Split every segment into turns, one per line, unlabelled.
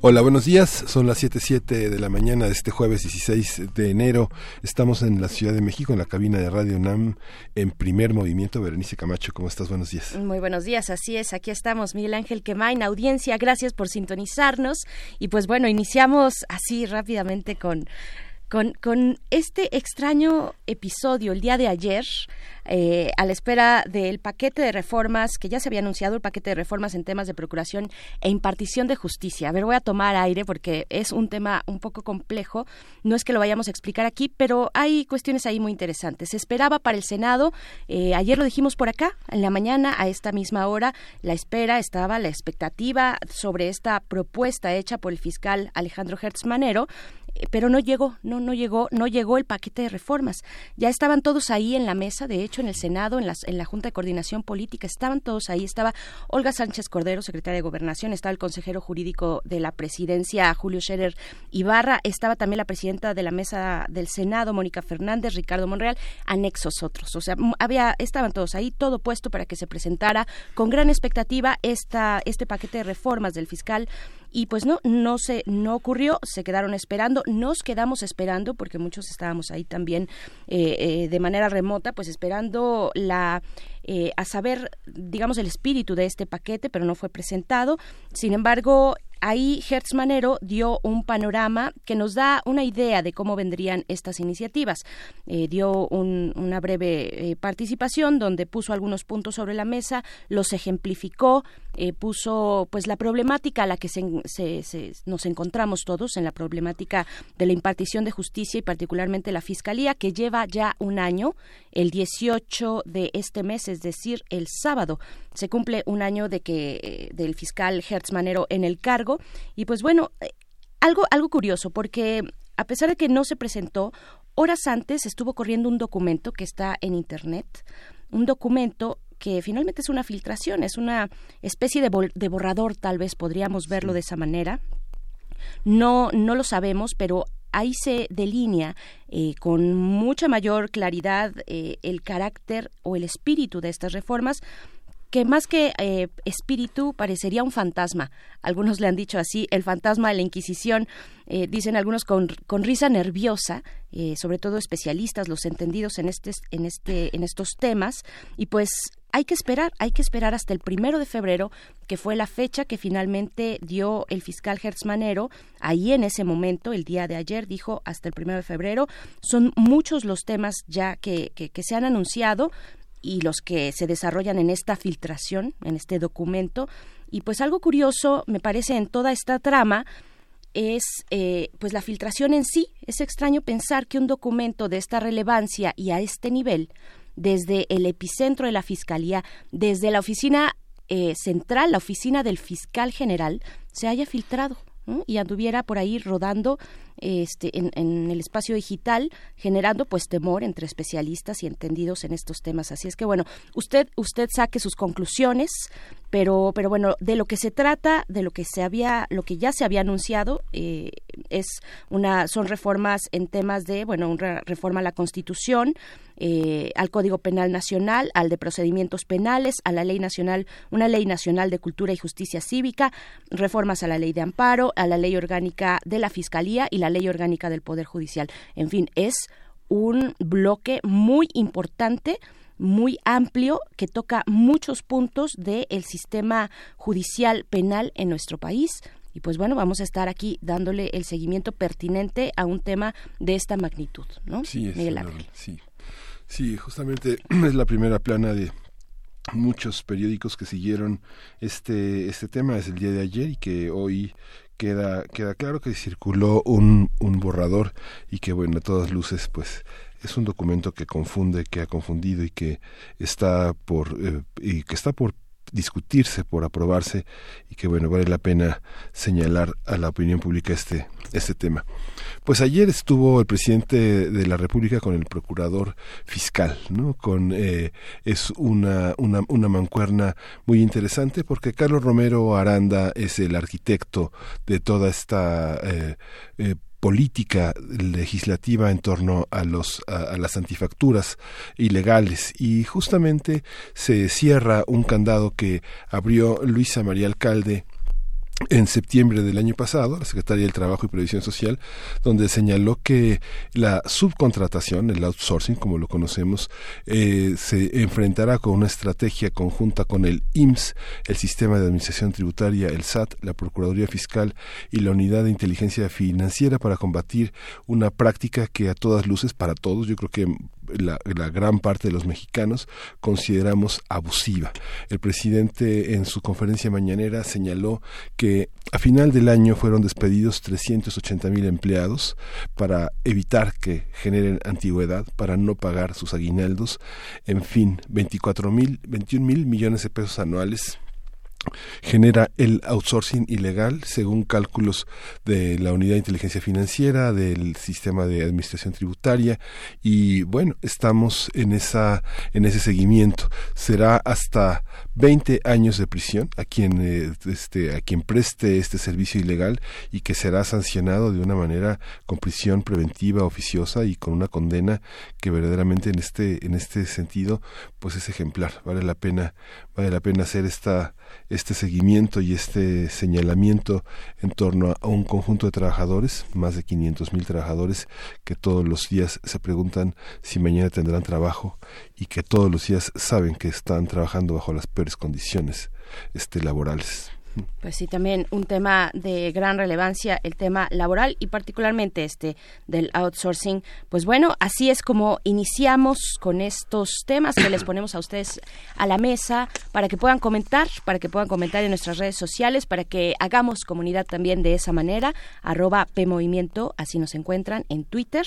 Hola, buenos días. Son las 7.07 de la mañana de este jueves 16 de enero. Estamos en la Ciudad de México, en la cabina de Radio UNAM, en primer movimiento. Berenice Camacho, ¿cómo estás? Buenos días.
Muy buenos días, así es. Aquí estamos, Miguel Ángel Quemain, audiencia. Gracias por sintonizarnos. Y pues bueno, iniciamos así rápidamente con con, con, este extraño episodio el día de ayer, eh, a la espera del paquete de reformas que ya se había anunciado, el paquete de reformas en temas de procuración e impartición de justicia. A ver, voy a tomar aire porque es un tema un poco complejo. No es que lo vayamos a explicar aquí, pero hay cuestiones ahí muy interesantes. Se esperaba para el Senado, eh, ayer lo dijimos por acá, en la mañana, a esta misma hora, la espera estaba, la expectativa sobre esta propuesta hecha por el fiscal Alejandro Hertz Manero pero no llegó, no, no llegó, no llegó el paquete de reformas. Ya estaban todos ahí en la mesa, de hecho, en el Senado, en, las, en la Junta de Coordinación Política, estaban todos ahí. Estaba Olga Sánchez Cordero, secretaria de Gobernación, estaba el consejero jurídico de la presidencia, Julio Scherer Ibarra, estaba también la presidenta de la mesa del Senado, Mónica Fernández, Ricardo Monreal, anexos otros. O sea, había, estaban todos ahí, todo puesto para que se presentara con gran expectativa esta, este paquete de reformas del fiscal y pues no, no se, no ocurrió, se quedaron esperando, nos quedamos esperando porque muchos estábamos ahí también eh, eh, de manera remota, pues esperando la eh, a saber, digamos, el espíritu de este paquete, pero no fue presentado. Sin embargo, ahí Hertz Manero dio un panorama que nos da una idea de cómo vendrían estas iniciativas. Eh, dio una breve eh, participación donde puso algunos puntos sobre la mesa, los ejemplificó, eh, puso pues la problemática a la que nos encontramos todos en la problemática de la impartición de justicia y particularmente la fiscalía que lleva ya un año, el 18 de este mes, es decir, el sábado. Se cumple un año de que del fiscal Hertz Manero en el cargo. Y pues bueno, eh, algo, algo curioso, porque a pesar de que no se presentó, horas antes estuvo corriendo un documento que está en Internet, un documento que finalmente es una filtración, es una especie de, borrador, tal vez podríamos verlo de esa manera. No, no lo sabemos, pero ahí se delinea eh, con mucha mayor claridad eh, el carácter o el espíritu de estas reformas que más que eh, espíritu parecería un fantasma. Algunos le han dicho así, el fantasma de la Inquisición, dicen algunos con, risa nerviosa, sobre todo especialistas, los entendidos en, este, en, este, en estos temas, y pues hay que esperar, hay que esperar hasta el primero de febrero, que fue la fecha que finalmente dio el fiscal Hertz Manero. Ahí en ese momento, el día de ayer, dijo hasta el primero de febrero. Son muchos los temas ya que, que, que se han anunciado y los que se desarrollan en esta filtración, en este documento. Y pues algo curioso, me parece, en toda esta trama es eh, pues la filtración en sí. Es extraño pensar que un documento de esta relevancia y a este nivel, desde el epicentro de la Fiscalía, desde la oficina eh, central, la oficina del fiscal general, se haya filtrado y anduviera por ahí rodando este, en, el espacio digital, generando pues temor entre especialistas y entendidos en estos temas. Así es que bueno, usted, usted saque sus conclusiones, pero, pero bueno, de lo que se trata, de lo que se había, lo que ya se había anunciado, eh, es una, son reformas en temas de, bueno, una reforma a la Constitución, eh, al Código Penal Nacional, al de procedimientos penales, a la Ley Nacional, una Ley Nacional de Cultura y Justicia Cívica, reformas a la Ley de Amparo, a la Ley Orgánica de la Fiscalía y la Ley Orgánica del Poder Judicial. En fin, es un bloque muy importante muy amplio que toca muchos puntos del sistema judicial penal en nuestro país. Y pues bueno, vamos a estar aquí dándole el seguimiento pertinente a un tema de esta magnitud, ¿no?
Sí, sí. Sí, justamente es la primera plana de muchos periódicos que siguieron este este tema desde el día de ayer y que hoy queda queda claro que circuló un, un borrador y que bueno a todas luces pues es un documento que confunde que ha confundido y que está por eh, y que está por discutirse, por aprobarse y que bueno, vale la pena señalar a la opinión pública este, este tema. Pues ayer estuvo el presidente de la República con el procurador fiscal, ¿no? Con eh, es una, una, una mancuerna muy interesante porque Carlos Romero Aranda es el arquitecto de toda esta eh, eh, política legislativa en torno a los a, las antifacturas ilegales. Y justamente se cierra un candado que abrió Luisa María Alcalde en septiembre del año pasado, la Secretaría del Trabajo y Previsión Social, donde señaló que la subcontratación, el outsourcing, como lo conocemos, eh, se enfrentará con una estrategia conjunta con el IMSS, el Sistema de Administración Tributaria, el SAT, la Procuraduría Fiscal y la Unidad de Inteligencia Financiera para combatir una práctica que a todas luces, para todos, yo creo que la, gran parte de los mexicanos consideramos abusiva. El presidente en su conferencia mañanera señaló que a final del año fueron despedidos 380 mil empleados para evitar que generen antigüedad, para no pagar sus aguinaldos, en fin, 24 mil, 21 mil millones de pesos anuales genera el outsourcing ilegal según cálculos de la unidad de inteligencia financiera del sistema de administración tributaria. Y bueno estamos en esa en ese seguimiento. Será hasta 20 años de prisión a quien eh, este a quien preste este servicio ilegal y que será sancionado de una manera con prisión preventiva oficiosa y con una condena que verdaderamente en este en este sentido pues es ejemplar. Vale la pena vale la pena hacer esta este seguimiento y este señalamiento en torno a un conjunto de trabajadores, más de 500 mil trabajadores, que todos los días se preguntan si mañana tendrán trabajo y que todos los días saben que están trabajando bajo las peores condiciones este, laborales.
Pues sí, también un tema de gran relevancia, el tema laboral y particularmente este del outsourcing. Pues bueno, así es como iniciamos con estos temas que les ponemos a ustedes a la mesa para que puedan comentar, para que puedan comentar en nuestras redes sociales, para que hagamos comunidad también de esa manera. Arroba PMovimiento, así nos encuentran en Twitter.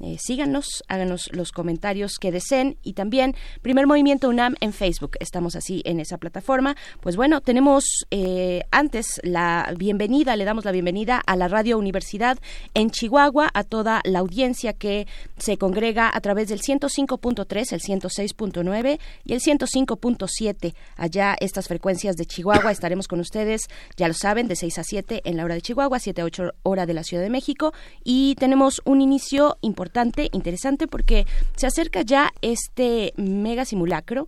Eh, síganos, háganos los comentarios que deseen y también Primer Movimiento UNAM en Facebook. Estamos así en esa plataforma. Pues bueno, tenemos eh, antes la bienvenida, le damos la bienvenida a la Radio Universidad en Chihuahua, a toda la audiencia que se congrega a través del 105.3, el 106.9 y el 105.7. Allá estas frecuencias de Chihuahua estaremos con ustedes, ya lo saben, de 6 a 7 en la hora de Chihuahua, 7 a 8 hora de la Ciudad de México y tenemos un inicio importante importante, interesante, porque se acerca ya este mega simulacro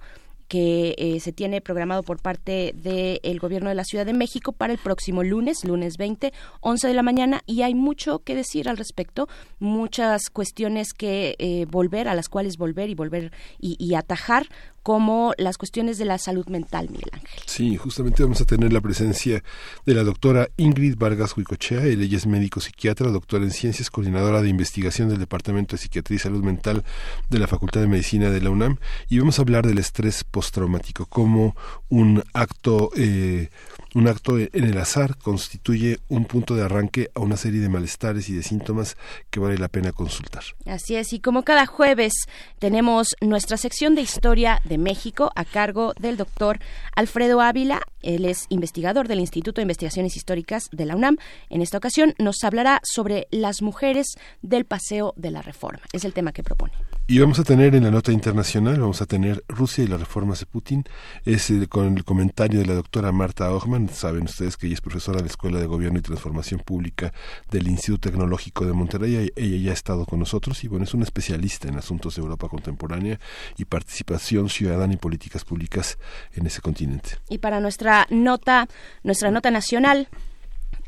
que eh, se tiene programado por parte del gobierno de la Ciudad de México para el próximo lunes, lunes 20, 11 de la mañana, y hay mucho que decir al respecto, muchas cuestiones que eh, volver, a las cuales volver y volver y, y atajar como las cuestiones de la salud mental, Miguel Ángel.
Sí, justamente vamos a tener la presencia de la doctora Ingrid Vargas Huicochea, ella es médico psiquiatra, doctora en ciencias, coordinadora de investigación del Departamento de Psiquiatría y Salud Mental de la Facultad de Medicina de la UNAM, y vamos a hablar del estrés postraumático como un acto eh, un acto en el azar constituye un punto de arranque a una serie de malestares y de síntomas que vale la pena consultar.
Así es, y como cada jueves tenemos nuestra sección de historia de México a cargo del doctor Alfredo Ávila. Él es investigador del Instituto de Investigaciones Históricas de la UNAM. En esta ocasión nos hablará sobre las mujeres del Paseo de la Reforma. Es el tema que propone.
Y vamos a tener en la nota internacional, vamos a tener Rusia y las reformas de Putin, es eh, con el comentario de la doctora Marta Ochman, saben ustedes que ella es profesora de la Escuela de Gobierno y Transformación Pública del Instituto Tecnológico de Monterrey, ella ya ha estado con nosotros. Y bueno, es una especialista en asuntos de Europa contemporánea y participación ciudadana y políticas públicas en ese continente.
Y para nuestra nota, nuestra nota nacional,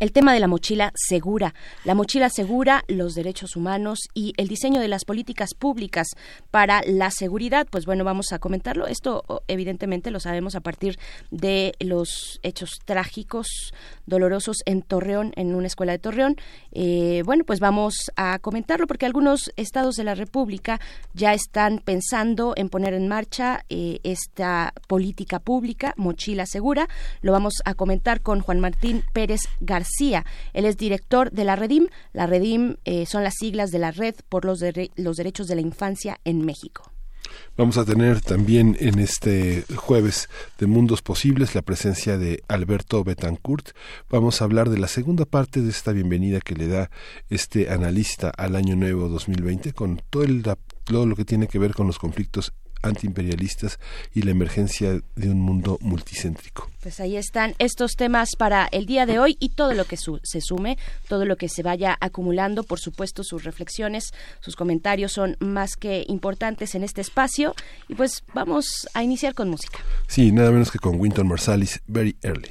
el tema de la mochila segura, la mochila segura, los derechos humanos y el diseño de las políticas públicas para la seguridad, pues bueno, vamos a comentarlo. Esto evidentemente lo sabemos a partir de los hechos trágicos, dolorosos en Torreón, en una escuela de Torreón. Eh, bueno, pues vamos a comentarlo porque algunos estados de la República ya están pensando en poner en marcha eh, esta política pública, mochila segura. Lo vamos a comentar con Juan Martín Pérez García él es director de la Redim. La Redim eh, son las siglas de la Red por los, los Derechos de la Infancia en México.
Vamos a tener también en este jueves de Mundos Posibles la presencia de Alberto Betancourt. Vamos a hablar de la segunda parte de esta bienvenida que le da este analista al año nuevo 2020 con todo, el, todo lo que tiene que ver con los conflictos antiimperialistas y la emergencia de un mundo multicéntrico.
Pues ahí están estos temas para el día de hoy y todo lo que se sume, todo lo que se vaya acumulando, por supuesto sus reflexiones, sus comentarios son más que importantes en este espacio y pues vamos a iniciar con música.
Sí, nada menos que con Winton Marsalis, Very Early.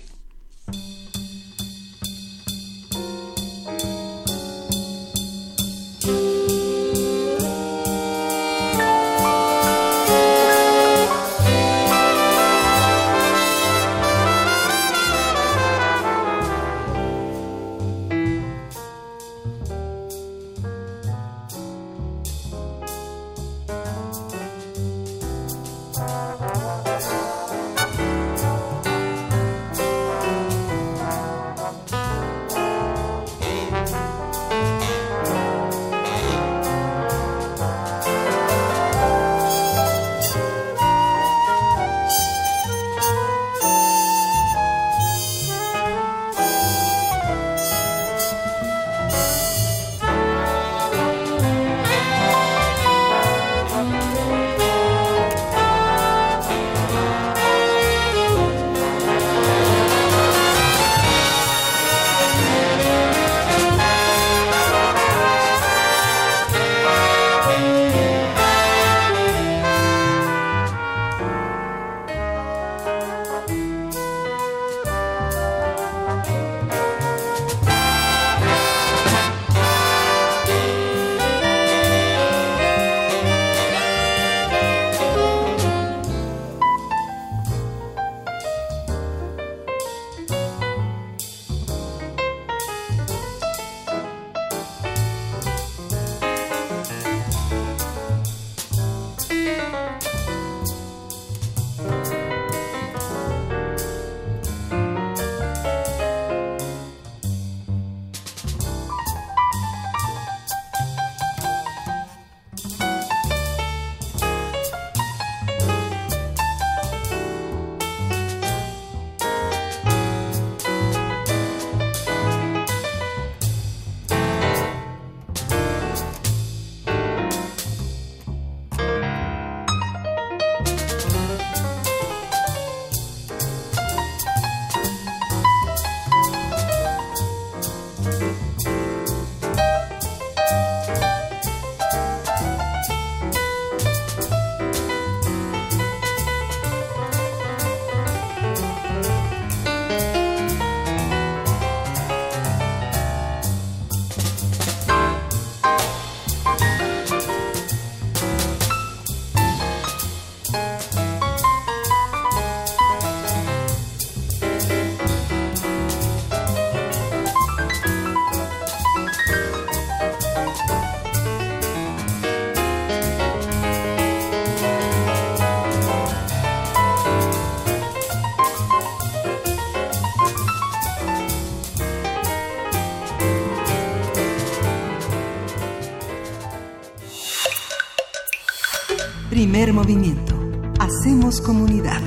Movimiento. Hacemos comunidad.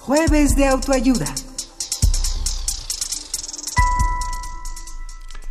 Jueves de autoayuda.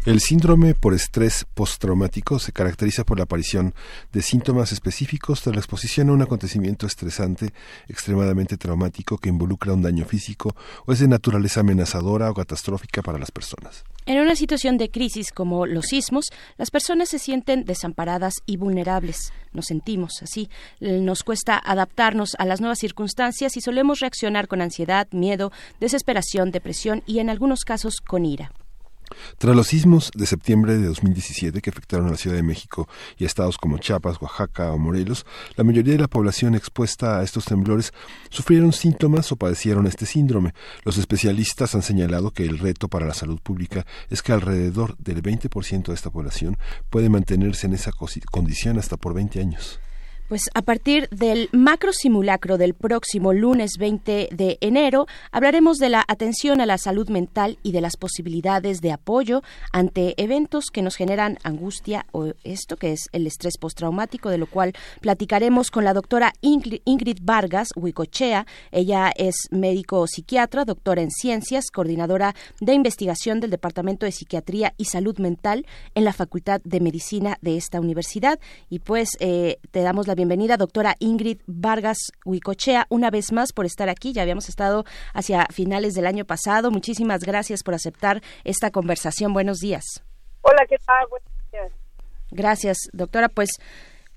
El síndrome por estrés postraumático se caracteriza por la aparición de síntomas específicos tras la exposición a un acontecimiento estresante extremadamente traumático que involucra un daño físico o es de naturaleza amenazadora o catastrófica para las personas.
En una situación de crisis como los sismos, las personas se sienten desamparadas y vulnerables. Nos sentimos así. Nos cuesta adaptarnos a las nuevas circunstancias y solemos reaccionar con ansiedad, miedo, desesperación, depresión y en algunos casos con ira.
Tras los sismos de septiembre de 2017 que afectaron a la Ciudad de México y a estados como Chiapas, Oaxaca o Morelos, la mayoría de la población expuesta a estos temblores sufrieron síntomas o padecieron este síndrome. Los especialistas han señalado que el reto para la salud pública es que alrededor del 20% de esta población puede mantenerse en esa condición hasta por 20 años.
Pues a partir del macro simulacro del próximo lunes 20 de enero hablaremos de la atención a la salud mental y de las posibilidades de apoyo ante eventos que nos generan angustia o esto que es el estrés postraumático, de lo cual platicaremos con la doctora Ingrid Vargas Huicochea. Ella es médico psiquiatra, doctora en ciencias, coordinadora de investigación del Departamento de Psiquiatría y Salud Mental en la Facultad de Medicina de esta universidad. Y pues eh, te damos la bienvenida, doctora Ingrid Vargas Huicochea, una vez más por estar aquí. Ya habíamos estado hacia finales del año pasado. Muchísimas gracias por aceptar esta conversación. Buenos días.
Hola, ¿qué tal? Buenos días.
Gracias, doctora. Pues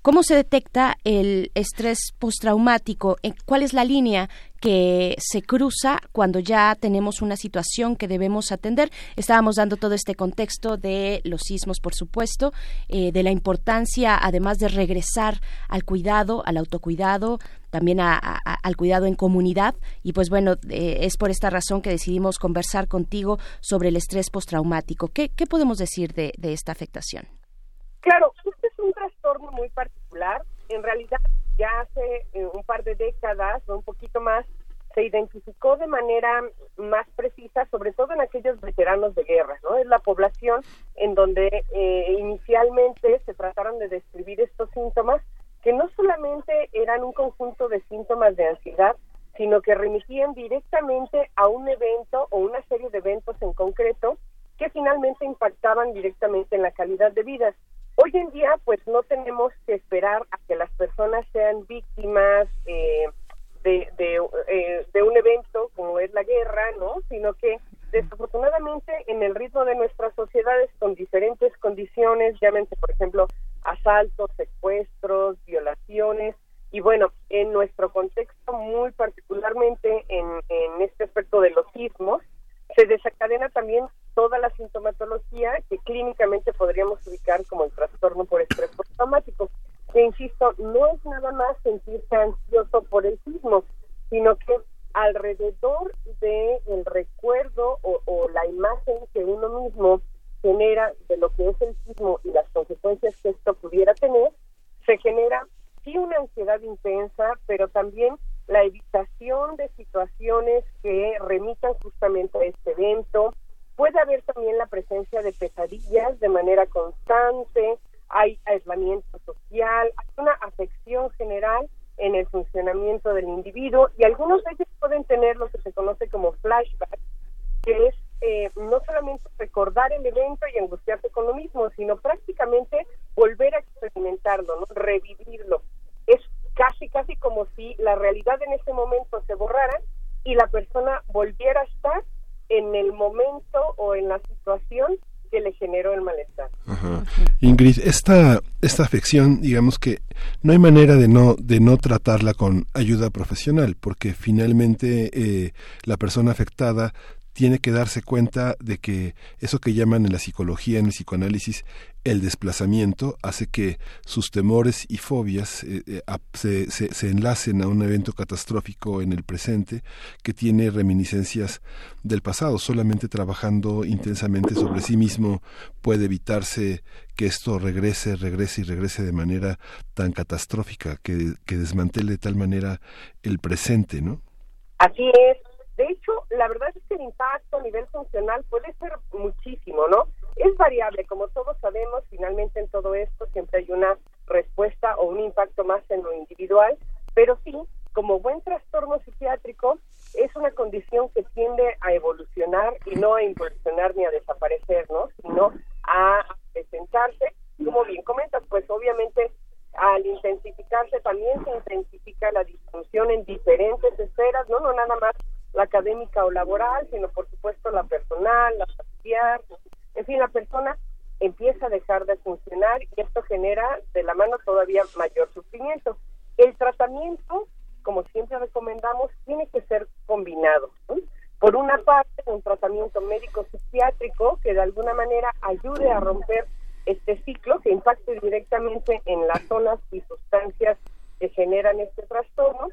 ¿Cómo se detecta el estrés postraumático? ¿Cuál es la línea que se cruza cuando ya tenemos una situación que debemos atender? Estábamos dando todo este contexto de los sismos, por supuesto, eh, de la importancia, además de regresar al cuidado, al autocuidado, también al cuidado en comunidad. Y pues bueno, eh, es por esta razón que decidimos conversar contigo sobre el estrés postraumático. ¿Qué, qué podemos decir de esta afectación?
Claro, este es un trastorno muy particular. En realidad, ya hace eh, un par de décadas o un poquito más, se identificó de manera más precisa, sobre todo en aquellos veteranos de guerra, ¿no? Es la población en donde eh, inicialmente se trataron de describir estos síntomas, que no solamente eran un conjunto de síntomas de ansiedad, sino que remitían directamente a un evento o una serie de eventos en concreto que finalmente impactaban directamente en la calidad de vida. Hoy en día, pues no tenemos que esperar a que las personas sean víctimas eh, de, eh, de, un evento como es la guerra, ¿no? Sino que desafortunadamente en el ritmo de nuestras sociedades con diferentes condiciones, llámense por ejemplo asaltos, secuestros, violaciones, y bueno, en nuestro contexto muy particularmente en, en este aspecto de los sismos, se desencadena también toda la sintomatología que clínicamente podríamos ubicar como el trastorno por estrés postraumático. Que insisto, no es nada más sentirse ansioso por el sismo, sino que alrededor del el recuerdo o, o la imagen que uno mismo genera de lo que es el sismo y las consecuencias que esto pudiera tener, se genera sí una ansiedad intensa, pero también la evitación de situaciones que remitan justamente a este evento. Puede haber también la presencia de pesadillas de manera constante, hay aislamiento social, hay una afección general en el funcionamiento del individuo y algunos de ellos pueden tener lo que se conoce como flashback, que es eh, no solamente recordar el evento y angustiarse con lo mismo, sino prácticamente volver a experimentarlo, ¿no? revivirlo. Es casi, casi como si la realidad en ese momento se borrara y la persona volviera a estar en el momento o en la situación que le generó el malestar.
Ingrid, esta, esta afección, digamos que no hay manera de no, de no tratarla con ayuda profesional, porque finalmente eh, la persona afectada tiene que darse cuenta de que eso que llaman en la psicología, en el psicoanálisis, el desplazamiento hace que sus temores y fobias eh, eh, se, se, enlacen a un evento catastrófico en el presente que tiene reminiscencias del pasado. Solamente trabajando intensamente sobre sí mismo puede evitarse que esto regrese, regrese y regrese de manera tan catastrófica, que, que desmantele de tal manera el presente, ¿no?
Así es, de hecho, la verdad es que el impacto a nivel funcional puede ser muchísimo, ¿no? Es variable, como todos sabemos, finalmente en todo esto siempre hay una respuesta o un impacto más en lo individual, pero sí, como buen trastorno psiquiátrico, es una condición que tiende a evolucionar y no a involucionar ni a desaparecer, ¿no? Sino a presentarse, como bien comentas, pues obviamente al intensificarse también se intensifica la disfunción en diferentes esferas, no, no nada más académica o laboral, sino por supuesto la personal, la familiar, en fin, la persona empieza a dejar de funcionar y esto genera de la mano todavía mayor sufrimiento. El tratamiento, como siempre recomendamos, tiene que ser combinado. Por una parte, un tratamiento médico psiquiátrico que de alguna manera ayude a romper este ciclo, que impacte directamente en las zonas y sustancias que generan este trastorno,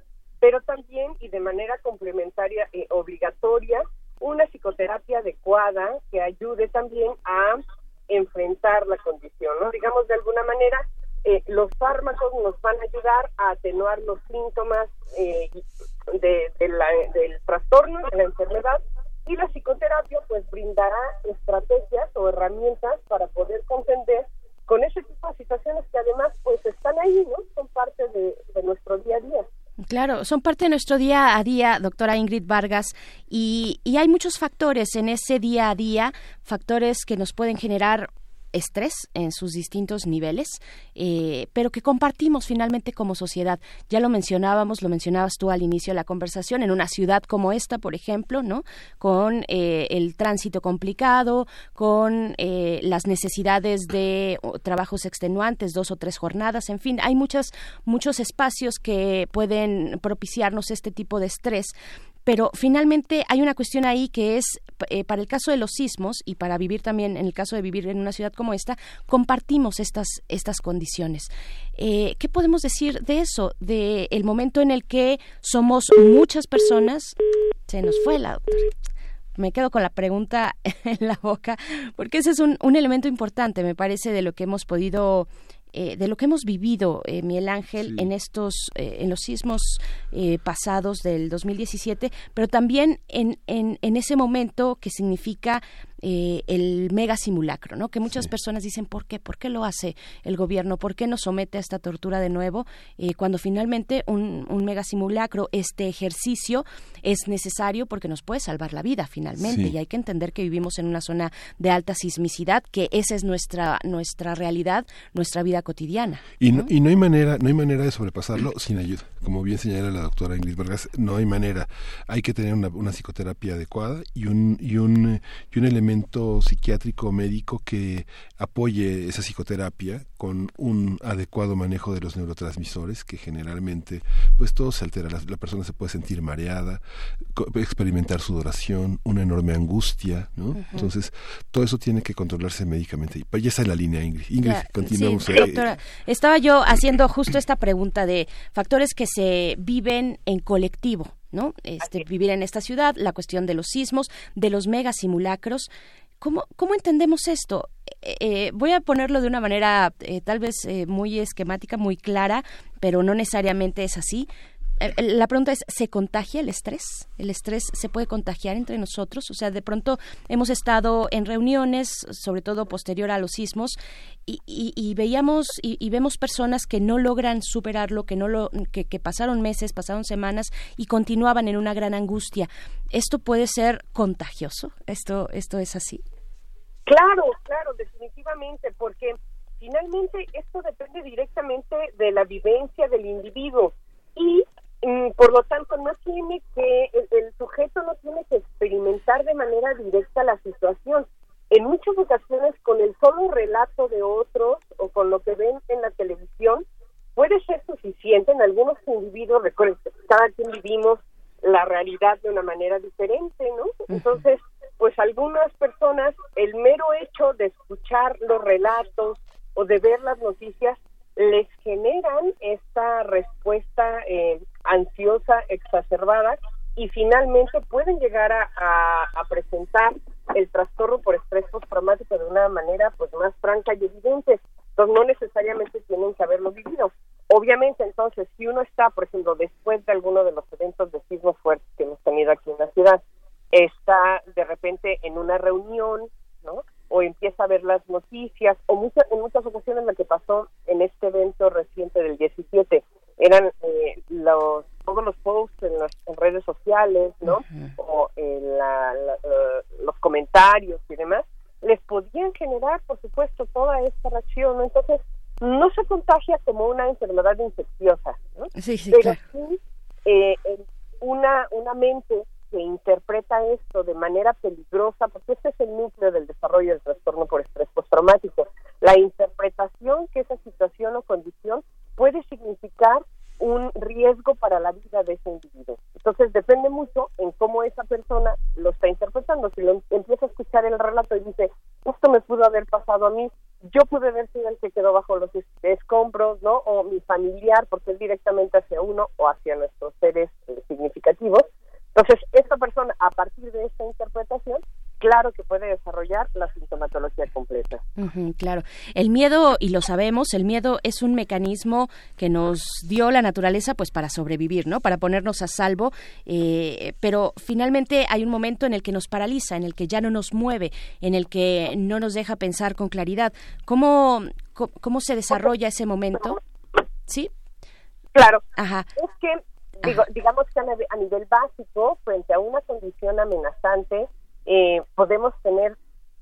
pero también y de manera complementaria e obligatoria una psicoterapia adecuada que ayude también a enfrentar la condición. Digamos de alguna manera eh, los fármacos nos van a ayudar a atenuar los síntomas eh, de, del trastorno, de la enfermedad, y la psicoterapia pues brindará estrategias o herramientas para poder comprender con ese tipo de situaciones que además pues están ahí, ¿no? Son parte de nuestro día a día.
Claro, son parte de nuestro día a día, doctora Ingrid Vargas, y, y hay muchos factores en ese día a día, factores que nos pueden generar estrés en sus distintos niveles, eh, pero que compartimos finalmente como sociedad. Ya lo mencionábamos, lo mencionabas tú al inicio de la conversación, en una ciudad como esta, por ejemplo, ¿no? Con eh, el tránsito complicado, con eh, las necesidades de trabajos extenuantes, dos o tres jornadas, en fin, hay muchos muchos espacios que pueden propiciarnos este tipo de estrés pero finalmente hay una cuestión ahí que es, eh, para el caso de los sismos y para vivir también, en el caso de vivir en una ciudad como esta, compartimos estas, estas condiciones. Eh, ¿Qué podemos decir de eso? De el momento en el que somos muchas personas, se nos fue la doctora me quedo con la pregunta en la boca, porque ese es un, un elemento importante, me parece, de lo que hemos podido eh, de lo que hemos vivido, eh, Miguel Ángel, en estos, eh, en los sismos eh, pasados del 2017, pero también en, en, en ese momento que significa eh, el mega simulacro, ¿no? Que muchas personas dicen, ¿por qué? ¿Por qué lo hace el gobierno? ¿Por qué nos somete a esta tortura de nuevo? Eh, cuando finalmente un, un, mega simulacro, este ejercicio es necesario porque nos puede salvar la vida finalmente. Y hay que entender que vivimos en una zona de alta sismicidad, que esa es nuestra, nuestra realidad, nuestra vida cotidiana.
Y no, y no hay manera, no hay manera de sobrepasarlo sin ayuda. Como bien señala la doctora Ingrid Vargas, no hay manera. Hay que tener una, una psicoterapia adecuada y un, y un, y un elemento psiquiátrico médico que apoye esa psicoterapia con un adecuado manejo de los neurotransmisores que generalmente pues todo se altera. La, la persona se puede sentir mareada experimentar sudoración una enorme angustia no uh -huh. entonces todo eso tiene que controlarse médicamente. Y ya está en la línea Ingrid. Ingrid ya, continuamos
sí, doctora, estaba yo haciendo justo esta pregunta de factores que se viven en colectivo ¿no? Este, vivir en esta ciudad, la cuestión de los sismos, de los megasimulacros. ¿Cómo, ¿Cómo entendemos esto? Eh, eh, voy a ponerlo de una manera eh, tal vez eh, muy esquemática, muy clara, pero no necesariamente es así. Eh, la pregunta es, ¿se contagia el estrés? ¿El estrés se puede contagiar entre nosotros? O sea, de pronto hemos estado en reuniones, sobre todo posterior a los sismos, y, y, veíamos y, vemos personas que no logran superarlo, que, no lo, que, pasaron meses, pasaron semanas y continuaban en una gran angustia. ¿Esto puede ser contagioso? ¿Esto, esto es así?
Claro, claro, definitivamente, porque finalmente esto depende directamente de la vivencia del individuo y por lo tanto, no tiene que, el, el, sujeto no tiene que experimentar de manera directa la situación. En muchas ocasiones, con el solo relato de otros o con lo que ven en la televisión, puede ser suficiente. En algunos individuos, recuerden, cada quien vivimos la realidad de una manera diferente, ¿no? Entonces, pues algunas personas, el mero hecho de escuchar los relatos o de ver las noticias, les generan esta respuesta eh, ansiosa exacerbada y finalmente pueden llegar a, presentar el trastorno por estrés postraumático de una manera pues más franca y evidente. Entonces no necesariamente tienen que haberlo vivido. Obviamente entonces si uno está, por ejemplo, después de alguno de los eventos de sismos fuertes que hemos tenido aquí en la ciudad, está de repente en una reunión, ¿no? O empieza a ver las noticias, o mucha, en muchas ocasiones lo que pasó en este evento reciente del 17 eran eh, los todos los posts en las en redes sociales, ¿no? Uh -huh. O en la, la, uh, los comentarios y demás, les podían generar, por supuesto, toda esta reacción, ¿no? Entonces, no se contagia como una enfermedad infecciosa, ¿no?
Sí, sí,
Pero
claro.
sí, eh, una, una mente que interpreta esto de manera peligrosa, porque este es el núcleo del desarrollo del trastorno por estrés postraumático. La interpretación que esa situación o condición puede significar un riesgo para la vida de ese individuo. Entonces depende mucho en cómo esa persona lo está interpretando. Si lo empieza a escuchar el relato y dice, esto me pudo haber pasado a mí, yo pude haber sido el que quedó bajo los escombros, ¿no? O mi familiar, porque es directamente hacia uno o hacia nuestros seres eh, significativos. Entonces, esta persona, a partir de esta interpretación, claro que puede desarrollar la sintomatología completa.
claro. El miedo, y lo sabemos, el miedo es un mecanismo que nos dio la naturaleza pues para sobrevivir, ¿no? Para ponernos a salvo, eh, pero finalmente hay un momento en el que nos paraliza, en el que ya no nos mueve, en el que no nos deja pensar con claridad. ¿Cómo, cómo, se desarrolla ese momento? ¿Sí?
Claro. Ajá. Es que, digo, digamos que a nivel básico, frente a una condición amenazante, eh, podemos tener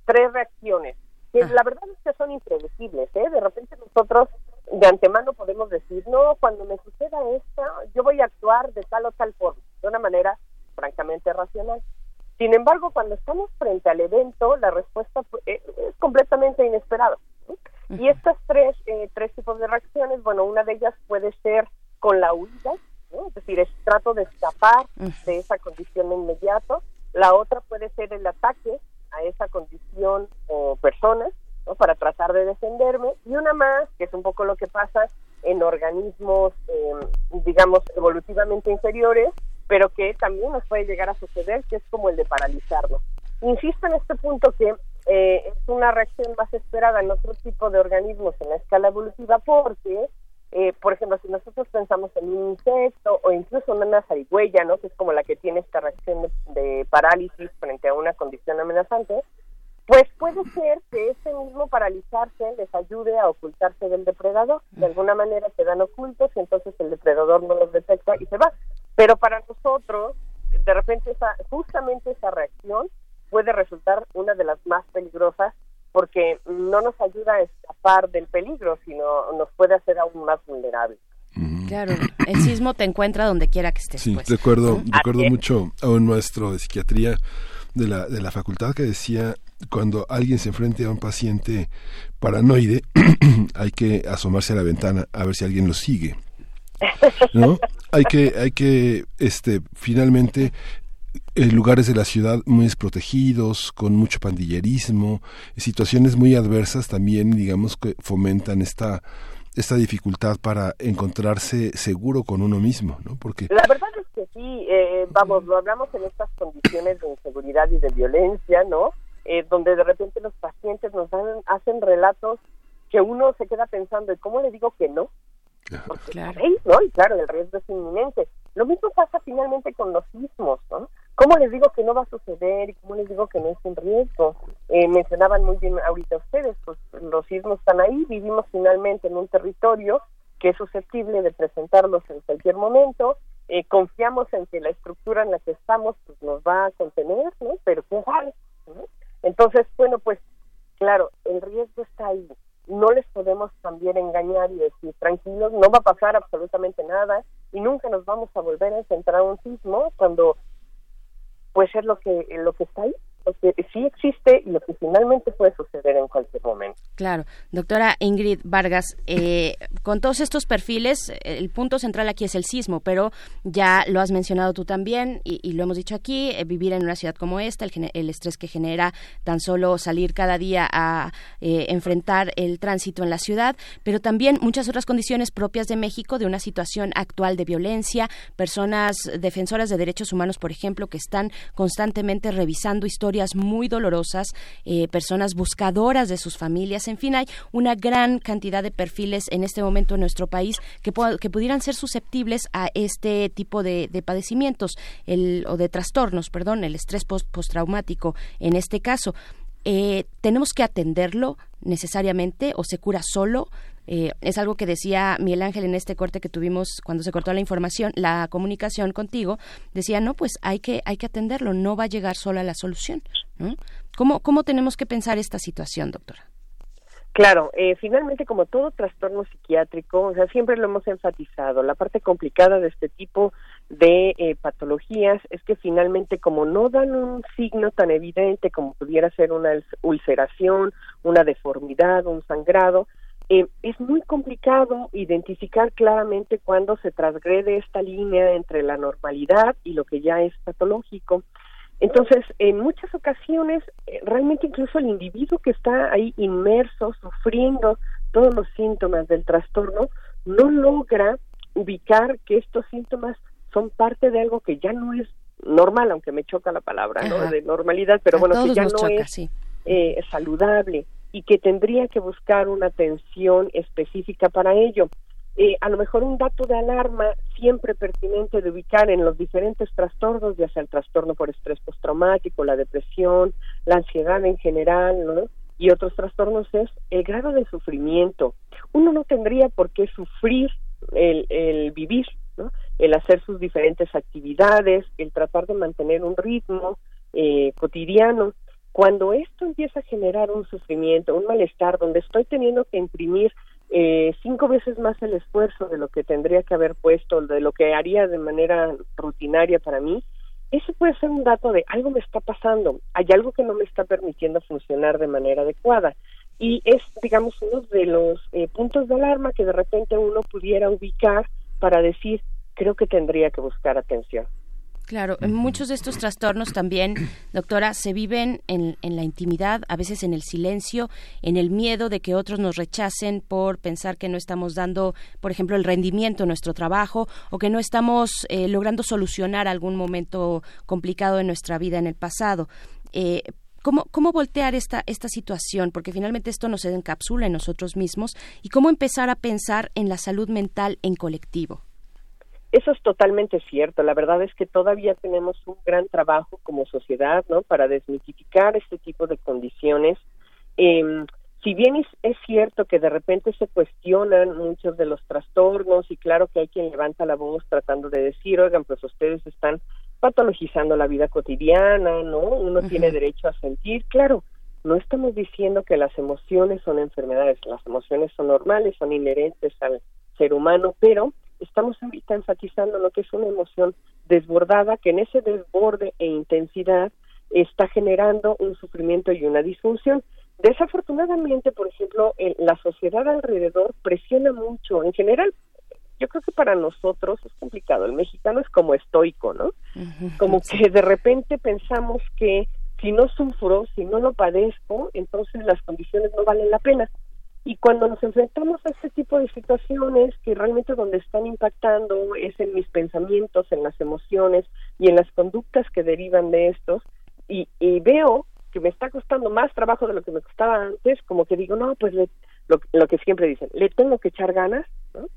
tres reacciones, que la verdad es que son impredecibles. ¿eh? De repente nosotros de antemano podemos decir, no, cuando me suceda esto, yo voy a actuar de tal o tal forma, de una manera francamente racional. Sin embargo, cuando estamos frente al evento, la respuesta eh, es completamente inesperada. Y estas tres, eh, tres tipos de reacciones, bueno, una de ellas puede ser con la huida, es decir, es trato de escapar de esa condición de inmediato. La otra puede ser el ataque a esa condición o personas, ¿no? Para tratar de defenderme. Y una más, que es un poco lo que pasa en organismos, em, digamos, evolutivamente inferiores, pero que también nos puede llegar a suceder, que es como el de paralizarnos. Insisto en este punto que eh, es una reacción más esperada en otro tipo de organismos en la escala evolutiva porque eh, por ejemplo, si nosotros pensamos en un insecto o incluso en una zarigüeya, ¿no? que es como la que tiene esta reacción de, parálisis frente a una condición amenazante, pues puede ser que ese mismo paralizarse les ayude a ocultarse del depredador. De alguna manera quedan ocultos y entonces el depredador no los detecta y se va. Pero para nosotros, de repente, esa, justamente esa reacción puede resultar una de las más peligrosas porque no nos ayuda a escapar del peligro, sino nos puede hacer aún más vulnerables.
Claro, el sismo te encuentra donde quiera que estés.
Sí,
pues.
recuerdo, recuerdo mucho a un maestro de psiquiatría de la, de la facultad que decía, cuando alguien se enfrente a un paciente paranoide, hay que asomarse a la ventana a ver si alguien lo sigue. ¿No? Hay que, hay que, este, finalmente en lugares de la ciudad muy desprotegidos, con mucho pandillerismo, situaciones muy adversas también, digamos, que fomentan esta esta dificultad para encontrarse seguro con uno mismo, ¿no?
Porque la verdad es que sí, eh, vamos, lo hablamos en estas condiciones de inseguridad y de violencia, ¿no? Eh, donde de repente los pacientes nos dan, hacen relatos que uno se queda pensando, ¿y cómo le digo que no? claro. ¿no? Y claro, el riesgo es inminente. Lo mismo pasa finalmente con los sismos, ¿no? ¿Cómo les digo que no va a suceder y cómo les digo que no es un riesgo? Eh, mencionaban muy bien ahorita ustedes, pues los sismos están ahí, vivimos finalmente en un territorio que es susceptible de presentarlos en cualquier momento, eh, confiamos en que la estructura en la que estamos pues, nos va a contener, ¿no? Pero qué vale, Entonces, bueno, pues claro, el riesgo está ahí. No les podemos también engañar y decir, tranquilos, no va a pasar absolutamente nada y nunca nos vamos a volver a centrar un sismo cuando pues es lo que, lo que está ahí, lo que sí existe y lo que finalmente puede suceder en cualquier momento.
Claro, doctora Ingrid Vargas, eh, con todos estos perfiles, el punto central aquí es el sismo, pero ya lo has mencionado tú también y, lo hemos dicho aquí, eh, vivir en una ciudad como esta, el, estrés que genera tan solo salir cada día a eh, enfrentar el tránsito en la ciudad, pero también muchas otras condiciones propias de México, de una situación actual de violencia, personas defensoras de derechos humanos, por ejemplo, que están constantemente revisando historias muy dolorosas, personas buscadoras de sus familias, en fin, hay una gran cantidad de perfiles en este momento en nuestro país que, que pudieran ser susceptibles a este tipo de, padecimientos el, o de trastornos, perdón, el estrés post postraumático en este caso. Eh, tenemos que atenderlo necesariamente o se cura solo. Eh, es algo que decía Miguel Ángel en este corte que tuvimos cuando se cortó la información, la comunicación contigo. Decía, no, pues hay que, hay que atenderlo, no va a llegar sola la solución. ¿Cómo, ¿Cómo tenemos que pensar esta situación, doctora?
Claro, eh, finalmente como todo trastorno psiquiátrico, o sea, siempre lo hemos enfatizado, la parte complicada de este tipo de eh, patologías es que finalmente como no dan un signo tan evidente como pudiera ser una ulceración, una deformidad, un sangrado, eh, es muy complicado identificar claramente cuándo se transgrede esta línea entre la normalidad y lo que ya es patológico. Entonces, en muchas ocasiones, eh, realmente incluso el individuo que está ahí inmerso, sufriendo todos los síntomas del trastorno, no logra ubicar que estos síntomas son parte de algo que ya no es normal, aunque me choca la palabra, ¿no? De normalidad, pero bueno, que ya no es eh, saludable y que tendría que buscar una atención específica para ello. Eh, a lo mejor un dato de alarma siempre pertinente de ubicar en los diferentes trastornos, ya sea el trastorno por estrés postraumático, la depresión, la ansiedad en general, ¿no? y otros trastornos es el grado de sufrimiento. Uno no tendría por qué sufrir el, el vivir, ¿no? el hacer sus diferentes actividades, el tratar de mantener un ritmo eh, cotidiano. Cuando esto empieza a generar un sufrimiento, un malestar, donde estoy teniendo que imprimir eh, cinco veces más el esfuerzo de lo que tendría que haber puesto, de lo que haría de manera rutinaria para mí, eso puede ser un dato de algo me está pasando, hay algo que no me está permitiendo funcionar de manera adecuada. Y es, digamos, uno de los eh, puntos de alarma que de repente uno pudiera ubicar para decir, creo que tendría que buscar atención.
Claro, muchos de estos trastornos también, doctora, se viven en, en, la intimidad, a veces en el silencio, en el miedo de que otros nos rechacen por pensar que no estamos dando, por ejemplo, el rendimiento en nuestro trabajo o que no estamos eh, logrando solucionar algún momento complicado de nuestra vida en el pasado. Eh, ¿Cómo, ¿Cómo voltear esta, esta situación? Porque finalmente esto nos encapsula en nosotros mismos y cómo empezar a pensar en la salud mental en colectivo.
Eso es totalmente cierto. La verdad es que todavía tenemos un gran trabajo como sociedad, ¿no? Para desmitificar este tipo de condiciones. Eh, si bien es, es, cierto que de repente se cuestionan muchos de los trastornos y claro que hay quien levanta la voz tratando de decir, oigan, pues ustedes están patologizando la vida cotidiana, ¿no? Uno tiene derecho a sentir, claro. No estamos diciendo que las emociones son enfermedades, las emociones son normales, son inherentes al ser humano, pero estamos ahorita enfatizando lo que es una emoción desbordada, que en ese desborde e intensidad está generando un sufrimiento y una disfunción. Desafortunadamente, por ejemplo, la sociedad alrededor presiona mucho. En general, yo creo que para nosotros es complicado. El mexicano es como estoico, ¿no? Como que de repente pensamos que si no sufro, si no lo padezco, entonces las condiciones no valen la pena. Y cuando nos enfrentamos a este tipo de situaciones que realmente donde están impactando es en mis pensamientos, en las emociones y en las conductas que derivan de estos, y, veo que me está costando más trabajo de lo que me costaba antes, como que digo, no, pues lo, lo, que siempre dicen, le tengo que echar ganas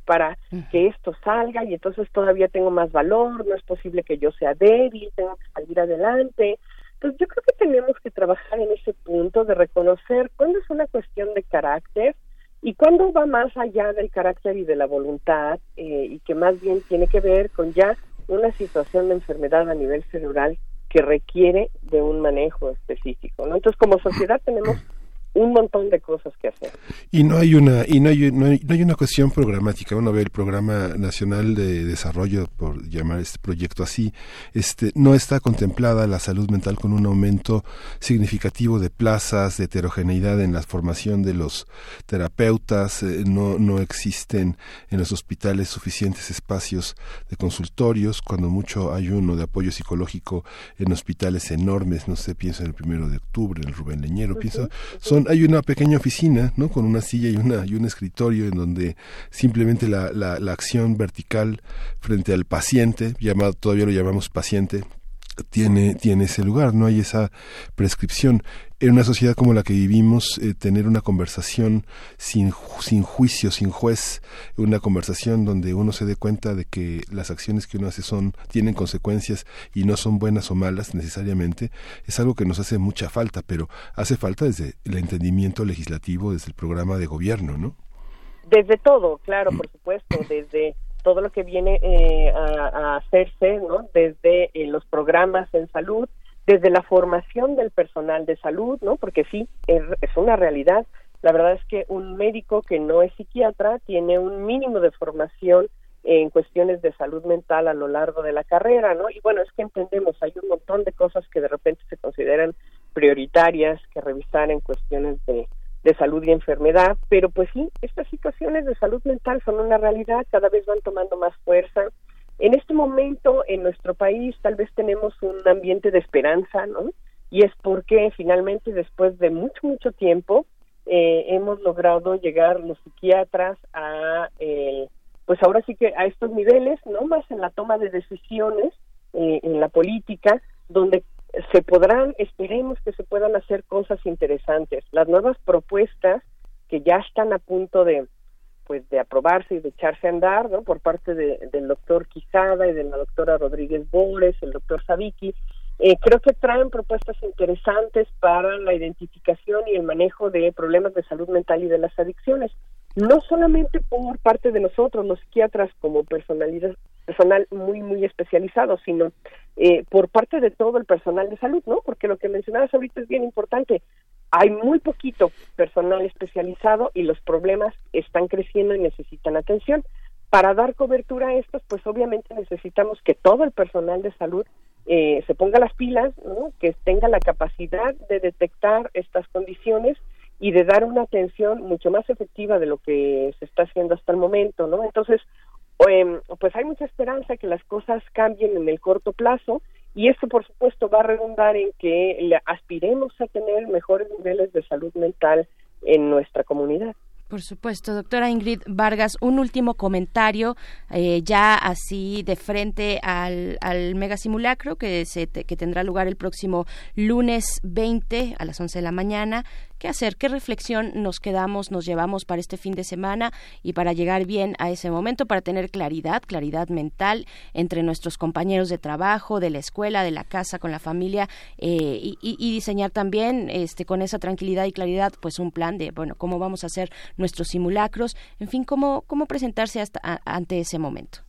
para que esto salga y entonces todavía tengo más valor, no es posible que yo sea débil, tengo que salir adelante. Entonces yo creo que tenemos que trabajar en ese punto de reconocer cuándo es una cuestión de carácter y cuándo va más allá del carácter y de la voluntad eh, y que más bien tiene que ver con ya una situación de enfermedad a nivel cerebral que requiere de un manejo específico. ¿no? Entonces como sociedad tenemos un montón de cosas que hacer.
Y no hay una y no hay, no hay, una cuestión programática. Uno ve el programa nacional de desarrollo, por llamar este proyecto así, este no está contemplada la salud mental con un aumento significativo de plazas, de heterogeneidad en la formación de los terapeutas. Eh, no no existen en los hospitales suficientes espacios de consultorios. Cuando mucho hay uno de apoyo psicológico en hospitales enormes. No sé, pienso en el primero de octubre, en el Rubén Leñero. Pienso son hay una pequeña oficina, ¿no? Con una silla y una y un escritorio en donde simplemente la, la, la acción vertical frente al paciente, llamado todavía lo llamamos paciente, tiene, tiene ese lugar, no hay esa prescripción. En una sociedad como la que vivimos, eh, tener una conversación sin, sin juicio, sin juez, una conversación donde uno se dé cuenta de que las acciones que uno hace son, tienen consecuencias y no son buenas o malas necesariamente, es algo que nos hace mucha falta, pero hace falta desde el entendimiento legislativo, desde el programa de gobierno, ¿no?
Desde todo, claro, por supuesto, desde todo lo que viene eh, a, hacerse, ¿no? Desde eh, los programas en salud, desde la formación del personal de salud, ¿no? Porque sí, es, una realidad. La verdad es que un médico que no es psiquiatra tiene un mínimo de formación en cuestiones de salud mental a lo largo de la carrera, ¿no? Y bueno, es que entendemos, hay un montón de cosas que de repente se consideran prioritarias que revisar en cuestiones de de salud y enfermedad, pero pues sí, estas situaciones de salud mental son una realidad, cada vez van tomando más fuerza. En este momento en nuestro país tal vez tenemos un ambiente de esperanza, ¿no? Y es porque finalmente después de mucho, mucho tiempo eh, hemos logrado llegar los psiquiatras a, eh, pues ahora sí que a estos niveles, no más en la toma de decisiones, eh, en la política, donde se podrán, esperemos que se puedan hacer cosas interesantes. Las nuevas propuestas que ya están a punto de pues de aprobarse y de echarse a andar, ¿no? Por parte del doctor Quijada y de la doctora Rodríguez Bores, el doctor Sabiki, eh, creo que traen propuestas interesantes para la identificación y el manejo de problemas de salud mental y de las adicciones. No solamente por parte de nosotros, los psiquiatras, como personalidad, personal muy, muy especializado, sino eh, por parte de todo el personal de salud, ¿no? Porque lo que mencionabas ahorita es bien importante. Hay muy poquito personal especializado y los problemas están creciendo y necesitan atención. Para dar cobertura a estos, pues obviamente necesitamos que todo el personal de salud eh, se ponga las pilas, que tenga la capacidad de detectar estas condiciones y de dar una atención mucho más efectiva de lo que se está haciendo hasta el momento, ¿no? Entonces, em, pues hay mucha esperanza que las cosas cambien en el corto plazo y esto, por supuesto, va a redundar en que aspiremos a tener mejores niveles de salud mental en nuestra comunidad.
Por supuesto, doctora Ingrid Vargas, un último comentario eh, ya así de frente al, al mega simulacro que, se que tendrá lugar el próximo lunes 20 a las 11 de la mañana qué hacer, qué reflexión nos quedamos, nos llevamos para este fin de semana y para llegar bien a ese momento, para tener claridad, claridad mental entre nuestros compañeros de trabajo, de la escuela, de la casa, con la familia eh, y, diseñar también este, con esa tranquilidad y claridad pues un plan de, bueno, cómo vamos a hacer nuestros simulacros, en fin, cómo, cómo presentarse hasta, ante ese momento.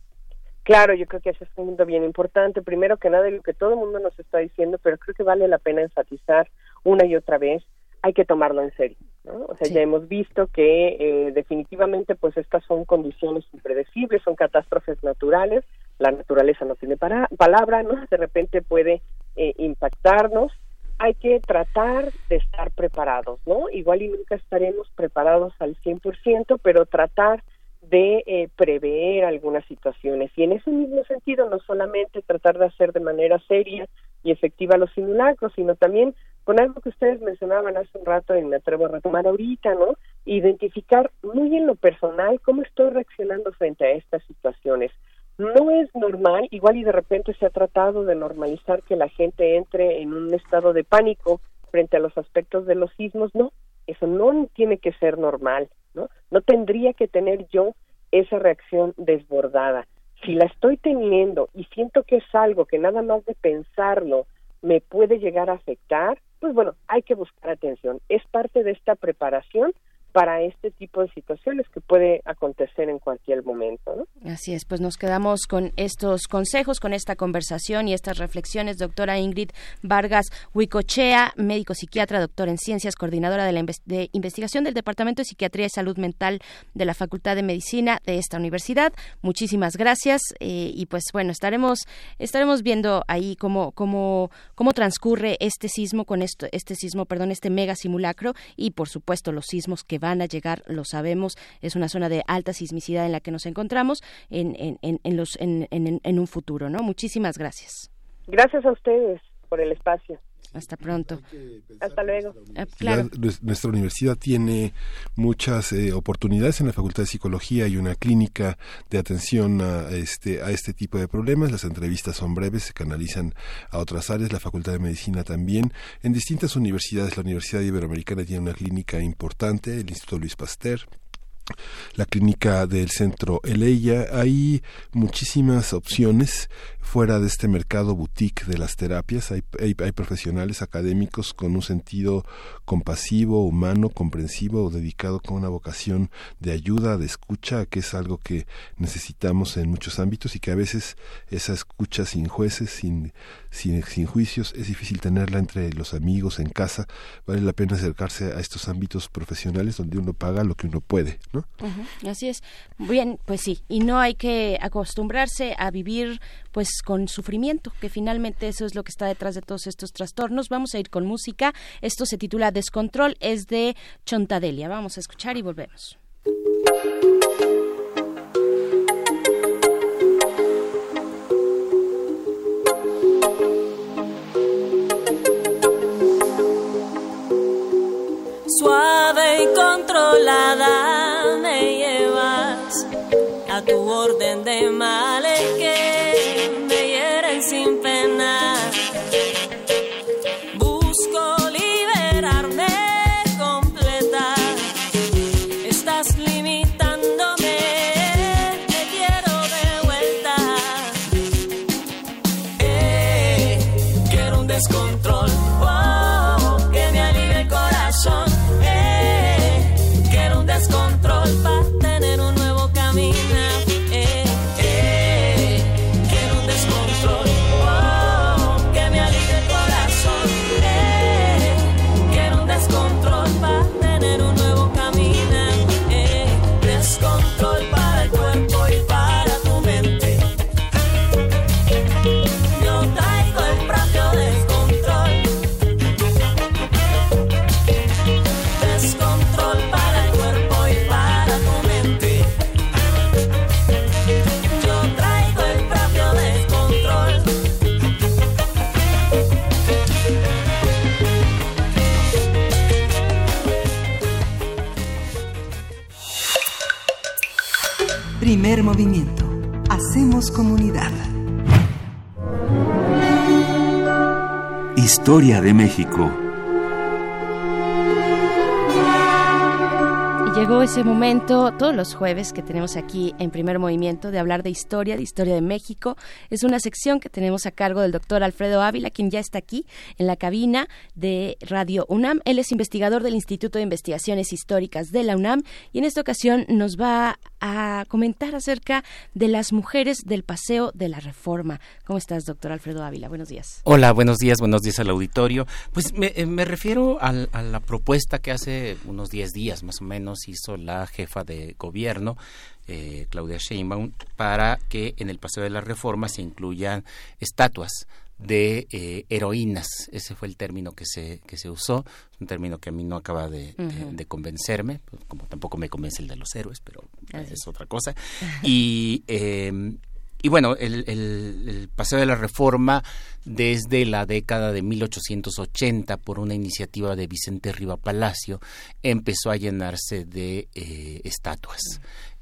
Claro, yo creo que ese es un punto bien importante. Primero que nada, lo que todo el mundo nos está diciendo, pero creo que vale la pena enfatizar una y otra vez hay que tomarlo en serio. ¿no? O sea, ya hemos visto que eh, definitivamente pues estas son condiciones impredecibles, son catástrofes naturales, la naturaleza no tiene para, palabra, ¿no? De repente puede eh, impactarnos, hay que tratar de estar preparados, ¿no? Igual y nunca estaremos preparados al 100%, pero tratar de eh, prever algunas situaciones. Y en ese mismo sentido, no solamente tratar de hacer de manera seria y efectiva los simulacros, sino también con algo que ustedes mencionaban hace un rato y me atrevo a retomar ahorita, ¿no? Identificar muy en lo personal cómo estoy reaccionando frente a estas situaciones. No es normal, igual y de repente se ha tratado de normalizar que la gente entre en un estado de pánico frente a los aspectos de los sismos, no, eso no tiene que ser normal, ¿no? No tendría que tener yo esa reacción desbordada. Si la estoy teniendo y siento que es algo que nada más de pensarlo me puede llegar a afectar, pues bueno, hay que buscar atención. Es parte de esta preparación para este tipo de situaciones que puede acontecer en cualquier momento. ¿no?
Así es, pues nos quedamos con estos consejos, con esta conversación y estas reflexiones. Doctora Ingrid Vargas Huicochea, médico psiquiatra, doctor en ciencias, coordinadora de la investigación del Departamento de Psiquiatría y Salud Mental de la Facultad de Medicina de esta universidad. Muchísimas gracias eh, y pues bueno, estaremos, estaremos viendo ahí cómo, cómo, cómo transcurre este sismo con esto, este sismo, perdón, este mega simulacro y por supuesto los sismos que van a llegar, lo sabemos, es una zona de alta sismicidad en la que nos encontramos en, en, en, los, en, en un futuro, ¿no? Muchísimas gracias.
Gracias a ustedes por el espacio.
Hasta pronto.
Hasta luego.
Ah, claro.
Nuestra universidad tiene muchas eh, oportunidades en la Facultad de Psicología y una clínica de atención a este, a este tipo de problemas. Las entrevistas son breves, se canalizan a otras áreas. La Facultad de Medicina también. En distintas universidades, la Universidad Iberoamericana tiene una clínica importante, el Instituto Luis Pasteur la clínica del centro Eleya. Hay muchísimas opciones fuera de este mercado boutique de las terapias. Hay, hay, profesionales académicos con un sentido compasivo, humano, comprensivo, dedicado con una vocación de ayuda, de escucha, que es algo que necesitamos en muchos ámbitos y que a veces esa escucha sin jueces, sin, sin, sin juicios, es difícil tenerla entre los amigos, en casa. Vale la pena acercarse a estos ámbitos profesionales donde uno paga lo que uno puede, ¿no?
Así es. Bien, pues sí, y no hay que acostumbrarse a vivir pues con sufrimiento, que finalmente eso es lo que está detrás de todos estos trastornos. Vamos a ir con música. Esto se titula Descontrol, es de Chontadelia. Vamos a escuchar y volvemos.
Suave y controlada a tu orden de males
Movimiento. Hacemos comunidad.
Historia de México.
Ese momento, todos los jueves que tenemos aquí en primer movimiento, de hablar de historia, de historia de México. Es una sección que tenemos a cargo del doctor Alfredo Ávila, quien ya está aquí en la cabina de Radio UNAM. Él es investigador del Instituto de Investigaciones Históricas de la UNAM y en esta ocasión nos va a comentar acerca de las mujeres del Paseo de la Reforma. ¿Cómo estás, doctor Alfredo Ávila? Buenos días.
Hola, buenos días, buenos días al auditorio. Pues me, eh, refiero a la propuesta que hace unos 10 días más o menos hizo la jefa de gobierno, eh, Claudia Sheinbaum, para que en el Paseo de la Reforma se incluyan estatuas de eh, heroínas. Ese fue el término que se, que se usó, un término que a mí no acaba de, convencerme, pues, como tampoco me convence el de los héroes, pero es otra cosa. Y, em, y bueno, el, el, Paseo de la Reforma desde la década de 1880 por una iniciativa de Vicente Riva Palacio empezó a llenarse de eh, estatuas.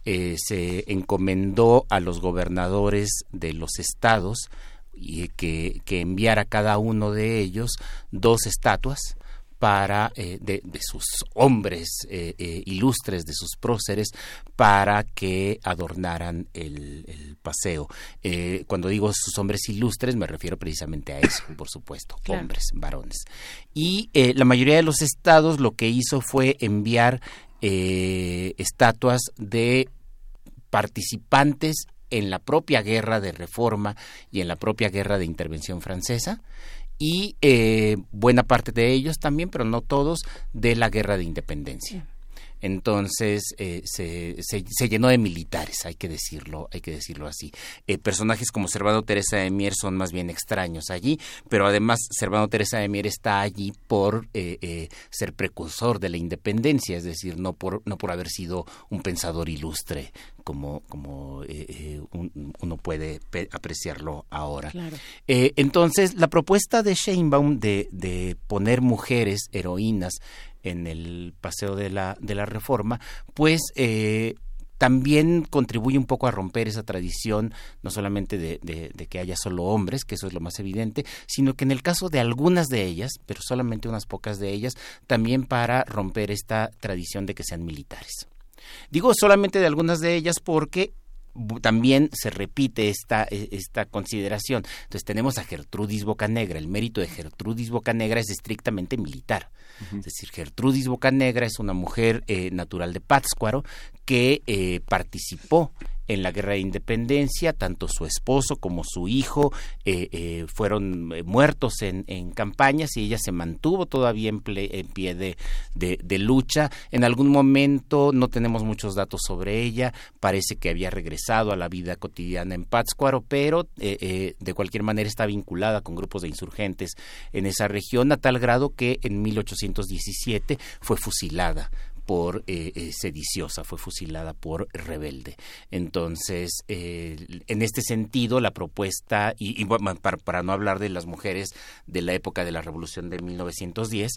Eh, se encomendó a los gobernadores de los estados y que, que enviara cada uno de ellos dos estatuas para eh, de, sus hombres eh, eh, ilustres, de sus próceres, para que adornaran el, paseo. cuando digo sus hombres ilustres, me refiero precisamente a eso, por supuesto, hombres, varones. Y la mayoría de los estados lo que hizo fue enviar estatuas de participantes en la propia guerra de reforma y en la propia guerra de intervención francesa y eh, buena parte de ellos también, pero no todos, de la guerra de independencia. Entonces eh, se, se, llenó de militares, hay que decirlo, hay que decirlo así. Eh, personajes como Servando Teresa de Mier son más bien extraños allí, pero además Servando Teresa de Mier está allí por eh, ser precursor de la independencia, es decir, no por no por haber sido un pensador ilustre como como uno puede apreciarlo ahora. entonces la propuesta de Sheinbaum de, de poner mujeres heroínas en el paseo de la, de la reforma, pues eh, también contribuye un poco a romper esa tradición, no solamente de, de, que haya solo hombres, que eso es lo más evidente, sino que en el caso de algunas de ellas, pero solamente unas pocas de ellas, también para romper esta tradición de que sean militares. Digo solamente de algunas de ellas porque también se repite esta, e, esta consideración. Entonces tenemos a Gertrudis Bocanegra. El mérito de Gertrudis Bocanegra es estrictamente militar. Es decir, Gertrudis Bocanegra es una mujer eh, natural de Pátzcuaro que eh, participó en la guerra de independencia, tanto su esposo como su hijo eh, eh, fueron eh, muertos en, en, campañas y ella se mantuvo todavía en, en pie de, de, lucha. En algún momento no tenemos muchos datos sobre ella, parece que había regresado a la vida cotidiana en Pátzcuaro, pero de cualquier manera está vinculada con grupos de insurgentes en esa región a tal grado que en 1817 fue fusilada por eh, eh, sediciosa, fue fusilada por rebelde. Entonces, eh, en este sentido, la propuesta, y, para, no hablar de las mujeres de la época de la Revolución de 1910,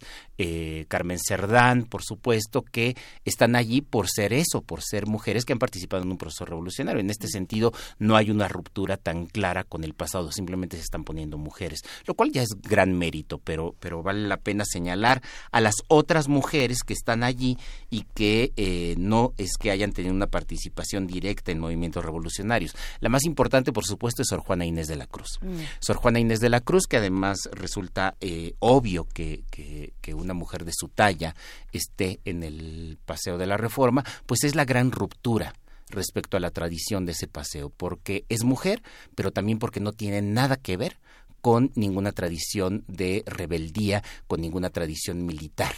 Carmen Cerdán, por supuesto, que están allí por ser eso, por ser mujeres que han participado en un proceso revolucionario. En este sentido, no hay una ruptura tan clara con el pasado, simplemente se están poniendo mujeres, lo cual ya es gran mérito, pero, pero vale la pena señalar a las otras mujeres que están allí y que eh, no es que hayan tenido una participación directa en movimientos revolucionarios. La más importante, por supuesto, es Sor Juana Inés de la Cruz. Mm. Sor Juana Inés de la Cruz, que además resulta eh, obvio que, que, que una mujer de su talla esté en el Paseo de la Reforma, pues es la gran ruptura respecto a la tradición de ese paseo, porque es mujer, pero también porque no tiene nada que ver con ninguna tradición de rebeldía, con ninguna tradición militar.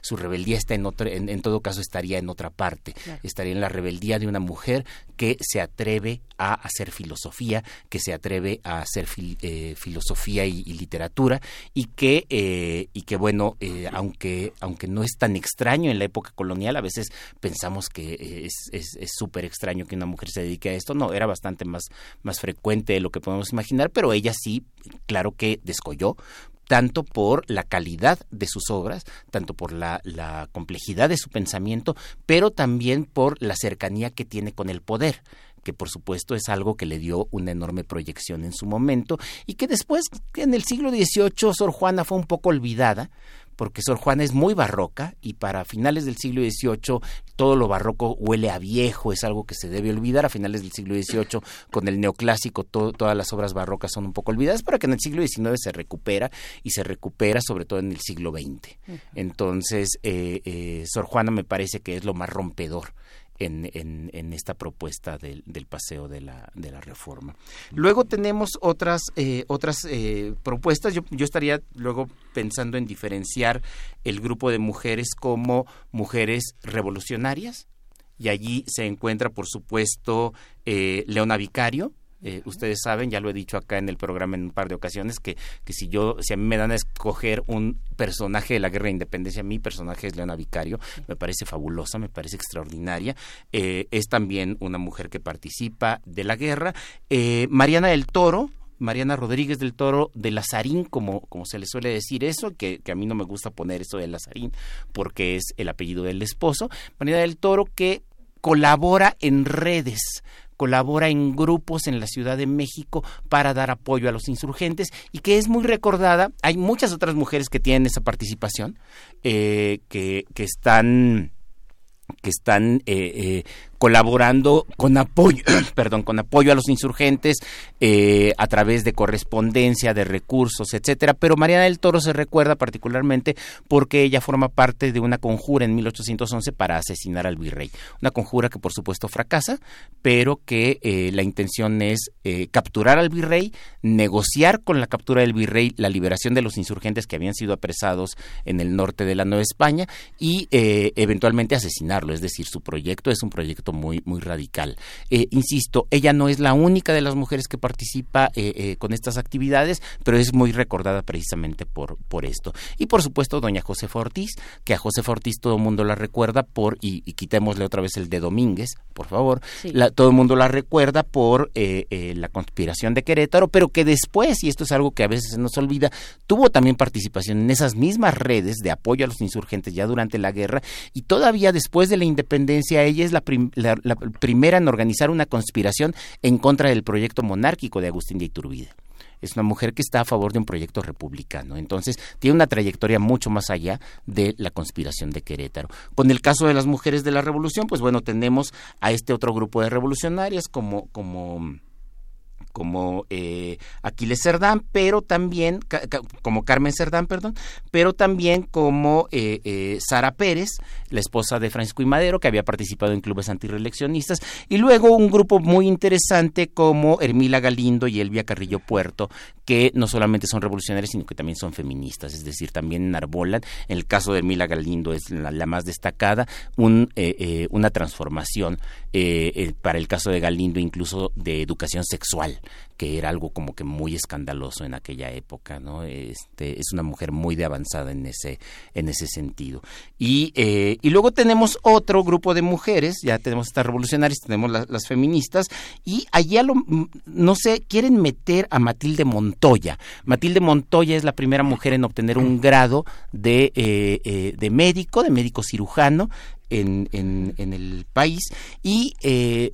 Su rebeldía está en otro, en, todo caso estaría en otra parte. Estaría en la rebeldía de una mujer que se atreve a hacer filosofía, que se atreve a hacer eh, filosofía y, literatura y que eh, y que bueno, eh, aunque aunque no es tan extraño en la época colonial, a veces pensamos que es súper extraño que una mujer se dedique a esto. No, era bastante más más frecuente de lo que podemos imaginar, pero ella sí, claro que descolló tanto por la calidad de sus obras, tanto por la, complejidad de su pensamiento, pero también por la cercanía que tiene con el poder que por supuesto es algo que le dio una enorme proyección en su momento y que después en el siglo XVIII Sor Juana fue un poco olvidada, porque Sor Juana es muy barroca y para finales del siglo XVIII todo lo barroco huele a viejo, es algo que se debe olvidar. A finales del siglo XVIII con el neoclásico todas las obras barrocas son un poco olvidadas, pero que en el siglo XIX se recupera y se recupera sobre todo en el siglo XX. Entonces, eh, eh, Sor Juana me parece que es lo más rompedor en, en, esta propuesta del, del, paseo de la, de la reforma. Luego tenemos otras, eh, otras eh, propuestas. Yo, yo estaría luego pensando en diferenciar el grupo de mujeres como mujeres revolucionarias. Y allí se encuentra, por supuesto, eh, Leona Vicario, eh, ustedes saben, ya lo he dicho acá en el programa en un par de ocasiones, que, que si yo, si a mí me dan a escoger un personaje de la guerra de independencia, mi personaje es Leona Vicario, me parece fabulosa, me parece extraordinaria. Eh, es también una mujer que participa de la guerra. Eh, Mariana del Toro, Mariana Rodríguez del Toro de Lazarín, como, como se le suele decir eso, que, que, a mí no me gusta poner eso de Lazarín porque es el apellido del esposo. Mariana del Toro que colabora en redes colabora en grupos en la Ciudad de México para dar apoyo a los insurgentes y que es muy recordada. Hay muchas otras mujeres que tienen esa participación, eh, que, que están que están eh, eh, colaborando con apoyo, perdón, con apoyo a los insurgentes eh, a través de correspondencia, de recursos, etcétera. Pero Mariana del Toro se recuerda particularmente porque ella forma parte de una conjura en 1811 para asesinar al virrey. Una conjura que por supuesto fracasa, pero que eh, la intención es eh, capturar al virrey, negociar con la captura del virrey la liberación de los insurgentes que habían sido apresados en el norte de la Nueva España y eventualmente asesinarlo. Es decir, su proyecto es un proyecto muy, muy radical. Eh, insisto, ella no es la única de las mujeres que participa eh, eh, con estas actividades, pero es muy recordada precisamente por, por esto. Y por supuesto, doña Josefa Ortiz, que a Josefa Ortiz todo el mundo la recuerda por, y, quitémosle otra vez el de Domínguez, por favor, todo el mundo la recuerda por la conspiración de Querétaro, pero que después, y esto es algo que a veces se nos olvida, tuvo también participación en esas mismas redes de apoyo a los insurgentes ya durante la guerra y todavía después de la independencia ella es la, la, primera en organizar una conspiración en contra del proyecto monárquico de Agustín de Iturbide es una mujer que está a favor de un proyecto republicano. Entonces, tiene una trayectoria mucho más allá de la conspiración de Querétaro. Con el caso de las mujeres de la revolución, pues bueno, tenemos a este otro grupo de revolucionarias como, como como eh, Aquiles Cerdán, pero también, como Carmen Cerdán, perdón, pero también como eh, eh, Sara Pérez, la esposa de Francisco y Madero, que había participado en clubes antireleccionistas, y luego un grupo muy interesante como Hermila Galindo y Elvia Carrillo Puerto, que no solamente son revolucionarias, sino que también son feministas, es decir, también enarbolan, en el caso de Hermila Galindo es la, más destacada, un, una transformación para el caso de Galindo incluso de educación sexual que era algo como que muy escandaloso en aquella época, ¿no? Este, es una mujer muy de avanzada en ese, en ese sentido. Y, eh, y luego tenemos otro grupo de mujeres, ya tenemos estas revolucionarias, tenemos las feministas, y allá lo, no sé, quieren meter a Matilde Montoya. Matilde Montoya es la primera mujer en obtener un grado de, eh, eh, de médico, de médico cirujano, en, en, en, el país y eh,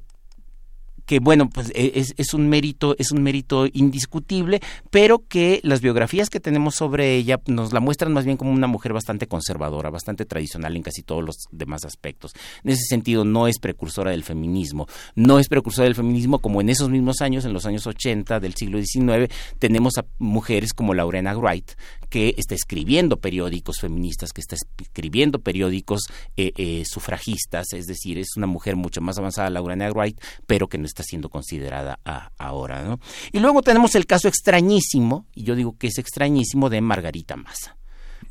que bueno, pues e, es, es, un mérito, es un mérito indiscutible, pero que las biografías que tenemos sobre ella nos la muestran más bien como una mujer bastante conservadora, bastante tradicional en casi todos los demás aspectos. En ese sentido, no es precursora del feminismo, no es precursora del feminismo como en esos mismos años, en los años 80 del siglo XIX, tenemos a mujeres como Laurena Wright, que está escribiendo periódicos feministas, que está escribiendo periódicos eh, eh, sufragistas, es decir, es una mujer mucho más avanzada, Laurena Wright, pero que no está siendo considerada ahora. ¿no? Y luego tenemos el caso extrañísimo, y yo digo que es extrañísimo, de Margarita Massa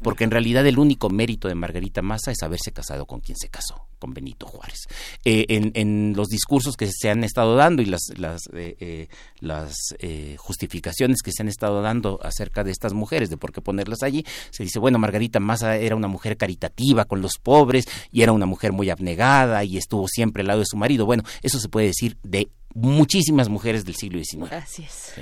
porque en realidad el único mérito de Margarita Massa es haberse casado con quien se casó, con Benito Juárez. Eh, en, los discursos que se han estado dando y las, las, eh, eh, las justificaciones que se han estado dando acerca de estas mujeres, de por qué ponerlas allí, se dice, bueno, Margarita Massa era una mujer caritativa con los pobres y era una mujer muy abnegada y estuvo siempre al lado de su marido. Bueno, eso se puede decir de muchísimas mujeres del siglo XIX.
Así es.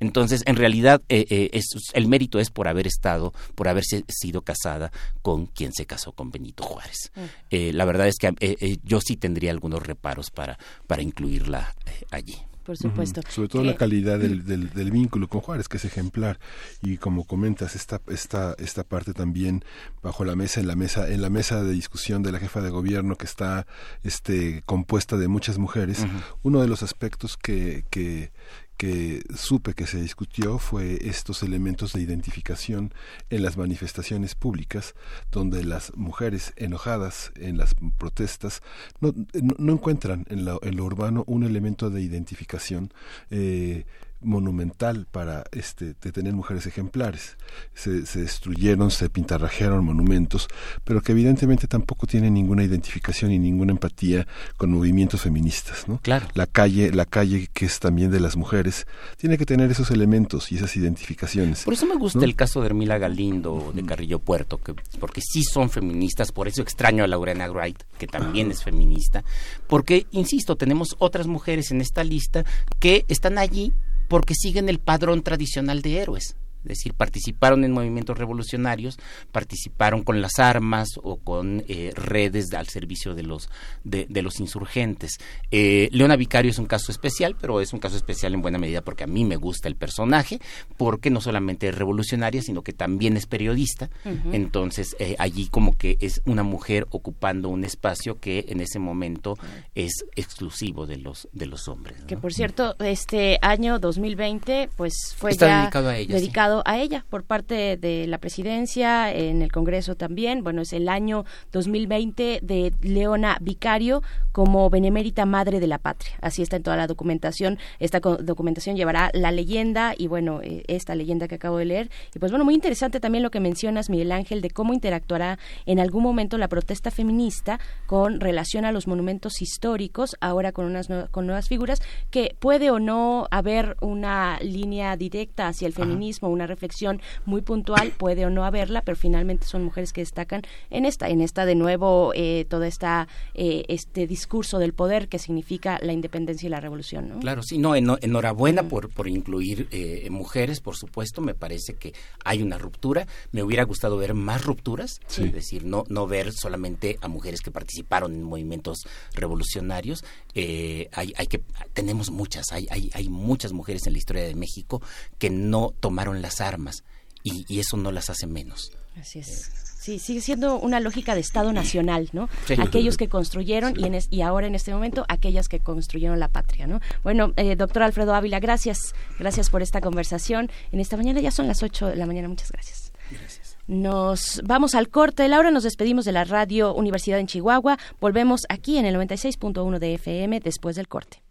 Entonces, en realidad, eh, eh, el mérito es por haber estado, por haberse sido casada con quien se casó con Benito Juárez. Mm. Eh, la verdad es que yo sí tendría algunos reparos para, para incluirla allí
por supuesto.
Sobre todo la calidad del, del, vínculo con Juárez, que es ejemplar. Y como comentas, esta, esta, esta parte también bajo la mesa, en la mesa, en la mesa de discusión de la jefa de gobierno que está este, compuesta de muchas mujeres, uno de los aspectos que, que, que supe que se discutió fue estos elementos de identificación en las manifestaciones públicas, donde las mujeres enojadas en las protestas no, no, encuentran en lo, en lo, urbano un elemento de identificación eh, monumental para este de tener mujeres ejemplares. Se, se, destruyeron, se pintarrajearon monumentos, pero que evidentemente tampoco tienen ninguna identificación y ninguna empatía con movimientos feministas, ¿no?
Claro.
La calle, la calle que es también de las mujeres, tiene que tener esos elementos y esas identificaciones.
Por eso me gusta el caso de Hermila Galindo de Carrillo Puerto, que porque sí son feministas, por eso extraño a Lorena Wright, que también es feminista, porque insisto, tenemos otras mujeres en esta lista que están allí porque siguen el padrón tradicional de héroes es decir, participaron en movimientos revolucionarios, participaron con las armas o con eh, redes al servicio de los, de, los insurgentes. Eh, Leona Vicario es un caso especial, pero es un caso especial en buena medida porque a mí me gusta el personaje, porque no solamente es revolucionaria, sino que también es periodista. Entonces, eh, allí como que es una mujer ocupando un espacio que en ese momento es exclusivo de los, de los hombres.
Que por cierto, este año 2020, pues fue
Está
ya
dedicado a ella.
Dedicado a ella por parte de la presidencia, en el Congreso también. Bueno, es el año 2020 de Leona Vicario como benemérita madre de la patria. Así está en toda la documentación. Esta documentación llevará la leyenda y bueno, eh, esta leyenda que acabo de leer. Y pues bueno, muy interesante también lo que mencionas, Miguel Ángel, de cómo interactuará en algún momento la protesta feminista con relación a los monumentos históricos, ahora con unas con nuevas figuras, que puede o no haber una línea directa hacia el feminismo, una reflexión muy puntual, puede o no haberla, pero finalmente son mujeres que destacan en esta, en esta de nuevo eh, toda esta eh, este discurso del poder que significa la independencia y la revolución. ¿no?
Claro, sí, no, enhorabuena por, por incluir eh, mujeres, por supuesto, me parece que hay una ruptura, me hubiera gustado ver más rupturas, es decir, no, no ver solamente a mujeres que participaron en movimientos revolucionarios, hay, hay que, tenemos muchas, hay, hay, hay muchas mujeres en la historia de México que no tomaron las armas y, eso no las hace menos.
Así es. Sí, sigue siendo una lógica de Estado nacional, ¿no? Aquellos que construyeron y, en y ahora en este momento aquellas que construyeron la patria, ¿no? Bueno, eh, doctor Alfredo Ávila, gracias, gracias por esta conversación. En esta mañana ya son las 8 de la mañana, muchas gracias. Gracias. Nos vamos al corte. Laura, nos despedimos de la radio Universidad en Chihuahua. Volvemos aquí en el 96.1 de FM después del corte.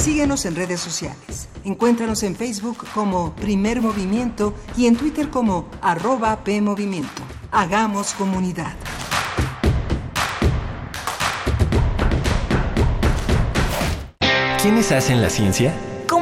Síguenos en redes sociales. Encuéntranos en Facebook como Primer Movimiento y en Twitter como arroba PMovimiento. Hagamos comunidad.
¿Quiénes hacen la ciencia?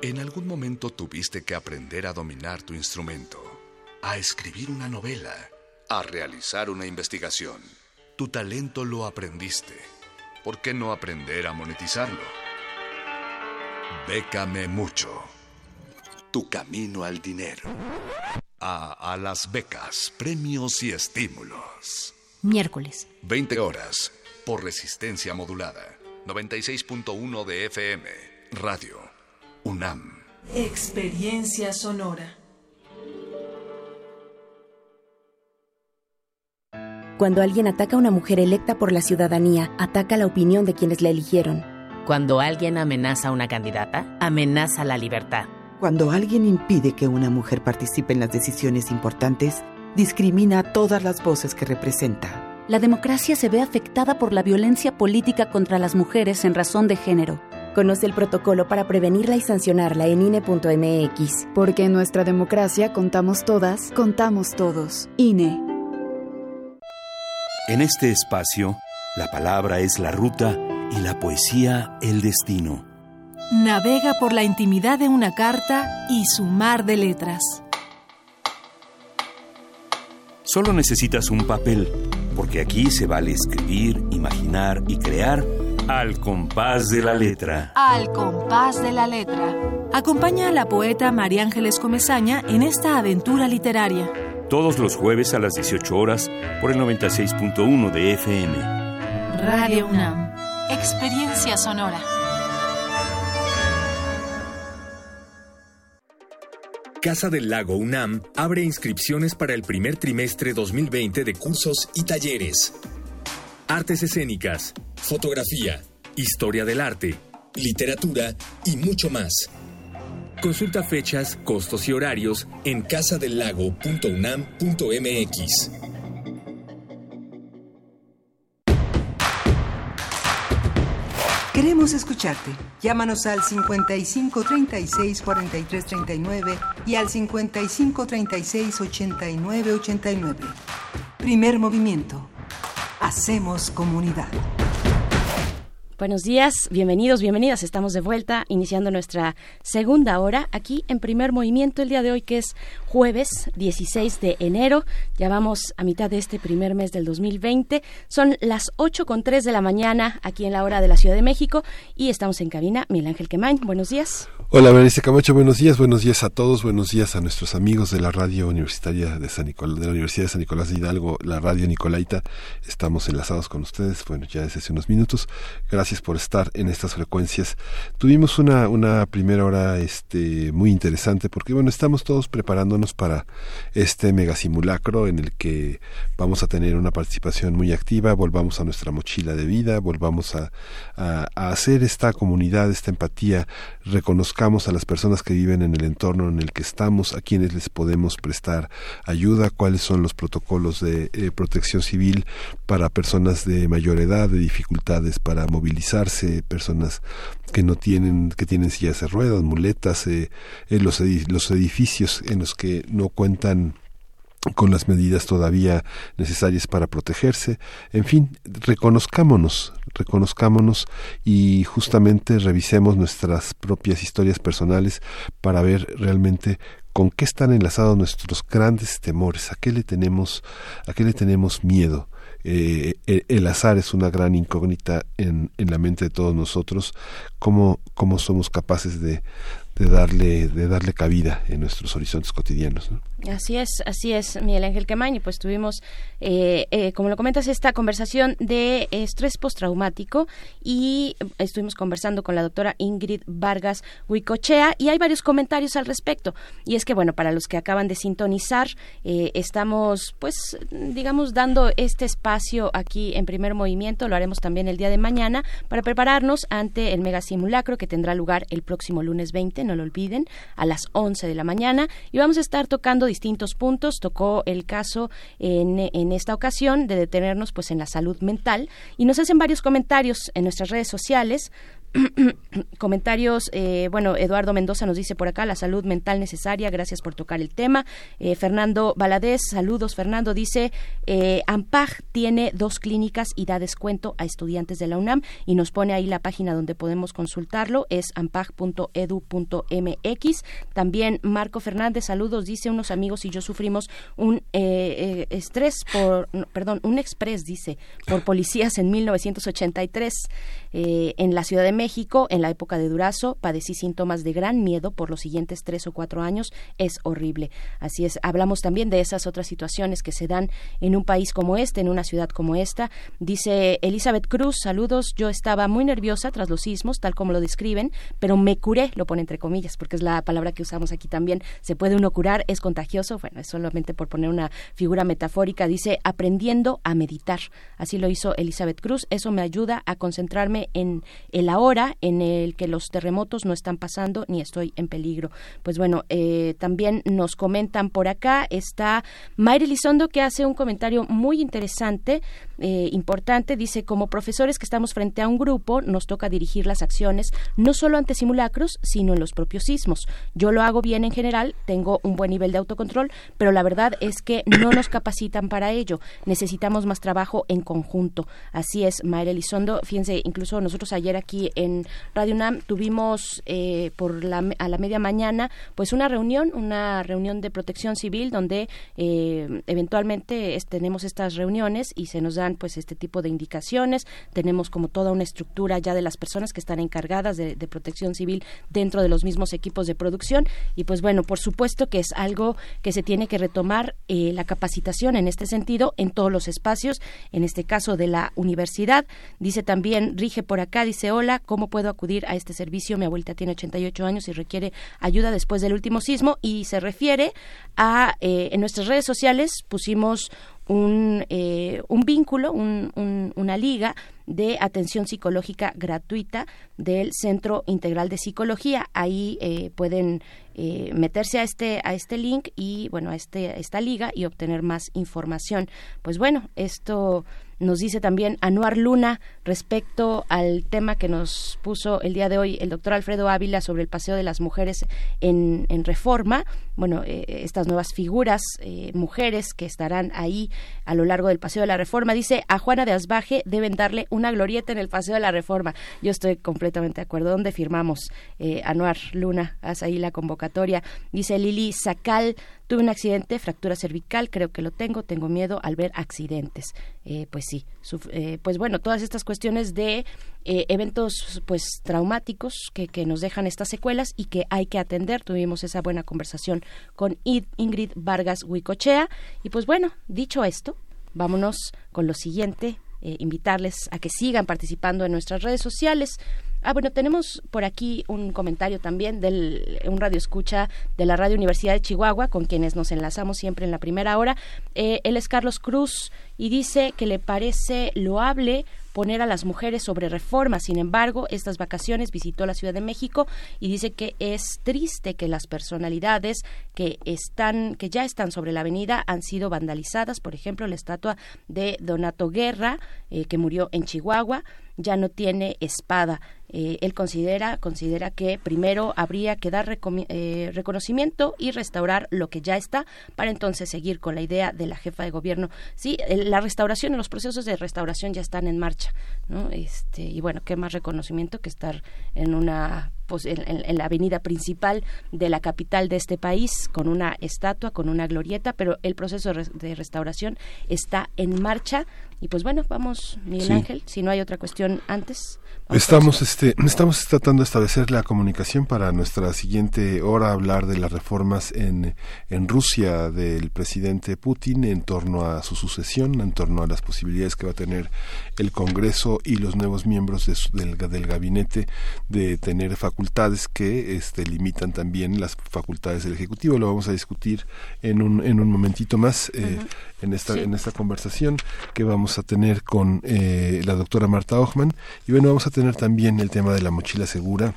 En algún momento tuviste que aprender a dominar tu instrumento, a escribir una novela, a realizar una investigación. Tu talento lo aprendiste. ¿Por qué no aprender a monetizarlo? Bécame mucho. Tu camino al dinero. A, a las becas, premios y estímulos.
Miércoles.
20 horas por resistencia modulada. 96.1 de FM. Radio. UNAM.
Experiencia sonora.
Cuando alguien ataca a una mujer electa por la ciudadanía, ataca la opinión de quienes la eligieron.
Cuando alguien amenaza a una candidata, amenaza la libertad.
Cuando alguien impide que una mujer participe en las decisiones importantes, discrimina a todas las voces que representa
la democracia se ve afectada por la violencia política contra las mujeres en razón de género.
Conoce el protocolo para prevenirla y sancionarla en INE.mx.
Porque en nuestra democracia contamos todas, contamos todos. INE.
En este espacio, la palabra es la ruta y la poesía el destino.
Navega por la intimidad de una carta y su mar de letras.
Solo necesitas un papel, porque aquí se vale escribir, imaginar y crear al compás de la letra.
Al compás de la letra. Acompaña a la poeta María Ángeles Comezaña en esta aventura literaria.
Todos los jueves a las 18 horas por el 96.1 de FM.
Radio UNAM. Experiencia sonora.
Casa del Lago UNAM abre inscripciones para el primer trimestre 2020 de cursos y talleres. Artes escénicas, fotografía, historia del arte, literatura y mucho más. Consulta fechas, costos y horarios en casadelago.unam.mx.
Queremos escucharte. Llámanos al 55 36 43 39 y al 55 36 89 89. Primer movimiento. Hacemos comunidad.
Buenos días, bienvenidos, bienvenidas. Estamos de vuelta iniciando nuestra segunda hora aquí en primer movimiento el día de hoy que es jueves 16 de enero. Ya vamos a mitad de este primer mes del 2020. Son las 8 con 3 de la mañana aquí en la hora de la Ciudad de México y estamos en cabina. Miguel Ángel Quemain, buenos días.
Hola, Berenice Camacho, buenos días, buenos días a todos, buenos días a nuestros amigos de la radio universitaria de San Nicolás, de la Universidad de San Nicolás de Hidalgo, la radio Nicolaita. Estamos enlazados con ustedes, bueno, ya desde hace unos minutos. Gracias por estar en estas frecuencias. Tuvimos una, una primera hora este, muy interesante porque, bueno, estamos todos preparándonos para este mega simulacro en el que vamos a tener una participación muy activa, volvamos a nuestra mochila de vida, volvamos a, a, hacer esta comunidad, esta empatía, reconozcamos a las personas que viven en el entorno en el que estamos, a quienes les podemos prestar ayuda, cuáles son los protocolos de eh, protección civil para personas de mayor edad, de dificultades para movilizarse, personas que no tienen, que tienen sillas de ruedas, muletas, eh, eh, los, los edificios en los que no cuentan con las medidas todavía necesarias para protegerse. En fin, reconozcámonos, reconozcámonos y justamente revisemos nuestras propias historias personales para ver realmente con qué están enlazados nuestros grandes temores, a qué le tenemos, a qué le tenemos miedo. Eh, el, azar es una gran incógnita en, en la mente de todos nosotros, cómo, cómo somos capaces de, de darle, de darle cabida en nuestros horizontes cotidianos.
Así es, así es, Miguel Ángel Quemain, y pues tuvimos, eh, eh, como lo comentas, esta conversación de estrés postraumático y estuvimos conversando con la doctora Ingrid Vargas Huicochea y hay varios comentarios al respecto. Y es que, bueno, para los que acaban de sintonizar, eh, estamos, pues, digamos, dando este espacio aquí en primer movimiento, lo haremos también el día de mañana, para prepararnos ante el mega simulacro que tendrá lugar el próximo lunes 20, no lo olviden, a las 11 de la mañana, y vamos a estar tocando distintos puntos. Tocó el caso en, en esta ocasión de detenernos pues en la salud mental y nos hacen varios comentarios en nuestras redes sociales. comentarios, eh, bueno, Eduardo Mendoza nos dice por acá, la salud mental necesaria, gracias por tocar el tema. Eh, Fernando Valadez, saludos, Fernando, dice, eh, AMPAG tiene dos clínicas y da descuento a estudiantes de la UNAM y nos pone ahí la página donde podemos consultarlo, es ampag.edu.mx. También Marco Fernández, saludos, dice, unos amigos y yo sufrimos un estrés por, perdón, un express, dice, por policías en 1983 en la Ciudad de México, en la época de Durazo, padecí síntomas de gran miedo por los siguientes tres o cuatro años. Es horrible. Así es. Hablamos también de esas otras situaciones que se dan en un país como este, en una ciudad como esta. Dice Elizabeth Cruz, saludos. Yo estaba muy nerviosa tras los sismos, tal como lo describen, pero me curé, lo pone entre comillas, porque es la palabra que usamos aquí también. Se puede uno curar, es contagioso. Bueno, es solamente por poner una figura metafórica. Dice aprendiendo a meditar. Así lo hizo Elizabeth Cruz. Eso me ayuda a concentrarme en el ahora en el que los terremotos no están pasando ni estoy en peligro. Pues bueno, eh, también nos comentan por acá, está Mayre Lizondo que hace un comentario muy interesante, eh, importante, dice, como profesores que estamos frente a un grupo, nos toca dirigir las acciones no solo ante simulacros, sino en los propios sismos. Yo lo hago bien en general, tengo un buen nivel de autocontrol, pero la verdad es que no nos capacitan para ello. Necesitamos más trabajo en conjunto. Así es, Mayra Elizondo. Fíjense, incluso nosotros ayer aquí en Radio UNAM tuvimos eh, por la, a la media mañana pues una reunión, una reunión de protección civil donde eh, eventualmente tenemos estas reuniones y se nos dan pues este tipo de indicaciones. Tenemos como toda una estructura ya de las personas que están encargadas de, protección civil dentro de los mismos equipos de producción y pues bueno, por supuesto que es algo que se tiene que retomar eh, la capacitación en este sentido en todos los espacios, en este caso de la universidad. Dice también, rige por acá, dice, hola, ¿cómo puedo acudir a este servicio? Mi abuelita tiene 88 años y requiere ayuda después del último sismo y se refiere a, eh, en nuestras redes sociales pusimos un, eh, un vínculo, una liga de atención psicológica gratuita del Centro Integral de Psicología. Ahí eh, pueden eh, meterse a este a este link y bueno a este esta liga y obtener más información. Pues bueno, esto nos dice también Anuar Luna respecto al tema que nos puso el día de hoy el doctor Alfredo Ávila sobre el paseo de las mujeres en, en reforma. Bueno, eh, estas nuevas figuras, eh, mujeres que estarán ahí a lo largo del paseo de la reforma. Dice a Juana de Asbaje deben darle una glorieta en el paseo de la reforma. Yo estoy completamente de acuerdo. ¿Dónde firmamos? Eh, Anuar Luna, haz ahí la convocatoria. Dice Lili Sacal Tuve un accidente, fractura cervical, creo que lo tengo, tengo miedo al ver accidentes. Eh, pues sí, eh, pues bueno, todas estas cuestiones de eh, eventos pues traumáticos que, que nos dejan estas secuelas y que hay que atender. Tuvimos esa buena conversación con Ingrid Vargas Huicochea. Y pues bueno, dicho esto, vámonos con lo siguiente, invitarles a que sigan participando en nuestras redes sociales. Ah, bueno, tenemos por aquí un comentario también de un radio escucha de la Radio Universidad de Chihuahua, con quienes nos enlazamos siempre en la primera hora. Eh, él es Carlos Cruz y dice que le parece loable poner a las mujeres sobre reforma. Sin embargo, estas vacaciones visitó la Ciudad de México y dice que es triste que las personalidades que están, que ya están sobre la avenida han sido vandalizadas. Por ejemplo, la estatua de Donato Guerra, eh, que murió en Chihuahua, ya no tiene espada. Eh, él considera, considera que primero habría que dar eh, reconocimiento y restaurar lo que ya está para entonces seguir con la idea de la jefa de gobierno. Sí, la restauración, los procesos de restauración ya están en marcha, ¿no? Este, y bueno, qué más reconocimiento que estar en una pues, en, la avenida principal de la capital de este país con una estatua, con una glorieta, pero el proceso de restauración está en marcha y pues bueno, vamos, Miguel Ángel, si no hay otra cuestión antes.
Estamos, este, estamos tratando de establecer la comunicación para nuestra siguiente hora, hablar de las reformas en, en Rusia del presidente Putin en torno a su sucesión, en torno a las posibilidades que va a tener el Congreso y los nuevos miembros del, del gabinete de tener facultades que este, limitan también las facultades del Ejecutivo. Lo vamos a discutir en un, en un momentito más eh, en, esta, en esta conversación que vamos a tener con eh, la doctora Marta Ochman y bueno, vamos a tener también el tema de la mochila segura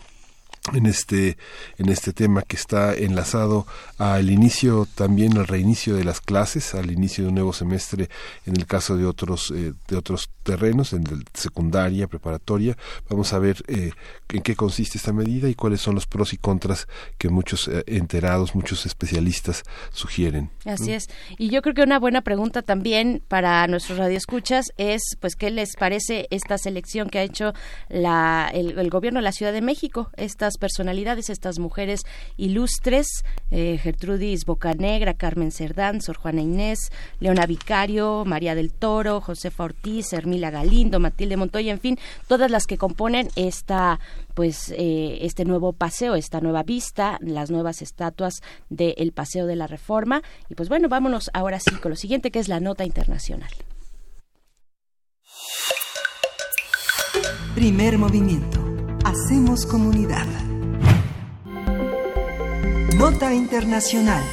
en este en este tema que está enlazado al inicio también al reinicio de las clases al inicio de un nuevo semestre en el caso de otros eh, de otros terrenos en el secundaria preparatoria. Vamos a ver eh, en qué consiste esta medida y cuáles son los pros y contras que muchos eh, enterados muchos especialistas sugieren
así es. Y yo creo que una buena pregunta también para nuestros radioescuchas es pues qué les parece esta selección que ha hecho la el, el gobierno de la Ciudad de México personalidades, estas mujeres ilustres, eh, Gertrudis Bocanegra, Carmen Cerdán, Sor Juana Inés, Leona Vicario, María del Toro, Josefa Ortiz, Hermila Galindo, Matilde Montoya, en fin, todas las que componen esta pues eh, este nuevo paseo, esta nueva vista, las nuevas estatuas del Paseo de la Reforma. Y pues bueno, vámonos ahora sí con lo siguiente que es la nota internacional.
Primer movimiento. Hacemos comunidad. Nota Internacional.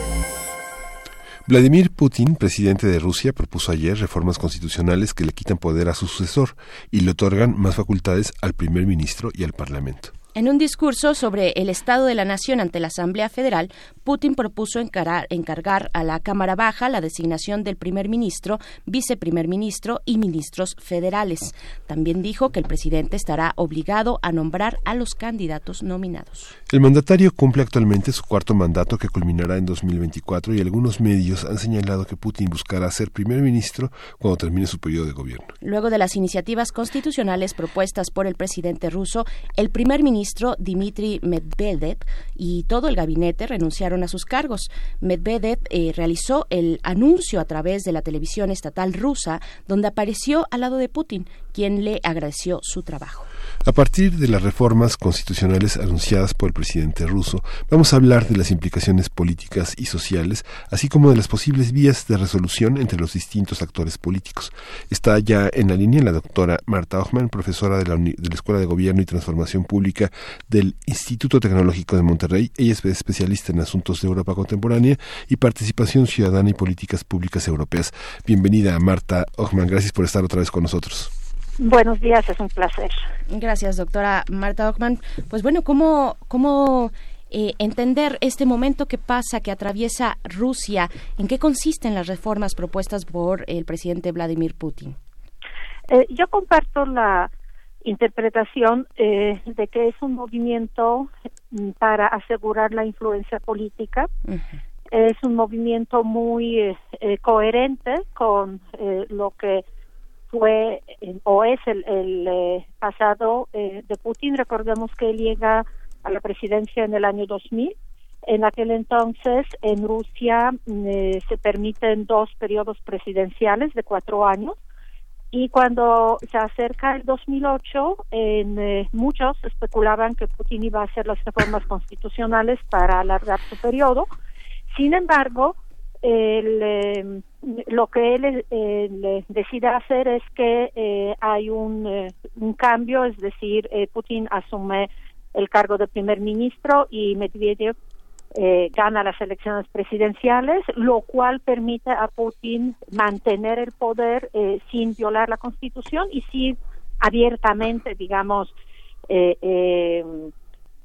Vladimir Putin, presidente de Rusia, propuso ayer reformas constitucionales que le quitan poder a su sucesor y le otorgan más facultades al primer ministro y al Parlamento.
En un discurso sobre el estado de la nación ante la Asamblea Federal, Putin propuso encargar a la Cámara Baja la designación del primer ministro, viceprimer ministro y ministros federales. También dijo que el presidente estará obligado a nombrar a los candidatos nominados.
El mandatario cumple actualmente su cuarto mandato que culminará en 2024 y algunos medios han señalado que Putin buscará ser primer ministro cuando termine su periodo de gobierno.
Luego de las iniciativas constitucionales propuestas por el presidente ruso, el primer ministro ministro Dmitry Medvedev y todo el gabinete renunciaron a sus cargos. Medvedev eh, realizó el anuncio a través de la televisión estatal rusa, donde apareció al lado de Putin, quien le agradeció su trabajo.
A partir de las reformas constitucionales anunciadas por el presidente ruso, vamos a hablar de las implicaciones políticas y sociales, así como de las posibles vías de resolución entre los distintos actores políticos. Está ya en la línea la doctora Marta Ochman, profesora de la, de la Escuela de Gobierno y Transformación Pública del Instituto Tecnológico de Monterrey. Ella es especialista en asuntos de Europa contemporánea y participación ciudadana y políticas públicas europeas. Bienvenida, Marta Ochman. Gracias por estar otra vez con nosotros.
Buenos días, es un placer.
Gracias, doctora Marta Ockman. Pues bueno, ¿cómo, cómo eh, entender este momento que pasa, que atraviesa Rusia? ¿En qué consisten las reformas propuestas por el presidente Vladimir Putin?
Eh, yo comparto la interpretación eh, de que es un movimiento mm, para asegurar la influencia política. Es un movimiento muy coherente con lo que fue o es el, el pasado eh, de Putin. Recordemos que él llega a la presidencia en el año 2000. En aquel entonces, en Rusia mm, eh, se permiten dos periodos presidenciales de cuatro años. Y cuando se acerca el 2008, en, eh, muchos especulaban que Putin iba a hacer las reformas constitucionales para alargar su periodo. Sin embargo, el, eh, lo que él eh, decide hacer es que eh, hay un, eh, un, cambio, es decir, Putin asume el cargo de primer ministro y Medvedev gana las elecciones presidenciales, lo cual permite a Putin mantener el poder sin violar la Constitución y sin abiertamente, digamos,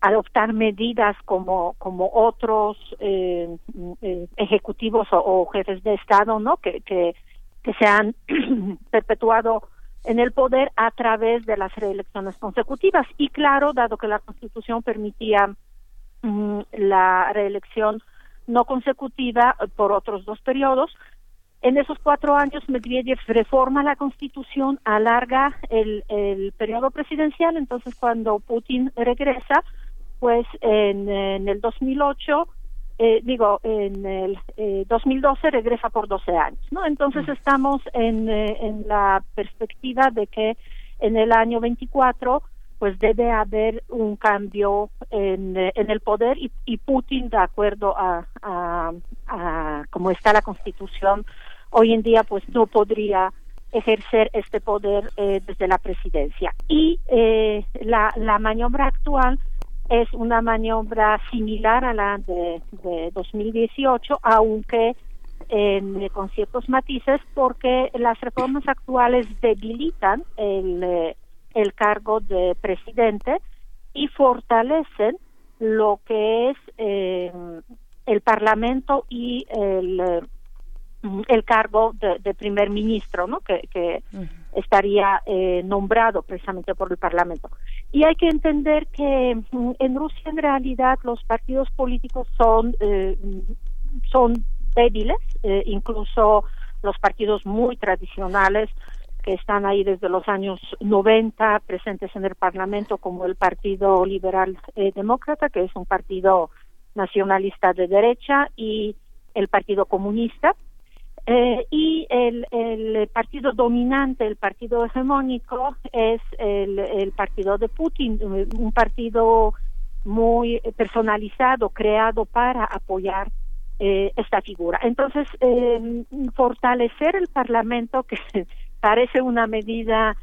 adoptar medidas como como otros eh, eh, ejecutivos o, jefes de estado no que que, que se han perpetuado en el poder a través de las reelecciones consecutivas. Y claro dado que la constitución permitía mm, la reelección no consecutiva por otros dos periodos en esos cuatro años Medvedev reforma la constitución alarga el, el periodo presidencial. Entonces cuando Putin regresa pues en, el 2008 eh, digo, en el 2012 eh, regresa por 12 años, ¿no? Entonces estamos en, eh, en la perspectiva de que en el año 24 pues debe haber un cambio en, en el poder y, y, Putin, de acuerdo a, a, a cómo está la Constitución, hoy en día pues no podría ejercer este poder desde la presidencia. Y la, la maniobra actual es una maniobra similar a la de, de 2018, aunque en, con ciertos matices, porque las reformas actuales debilitan el, eh, el cargo de presidente y fortalecen lo que es eh, el Parlamento y el, eh, el cargo de, primer ministro, ¿no? Que, que estaría eh, nombrado precisamente por el Parlamento. Y hay que entender que mm, en Rusia en realidad los partidos políticos son, eh, son débiles, eh, incluso los partidos muy tradicionales que están ahí desde los años 90 presentes en el Parlamento, como el Partido Liberal Demócrata, que es un partido nacionalista de derecha, y el Partido Comunista, eh, y el, partido dominante, el partido hegemónico, es el, partido de Putin, un partido muy personalizado, creado para apoyar eh, esta figura. Entonces, eh, fortalecer el Parlamento, que parece una medida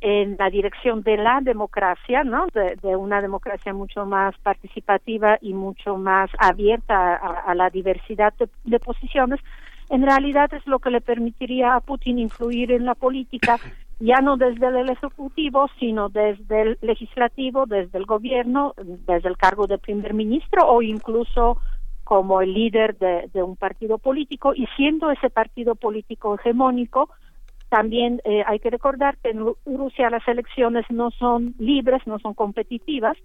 en la dirección de la democracia, ¿no? De, una democracia mucho más participativa y mucho más abierta a, la diversidad de posiciones, en realidad es lo que le permitiría a Putin influir en la política, ya no desde el ejecutivo, sino desde el legislativo, desde el gobierno, desde el cargo de primer ministro o incluso como el líder de, un partido político. Y siendo ese partido político hegemónico, también eh, hay que recordar que en Rusia las elecciones no son libres, no son competitivas,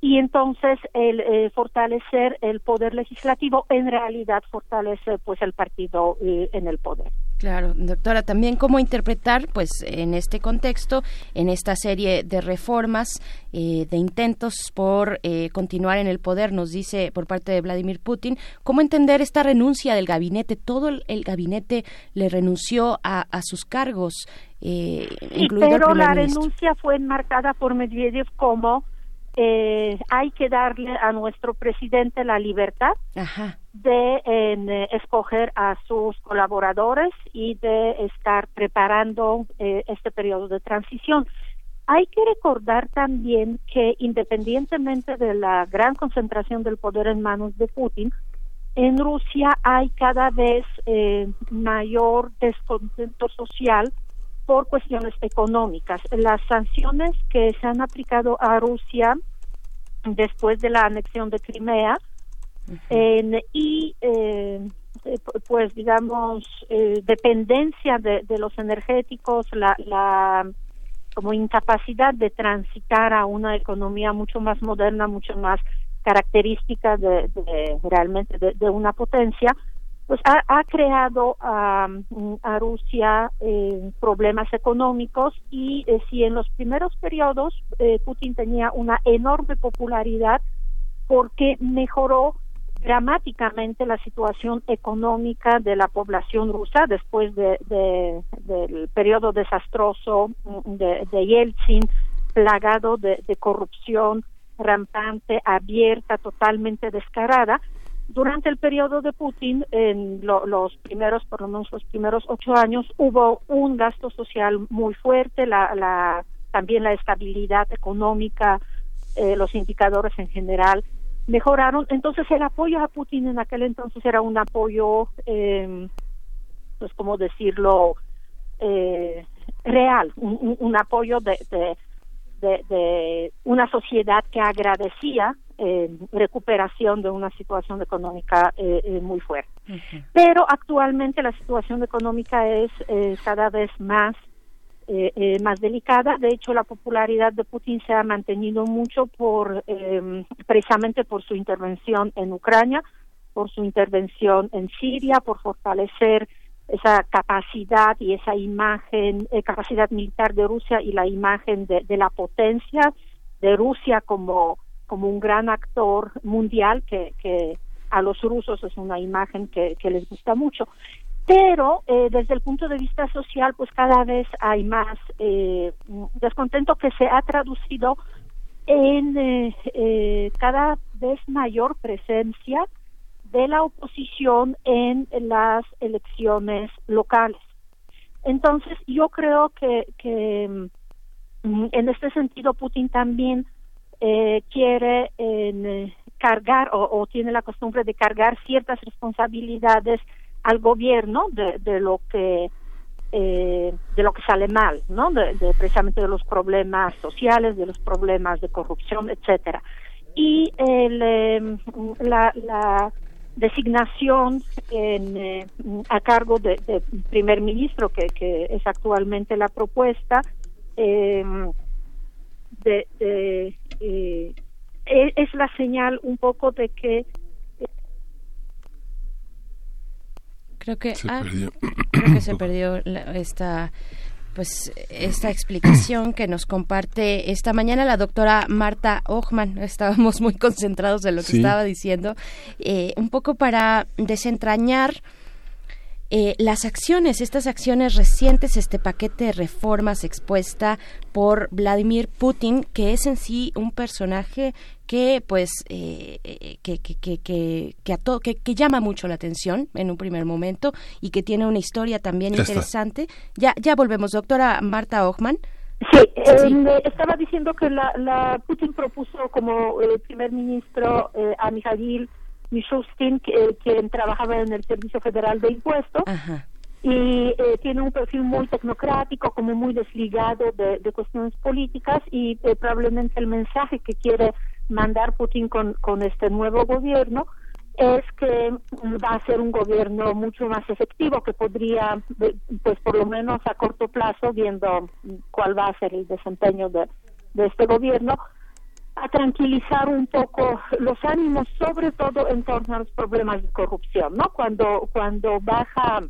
y entonces el eh, fortalecer el poder legislativo en realidad fortalece pues el partido eh, en el poder.
Claro, doctora, también cómo interpretar, pues, en este contexto, en esta serie de reformas, eh, de intentos por continuar en el poder, nos dice por parte de Vladimir Putin, cómo entender esta renuncia del gabinete. Todo el, gabinete le renunció a, sus cargos,
eh, pero la renuncia fue enmarcada por Medvedev como eh, hay que darle a nuestro presidente la libertad de eh, escoger a sus colaboradores y de estar preparando eh, este periodo de transición. Hay que recordar también que independientemente de la gran concentración del poder en manos de Putin, en Rusia hay cada vez mayor descontento social por cuestiones económicas. Las sanciones que se han aplicado a Rusia después de la anexión de Crimea y eh, eh, pues digamos eh, dependencia de, los energéticos la, la como incapacidad de transitar a una economía mucho más moderna mucho más característica de, realmente de, una potencia pues ha, creado a, Rusia eh, problemas económicos y eh, si en los primeros periodos eh, Putin tenía una enorme popularidad porque mejoró dramáticamente la situación económica de la población rusa después de, del periodo desastroso de, de Yeltsin, plagado de corrupción rampante, abierta, totalmente descarada, durante el periodo de Putin, en los primeros, por lo menos los primeros ocho años, hubo un gasto social muy fuerte, la, la, también la estabilidad económica, eh, los indicadores en general mejoraron. Entonces el apoyo a Putin en aquel entonces era un apoyo, eh, pues como decirlo, eh, real, un, apoyo de, de, de, una sociedad que agradecía eh, recuperación de una situación económica eh, eh, muy fuerte. Pero actualmente la situación económica es cada vez más más delicada. De hecho, la popularidad de Putin se ha mantenido mucho por precisamente por su intervención en Ucrania, por su intervención en Siria, por fortalecer esa capacidad y esa imagen, capacidad militar de Rusia y la imagen de, de la potencia de Rusia como como un gran actor mundial que, que a los rusos es una imagen que, les gusta mucho. Pero eh, desde el punto de vista social, pues cada vez hay más eh, descontento que se ha traducido en eh, eh, cada vez mayor presencia de la oposición en las elecciones locales. Entonces, yo creo que, que mm, en este sentido Putin también eh, quiere eh, cargar o, tiene la costumbre de cargar ciertas responsabilidades al gobierno de, de lo que eh, de lo que sale mal, ¿no? De, precisamente de los problemas sociales, de los problemas de corrupción, etcétera. Y el, em, la, la designación en, a cargo de, primer ministro, que, que es actualmente la propuesta, eh, de, eh, e, es la señal un poco de que
creo que se ah, perdió. creo que se perdió esta pues esta explicación que nos comparte esta mañana la doctora Marta Ochman. Estábamos muy concentrados en lo que estaba diciendo, eh, un poco para desentrañar eh, las acciones, estas acciones recientes, este paquete de reformas expuesta por Vladimir Putin, que es en sí un personaje que pues eh, eh, que, que, que, que, que, llama mucho la atención en un primer momento y que tiene una historia también interesante. Ya, ya volvemos, doctora Marta Ochman.
Sí, estaba diciendo que la, la Putin propuso como primer ministro a Mikhail Mishustin, quien trabajaba en el Servicio Federal de Impuestos. Y eh, tiene un perfil muy tecnocrático, como muy desligado de, cuestiones políticas y eh, probablemente el mensaje que quiere mandar Putin con, con este nuevo gobierno es que va a ser un gobierno mucho más efectivo que podría, pues por lo menos a corto plazo, viendo cuál va a ser el desempeño de, de este gobierno, a tranquilizar un poco los ánimos, sobre todo en torno a los problemas de corrupción, ¿no? Cuando cuando baja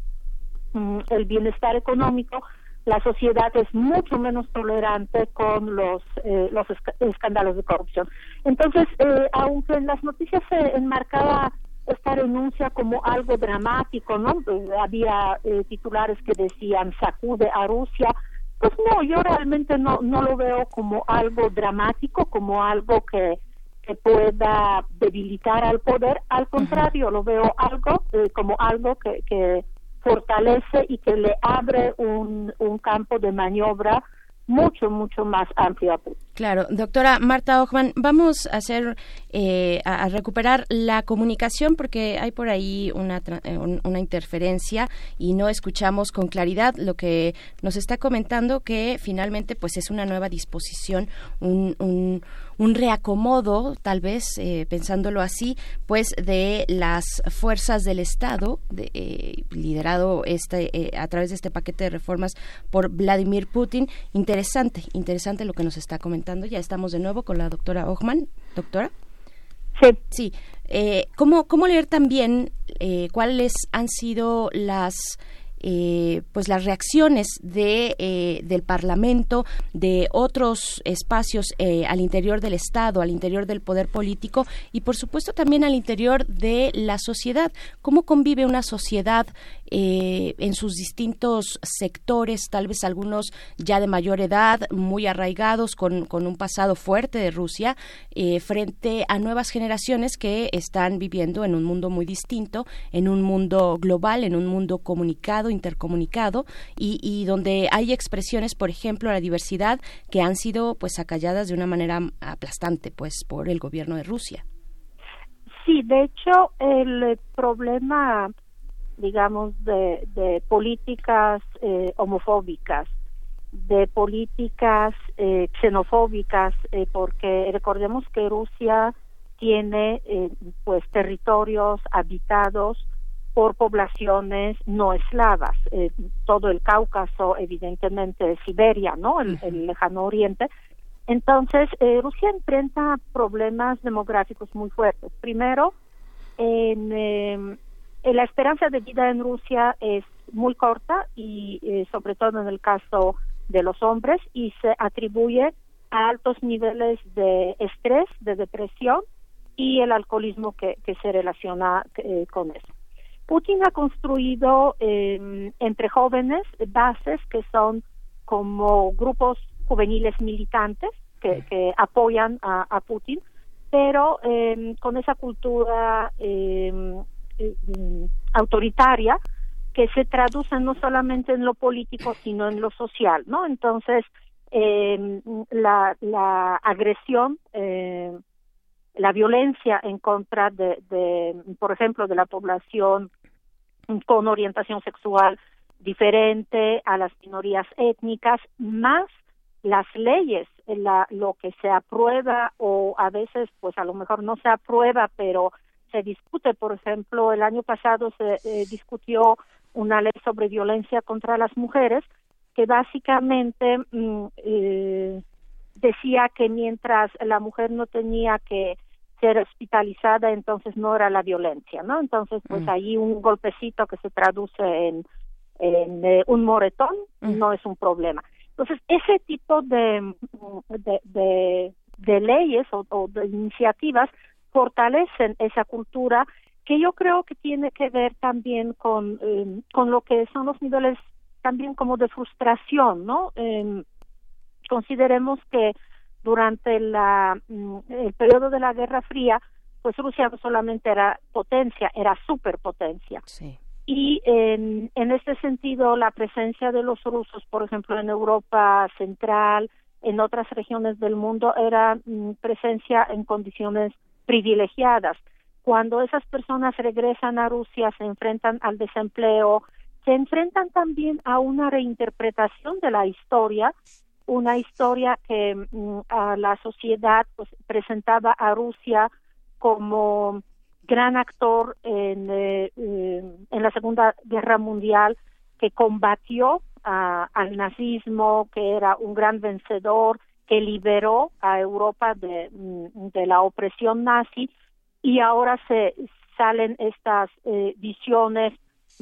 mm, el bienestar económico, la sociedad es mucho menos tolerante con los eh, los escándalos de corrupción. Entonces, eh, aunque en las noticias se enmarcaba esta renuncia como algo dramático, ¿no? Había eh, titulares que decían sacude a Rusia, pues no, yo realmente no, no lo veo como algo dramático, como algo que, que pueda debilitar al poder, al contrario, lo veo algo eh, como algo que, que fortalece y que le abre un, un campo de maniobra mucho, mucho más amplia.
Claro, doctora Marta Ochman, vamos a hacer, eh, a, recuperar la comunicación porque hay por ahí una, eh, una interferencia y no escuchamos con claridad lo que nos está comentando que finalmente pues es una nueva disposición, un, un un reacomodo, tal vez, eh, pensándolo así, pues de las fuerzas del Estado, de, eh, liderado este, eh, a través de este paquete de reformas por Vladimir Putin. Interesante, interesante lo que nos está comentando. Ya estamos de nuevo con la doctora Ochman. Doctora.
Sí.
Sí. ¿cómo, ¿Cómo leer también cuáles han sido las eh, pues las reacciones de eh, del Parlamento, de otros espacios eh, al interior del Estado, al interior del poder político y por supuesto también al interior de la sociedad. ¿Cómo convive una sociedad en sus distintos sectores, tal vez algunos ya de mayor edad, muy arraigados, con, con un pasado fuerte de Rusia, frente a nuevas generaciones que están viviendo en un mundo muy distinto, en un mundo global, en un mundo comunicado, intercomunicado y, donde hay expresiones, por ejemplo, la diversidad que han sido pues acalladas de una manera aplastante pues por el gobierno de Rusia.
Sí, de hecho el problema digamos de, políticas eh, homofóbicas de políticas eh, xenofóbicas eh, porque recordemos que Rusia tiene pues territorios habitados por poblaciones no eslavas, eh, todo el Cáucaso, evidentemente Siberia, ¿no? El, lejano oriente. Entonces, eh, Rusia enfrenta problemas demográficos muy fuertes. Primero, en, em, la esperanza de vida en Rusia es muy corta y eh, sobre todo en el caso de los hombres y se atribuye a altos niveles de estrés, de depresión y el alcoholismo que, que se relaciona con eso. Putin ha construido em, entre jóvenes bases que son como grupos juveniles militantes que, apoyan a, Putin, pero em, con esa cultura em, autoritaria que se traduce no solamente en lo político sino en lo social, ¿no? Entonces la, la agresión la violencia en contra de, de, por ejemplo, de la población con orientación sexual diferente, a las minorías étnicas, más las leyes, la, lo que se aprueba o a veces, pues a lo mejor no se aprueba, pero se discute. Por ejemplo, el año pasado se eh, discutió una ley sobre violencia contra las mujeres que básicamente mm, eh, decía que mientras la mujer no tenía que ser hospitalizada, entonces no era la violencia, ¿no? Entonces, pues mm. ahí un golpecito que se traduce en, en eh, un moretón mm. no es un problema. Entonces, ese tipo de, de, de, leyes o, de iniciativas fortalecen esa cultura que yo creo que tiene que ver también con, em, con lo que son los niveles también como de frustración, ¿no? Eh, consideremos que durante la, mm, el periodo de la Guerra Fría, pues Rusia no solamente era potencia, era superpotencia. Sí. Y en, en este sentido, la presencia de los rusos, por ejemplo, en Europa Central, en otras regiones del mundo, era mm, presencia en condiciones privilegiadas. cuando esas personas regresan a Rusia se enfrentan al desempleo, se enfrentan también a una reinterpretación de la historia, una historia que mm, a la sociedad pues, presentaba a Rusia como gran actor en, eh, en la Segunda Guerra Mundial que combatió al nazismo, que era un gran vencedor, que liberó a Europa de, mm, de la opresión nazi y ahora se salen estas eh, visiones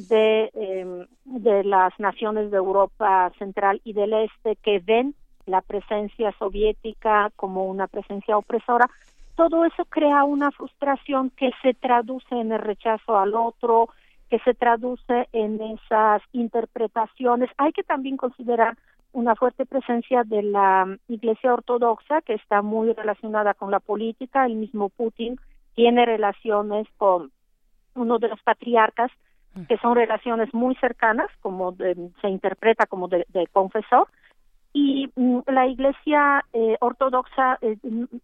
em, de las naciones de Europa Central y del Este que ven la presencia soviética como una presencia opresora, todo eso crea una frustración que se traduce en el rechazo al otro, que se traduce en esas interpretaciones. Hay que también considerar una fuerte presencia de la Iglesia Ortodoxa que está muy relacionada con la política. El mismo Putin tiene relaciones con uno de los patriarcas que son relaciones muy cercanas, como se interpreta como de, confesor, y mm, la Iglesia eh, Ortodoxa eh,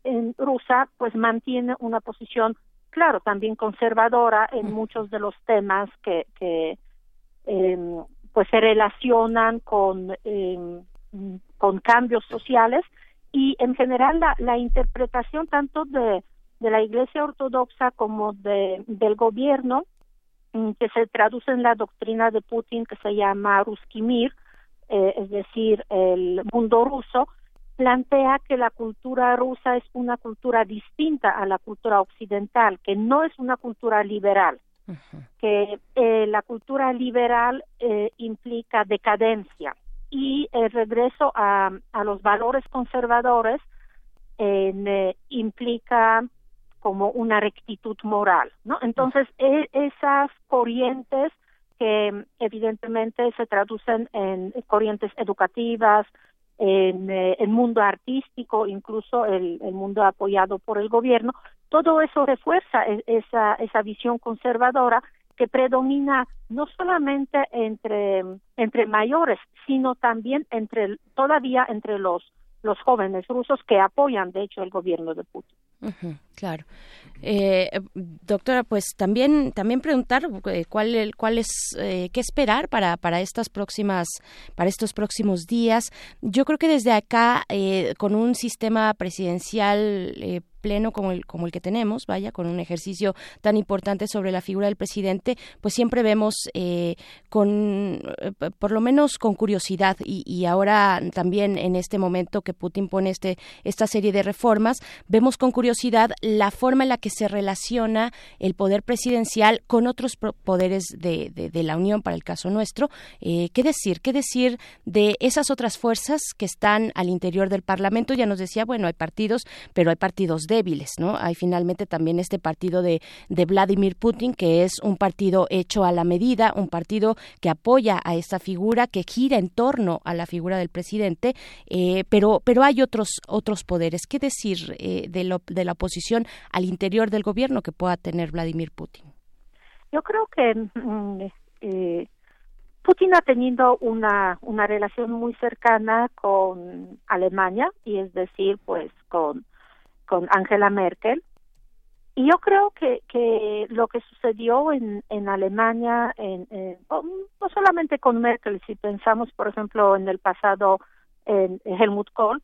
en rusa pues mantiene una posición claro, también conservadora en muchos de los temas que, que em, pues se relacionan con, em, con cambios sociales y en general la, la interpretación tanto de, de la Iglesia Ortodoxa como de, del gobierno mm, que se traduce en la doctrina de Putin que se llama Ruskimir, eh, es decir, el mundo ruso, plantea que la cultura rusa es una cultura distinta a la cultura occidental, que no es una cultura liberal, que eh, la cultura liberal eh, implica decadencia y el regreso a, a los valores conservadores eh, implica como una rectitud moral, ¿no? Entonces, e, esas corrientes que evidentemente se traducen en corrientes educativas, en eh, el mundo artístico, incluso el, mundo apoyado por el gobierno, todo eso refuerza e, esa, esa visión conservadora que predomina no solamente entre, entre mayores, sino también entre todavía entre los los jóvenes rusos que apoyan, de hecho, el gobierno de Putin.
claro. Eh, doctora, pues también también preguntar eh, cuál cuál es eh, qué esperar para para estas próximas para estos próximos días. Yo creo que desde acá eh, con un sistema presidencial pleno como el, como el que tenemos, vaya, con un ejercicio tan importante sobre la figura del presidente, pues siempre vemos eh, con, eh, por lo menos con curiosidad y, ahora también en este momento que Putin pone este, esta serie de reformas, vemos con curiosidad la forma en la que se relaciona el poder presidencial con otros poderes de, de, la Unión, para el caso nuestro. Eh, ¿Qué decir? ¿Qué decir de esas otras fuerzas que están al interior del Parlamento? Ya nos decía, bueno, hay partidos, pero hay partidos débiles, ¿no? Hay finalmente también este partido de, de Vladimir Putin, que es un partido hecho a la medida, un partido que apoya a esta figura, que gira en torno a la figura del presidente, eh, pero, pero hay otros, otros poderes. ¿Qué decir eh, de, lo, de la oposición al interior del gobierno que pueda tener Vladimir Putin?
Yo creo que mm, eh, Putin ha tenido una, una relación muy cercana con Alemania, y es decir, pues con con Angela Merkel. Y yo creo que, que lo que sucedió en, en Alemania, en, no solamente con Merkel, si pensamos, por ejemplo, en el pasado en Helmut Kohl,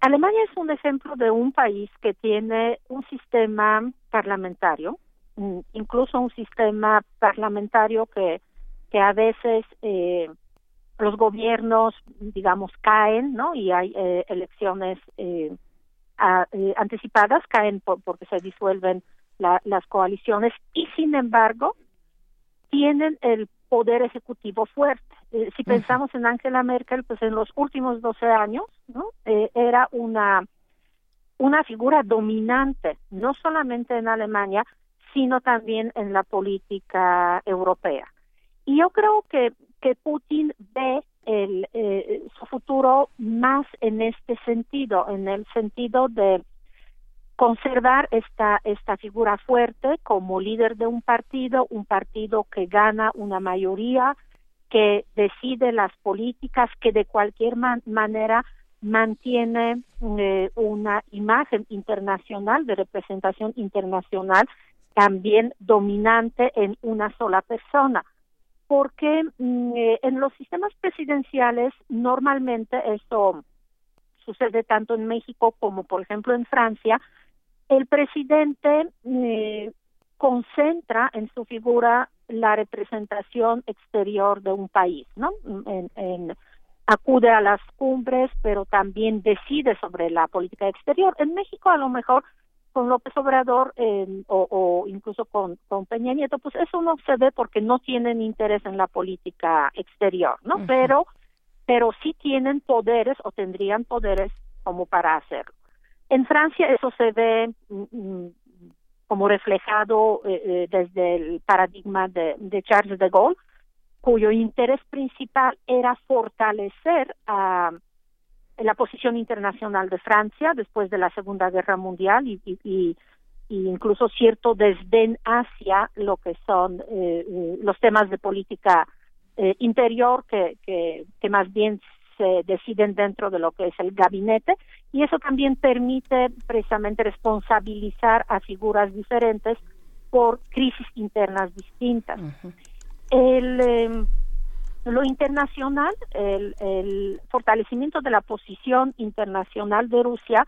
Alemania es un ejemplo de un país que tiene un sistema parlamentario, mm, incluso un sistema parlamentario que, que a veces eh, los gobiernos, digamos, caen, ¿no? Y hay eh, elecciones eh, eh, anticipadas caen porque se disuelven las coaliciones y sin embargo tienen el poder ejecutivo fuerte. Eh, si pensamos en Angela Merkel, pues en los últimos 12 años, ¿no? Eh, era una una figura dominante, no solamente en Alemania, sino también en la política europea. Y yo creo que, que Putin ve el, eh, su futuro más en este sentido, en el sentido de conservar esta, esta figura fuerte como líder de un partido, un partido que gana una mayoría, que decide las políticas, que de cualquier manera mantiene eh, una imagen internacional, de representación internacional, también dominante en una sola persona porque mm, eh, en los sistemas presidenciales normalmente esto sucede tanto en México como por ejemplo en Francia el presidente eh, concentra en su figura la representación exterior de un país, ¿no? En, acude a las cumbres, pero también decide sobre la política exterior. En México, a lo mejor, con López Obrador o, incluso con, con, Peña Nieto, pues eso no se ve porque no tienen interés en la política exterior, ¿no? Pero, pero sí tienen poderes o tendrían poderes como para hacerlo. En Francia eso se ve mm, mm, como reflejado eh, eh, desde el paradigma de, Charles de Gaulle, cuyo interés principal era fortalecer a la posición internacional de Francia después de la Segunda Guerra Mundial y, y, incluso cierto desdén hacia lo que son eh, los temas de política interior que, que, que más bien se deciden dentro de lo que es el gabinete y eso también permite precisamente responsabilizar a figuras diferentes por crisis internas distintas. El em, lo internacional, el, el, fortalecimiento de la posición internacional de Rusia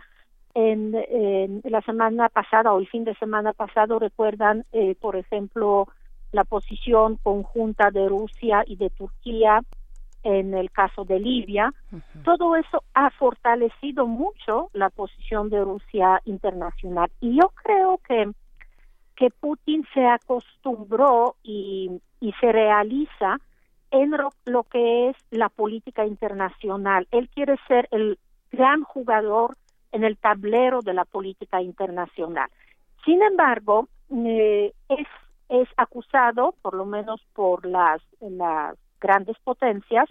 en, la semana pasada o el fin de semana pasado recuerdan, eh, por ejemplo, la posición conjunta de Rusia y de Turquía en el caso de Libia, todo eso ha fortalecido mucho la posición de Rusia internacional. Y yo creo que, que Putin se acostumbró y, y se realiza en lo, que es la política internacional. Él quiere ser el gran jugador en el tablero de la política internacional. Sin embargo, eh, es, es acusado, por lo menos por las, las grandes potencias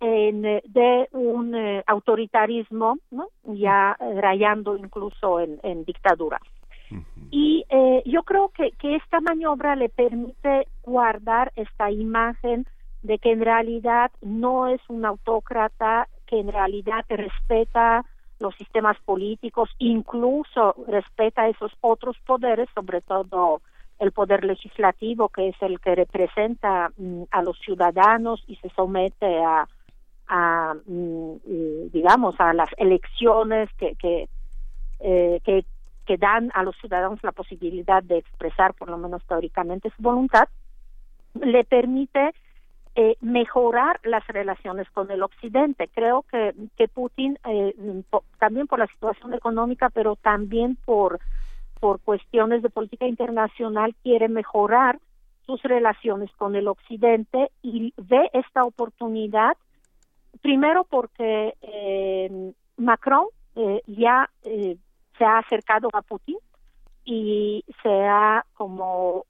en, eh, de un eh, autoritarismo, ¿no? ya rayando incluso en, en dictadura. Y eh, yo creo que, que esta maniobra le permite guardar esta imagen de que en realidad no es un autócrata, que en realidad respeta los sistemas políticos, incluso respeta esos otros poderes, sobre todo el poder legislativo, que es el que representa mm, a los ciudadanos y se somete a, mm, digamos, a las elecciones que, eh, que, que dan a los ciudadanos la posibilidad de expresar, por lo menos teóricamente, su voluntad, le permite eh, mejorar las relaciones con el Occidente. Creo que, que Putin, eh, también por la situación económica, pero también por por cuestiones de política internacional quiere mejorar sus relaciones con el occidente y ve esta oportunidad primero porque eh, Macron ya eh, se ha acercado a Putin y se ha como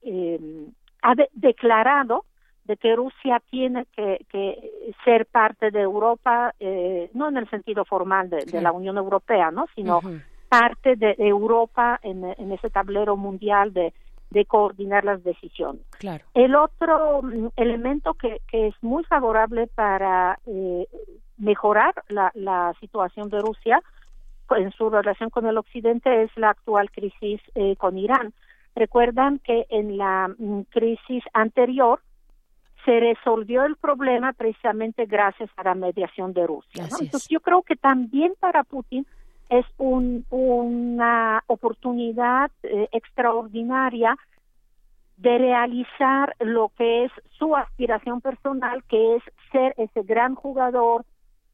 ha declarado de que Rusia tiene que, que, ser parte de Europa, no en el sentido formal de, la Unión Europea, no, sino parte de Europa en, ese tablero mundial de, de coordinar las decisiones.
Claro.
El otro mm, elemento que, que es muy favorable para eh, mejorar la, la situación de Rusia en su relación con el Occidente es la actual crisis eh, con Irán. Recuerdan que en la mm, crisis anterior se resolvió el problema precisamente gracias a la mediación de Rusia. Entonces yo creo que también para Putin es un, una oportunidad eh, extraordinaria de realizar lo que es su aspiración personal, que es ser ese gran jugador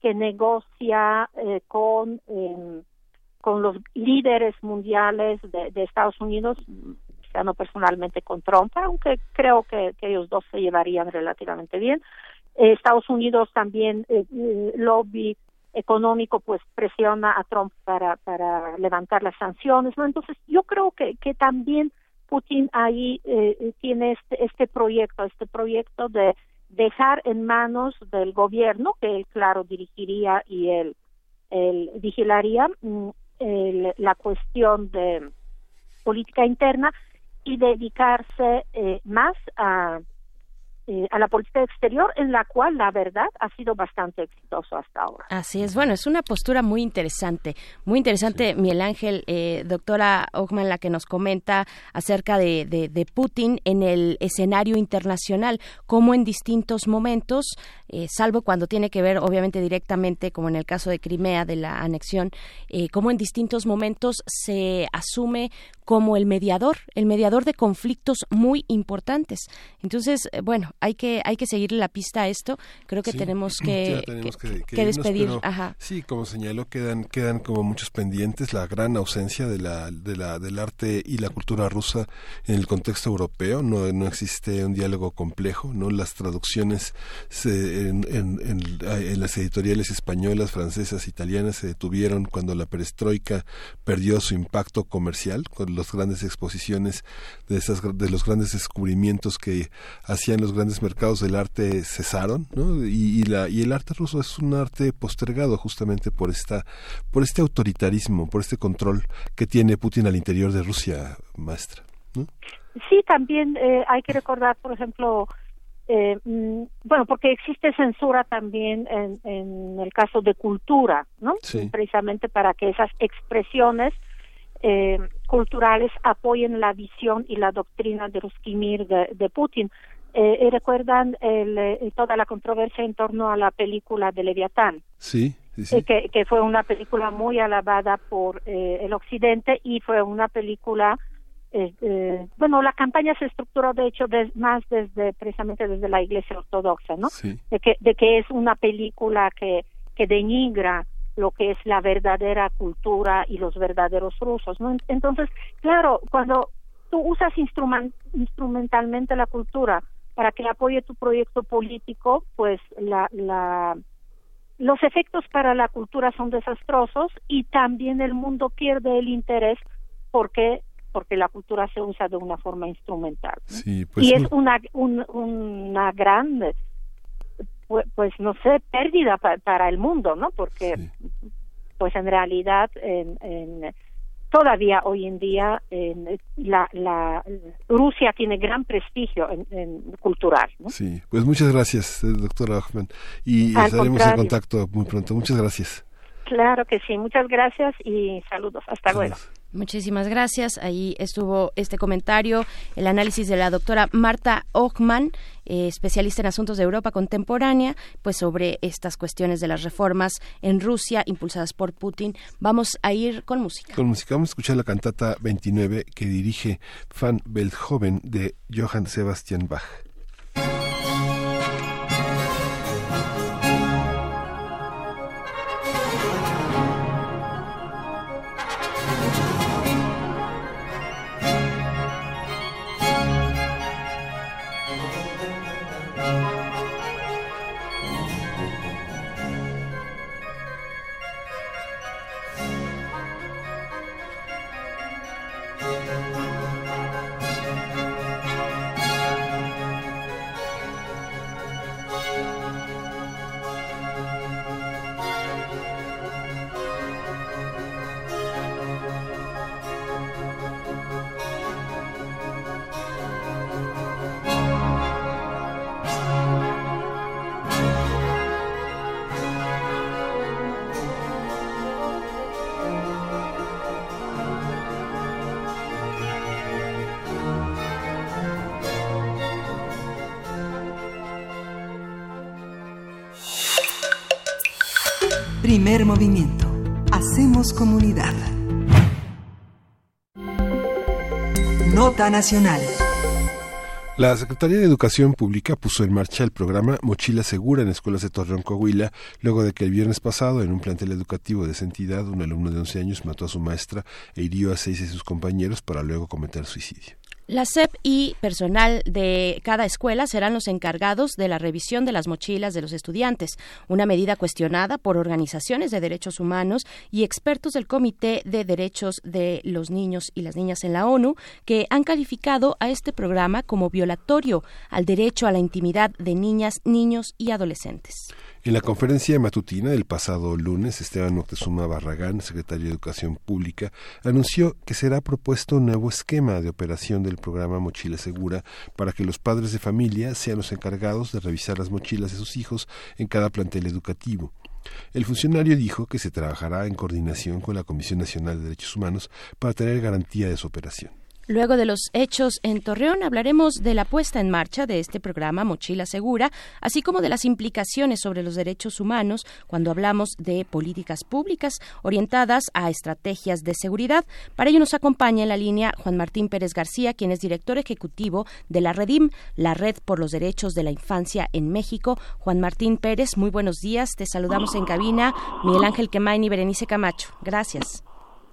que negocia eh, con, em, con los líderes mundiales de, Estados Unidos, ya no personalmente con Trump, aunque creo que, ellos dos se llevarían relativamente bien. Estados Unidos también eh, lobby económico pues presiona a Trump para, para levantar las sanciones, ¿no? Entonces yo creo que, que también Putin ahí eh, tiene este, este proyecto, este proyecto de dejar en manos del gobierno, que él claro dirigiría y él, él vigilaría mm, la cuestión de política interna y dedicarse eh, más a eh, a la política exterior en la cual la verdad ha sido bastante exitoso hasta ahora.
Así es, bueno, es una postura muy interesante, muy interesante, Miguel Ángel, eh, doctora Ogman, la que nos comenta acerca de, de, Putin en el escenario internacional, como en distintos momentos, eh, salvo cuando tiene que ver, obviamente, directamente, como en el caso de Crimea, de la anexión, eh, como en distintos momentos se asume como el mediador, el mediador de conflictos muy importantes. Entonces, bueno, hay que hay que seguirle la pista a esto. Creo que tenemos que, que, despedir.
Sí, como señaló, quedan quedan como muchos pendientes la gran ausencia de la, de la del arte y la cultura rusa en el contexto europeo. No no existe un diálogo complejo, no las traducciones en, en, en las editoriales españolas, francesas, italianas se detuvieron cuando la perestroika perdió su impacto comercial con las grandes exposiciones de esas de los grandes descubrimientos que hacían los grandes mercados del arte cesaron ¿no? y, la y el arte ruso es un arte postergado justamente por esta por este autoritarismo por este control que tiene Putin al interior de Rusia maestra
sí también eh, hay que recordar por ejemplo eh, mm, bueno, porque existe censura también en, en, el caso de cultura, ¿no? Precisamente para que esas expresiones eh, culturales apoyen la visión y la doctrina de Ruskimir de, de Putin. Eh, recuerdan el, eh, toda la controversia en torno a la película de Leviatán.
Sí,
eh, que, que, fue una película muy alabada por el Occidente y fue una película bueno, la campaña se estructuró de hecho más desde precisamente desde la Iglesia Ortodoxa, ¿no? De que de que es una película que que denigra lo que es la verdadera cultura y los verdaderos rusos. ¿no? Entonces, claro, cuando tú usas instrumentalmente la cultura para que apoye tu proyecto político, pues la, la, los efectos para la cultura son desastrosos y también el mundo pierde el interés porque porque la cultura se usa de una forma instrumental.
Pues
y es una, una gran pues, no sé, pérdida para el mundo, ¿no? Porque pues en realidad en, todavía hoy en día en, la, la, Rusia tiene gran prestigio en, cultural. ¿no?
Sí, pues muchas gracias, eh, doctora Hoffman, y estaremos en contacto muy pronto. Muchas gracias.
Claro que sí, muchas gracias y saludos. Hasta luego.
Muchísimas gracias. Ahí estuvo este comentario, el análisis de la doctora Marta Ochman, eh, especialista en asuntos de Europa contemporánea, pues sobre estas cuestiones de las reformas en Rusia impulsadas por Putin. Vamos a ir con música.
Con música vamos a escuchar la cantata 29 que dirige Van Beethoven de Johann Sebastian Bach.
Primer movimiento. Hacemos comunidad. Nota Nacional.
La Secretaría de Educación Pública puso en marcha el programa Mochila Segura en escuelas de Torreón, Coahuila, luego de que el viernes pasado, en un plantel educativo de esa entidad, un alumno de 11 años mató a su maestra e hirió a seis de sus compañeros para luego cometer suicidio.
La SEP y personal de cada escuela serán los encargados de la revisión de las mochilas de los estudiantes, una medida cuestionada por organizaciones de derechos humanos y expertos del Comité de Derechos de los Niños y las Niñas en la ONU, que han calificado a este programa como violatorio al derecho a la intimidad de niñas, niños y adolescentes.
En la conferencia matutina del pasado lunes, Esteban Moctezuma Barragán, secretario de Educación Pública, anunció que será propuesto un nuevo esquema de operación del programa Mochila Segura para que los padres de familia sean los encargados de revisar las mochilas de sus hijos en cada plantel educativo. El funcionario dijo que se trabajará en coordinación con la Comisión Nacional de Derechos Humanos para tener garantía de su operación.
Luego de los hechos en Torreón hablaremos de la puesta en marcha de este programa Mochila Segura, así como de las implicaciones sobre los derechos humanos cuando hablamos de políticas públicas orientadas a estrategias de seguridad. Para ello nos acompaña en la línea Juan Martín Pérez García, quien es director ejecutivo de la Redim, la Red por los Derechos de la Infancia en México. Juan Martín Pérez, muy buenos días. Te saludamos en cabina. Miguel Ángel Quemain y Berenice Camacho. Gracias.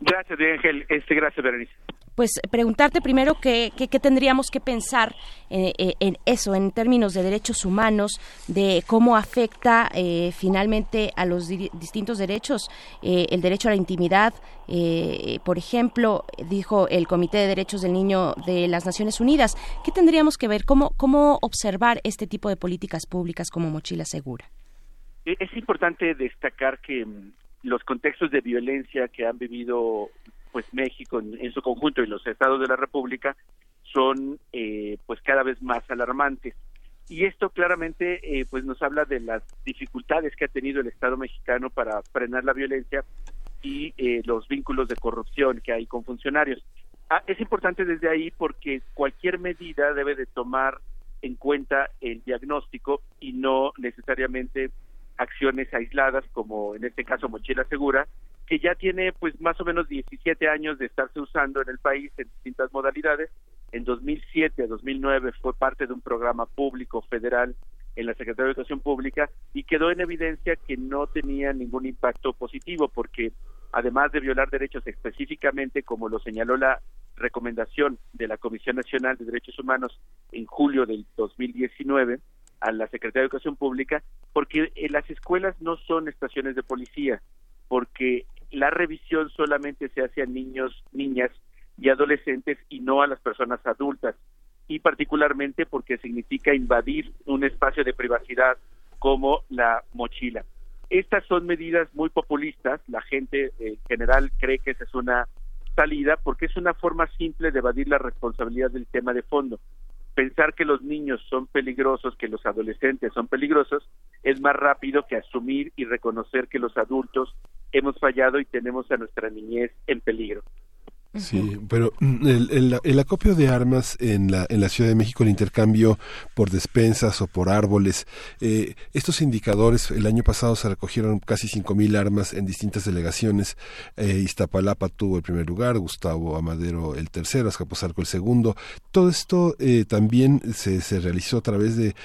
Gracias, Miguel Ángel. Este, gracias, Berenice
pues preguntarte primero qué, qué, tendríamos que pensar eh, eh, en eso, en términos de derechos humanos, de cómo afecta eh, finalmente a los distintos derechos, el derecho a la intimidad, por ejemplo, dijo el Comité de Derechos del Niño de las Naciones Unidas. ¿Qué tendríamos que ver? ¿Cómo, cómo observar este tipo de políticas públicas como mochila segura?
Es importante destacar que mm, los contextos de violencia que han vivido pues México en, su conjunto y los estados de la República son eh, pues cada vez más alarmantes y esto claramente eh, pues nos habla de las dificultades que ha tenido el Estado mexicano para frenar la violencia y eh, los vínculos de corrupción que hay con funcionarios. Ah, es importante desde ahí porque cualquier medida debe de tomar en cuenta el diagnóstico y no necesariamente acciones aisladas como en este caso Mochila Segura, que ya tiene pues más o menos 17 años de estarse usando en el país en distintas modalidades. En 2007 a 2009 fue parte de un programa público federal en la Secretaría de Educación Pública y quedó en evidencia que no tenía ningún impacto positivo porque además de violar derechos específicamente como lo señaló la recomendación de la Comisión Nacional de Derechos Humanos en julio del 2019 a la Secretaría de Educación Pública, porque las escuelas no son estaciones de policía, porque la revisión solamente se hace a niños, niñas y adolescentes y no a las personas adultas y particularmente porque significa invadir un espacio de privacidad como la mochila. Estas son medidas muy populistas, la gente en general cree que esa es una salida porque es una forma simple de evadir la responsabilidad del tema de fondo. Pensar que los niños son peligrosos, que los adolescentes son peligrosos, es más rápido que asumir y reconocer que los adultos hemos fallado y tenemos a nuestra niñez en peligro.
Sí, pero mm, el, acopio de armas en la, en la Ciudad de México, el intercambio por despensas o por árboles, eh, estos indicadores, el año pasado se recogieron casi 5.000 armas en distintas delegaciones. Eh, Iztapalapa tuvo el primer lugar, Gustavo Amadero el tercero, Azcapotzalco el segundo. Todo esto eh, también se, se realizó a través de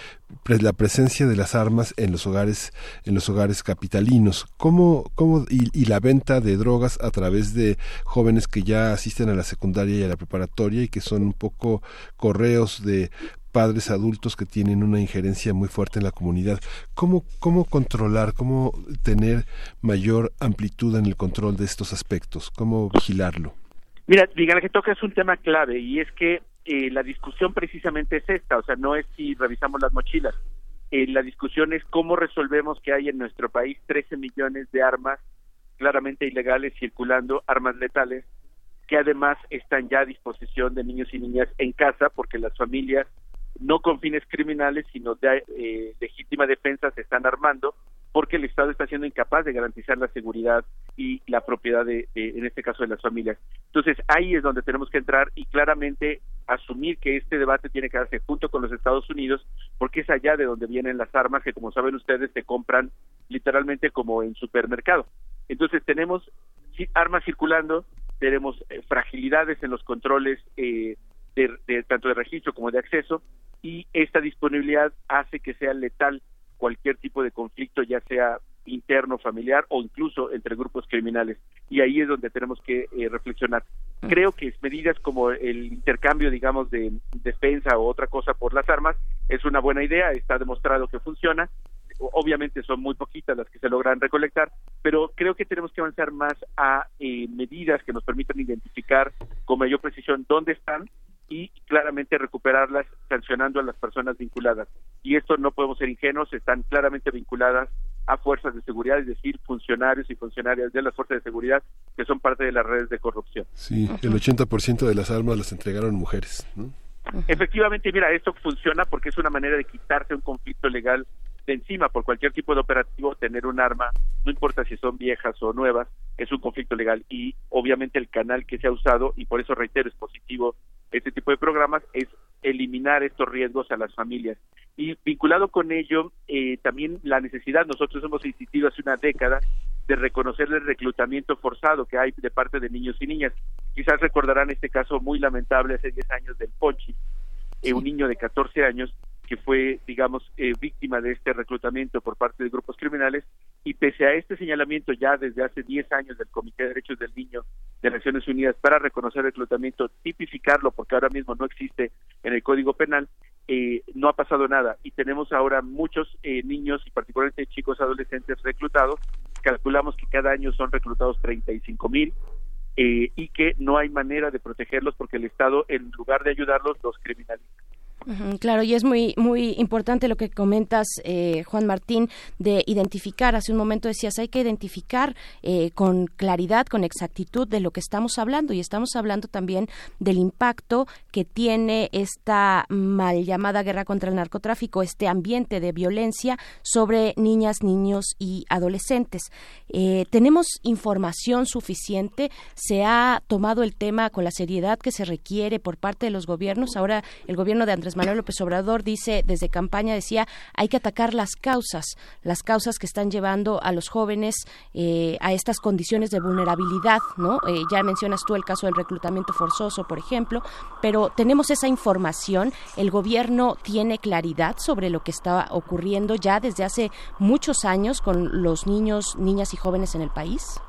la presencia de las armas en los hogares en los hogares capitalinos cómo cómo y, la venta de drogas a través de jóvenes que ya asisten a la secundaria y a la preparatoria y que son un poco correos de padres adultos que tienen una injerencia muy fuerte en la comunidad. ¿Cómo, cómo controlar, cómo tener mayor amplitud en el control de estos aspectos? ¿Cómo vigilarlo?
Mira, Miguel, que toca es un tema clave y es que eh, la discusión precisamente es esta, o sea, no es si revisamos las mochilas, eh, la discusión es cómo resolvemos que hay en nuestro país 13 millones de armas claramente ilegales circulando, armas letales, que además están ya a disposición de niños y niñas en casa porque las familias no con fines criminales, sino de eh, legítima defensa se están armando porque el Estado está siendo incapaz de garantizar la seguridad y la propiedad de, en este caso de las familias. Entonces ahí es donde tenemos que entrar y claramente asumir que este debate tiene que darse junto con los Estados Unidos porque es allá de donde vienen las armas que como saben ustedes se compran literalmente como en supermercado. Entonces tenemos armas circulando, tenemos eh, fragilidades en los controles eh, de, tanto de registro como de acceso y esta disponibilidad hace que sea letal cualquier tipo de conflicto, ya sea interno, familiar o incluso entre grupos criminales. Y ahí es donde tenemos que eh, reflexionar. Creo que medidas como el intercambio, digamos, de defensa o otra cosa por las armas es una buena idea, está demostrado que funciona. Obviamente son muy poquitas las que se logran recolectar, pero creo que tenemos que avanzar más a eh, medidas que nos permitan identificar con mayor precisión dónde están y claramente recuperarlas sancionando a las personas vinculadas. Y esto no podemos ser ingenuos, están claramente vinculadas a fuerzas de seguridad, es decir, funcionarios y funcionarias de las fuerzas de seguridad que son parte de las redes de corrupción.
Sí, el 80% de las armas las entregaron mujeres. ¿no?
Efectivamente, mira, esto funciona porque es una manera de quitarse un conflicto legal de encima por cualquier tipo de operativo, tener un arma, no importa si son viejas o nuevas, es un conflicto legal y obviamente el canal que se ha usado, y por eso reitero, es positivo este tipo de programas, es eliminar estos riesgos a las familias. Y vinculado con ello, eh, también la necesidad, nosotros hemos insistido hace una década, de reconocer el reclutamiento forzado que hay de parte de niños y niñas. Quizás recordarán este caso muy lamentable hace 10 años del Pochi, eh, un niño de 14 años que fue, digamos, eh, víctima de este reclutamiento por parte de grupos criminales y pese a este señalamiento ya desde hace 10 años del Comité de Derechos del Niño de Naciones Unidas para reconocer el reclutamiento, tipificarlo porque ahora mismo no existe en el Código Penal, eh, no ha pasado nada y tenemos ahora muchos eh, niños y particularmente chicos adolescentes reclutados, calculamos que cada año son reclutados 35 mil eh, y que no hay manera de protegerlos porque el Estado en lugar de ayudarlos los criminaliza.
Claro, y es muy muy importante lo que comentas, eh, Juan Martín, de identificar. Hace un momento decías, hay que identificar eh, con claridad, con exactitud de lo que estamos hablando. Y estamos hablando también del impacto que tiene esta mal llamada guerra contra el narcotráfico, este ambiente de violencia sobre niñas, niños y adolescentes. Eh, ¿Tenemos información suficiente? ¿Se ha tomado el tema con la seriedad que se requiere por parte de los gobiernos? Ahora el gobierno de Andrés Manuel López Obrador dice, desde campaña decía, hay que atacar las causas, las causas que están llevando a los jóvenes eh, a estas condiciones de vulnerabilidad, ¿no? Eh, ya mencionas tú el caso del reclutamiento forzoso, por ejemplo, pero tenemos esa información, el gobierno tiene claridad sobre lo que está ocurriendo ya desde hace muchos años con los niños, niñas y jóvenes en el país.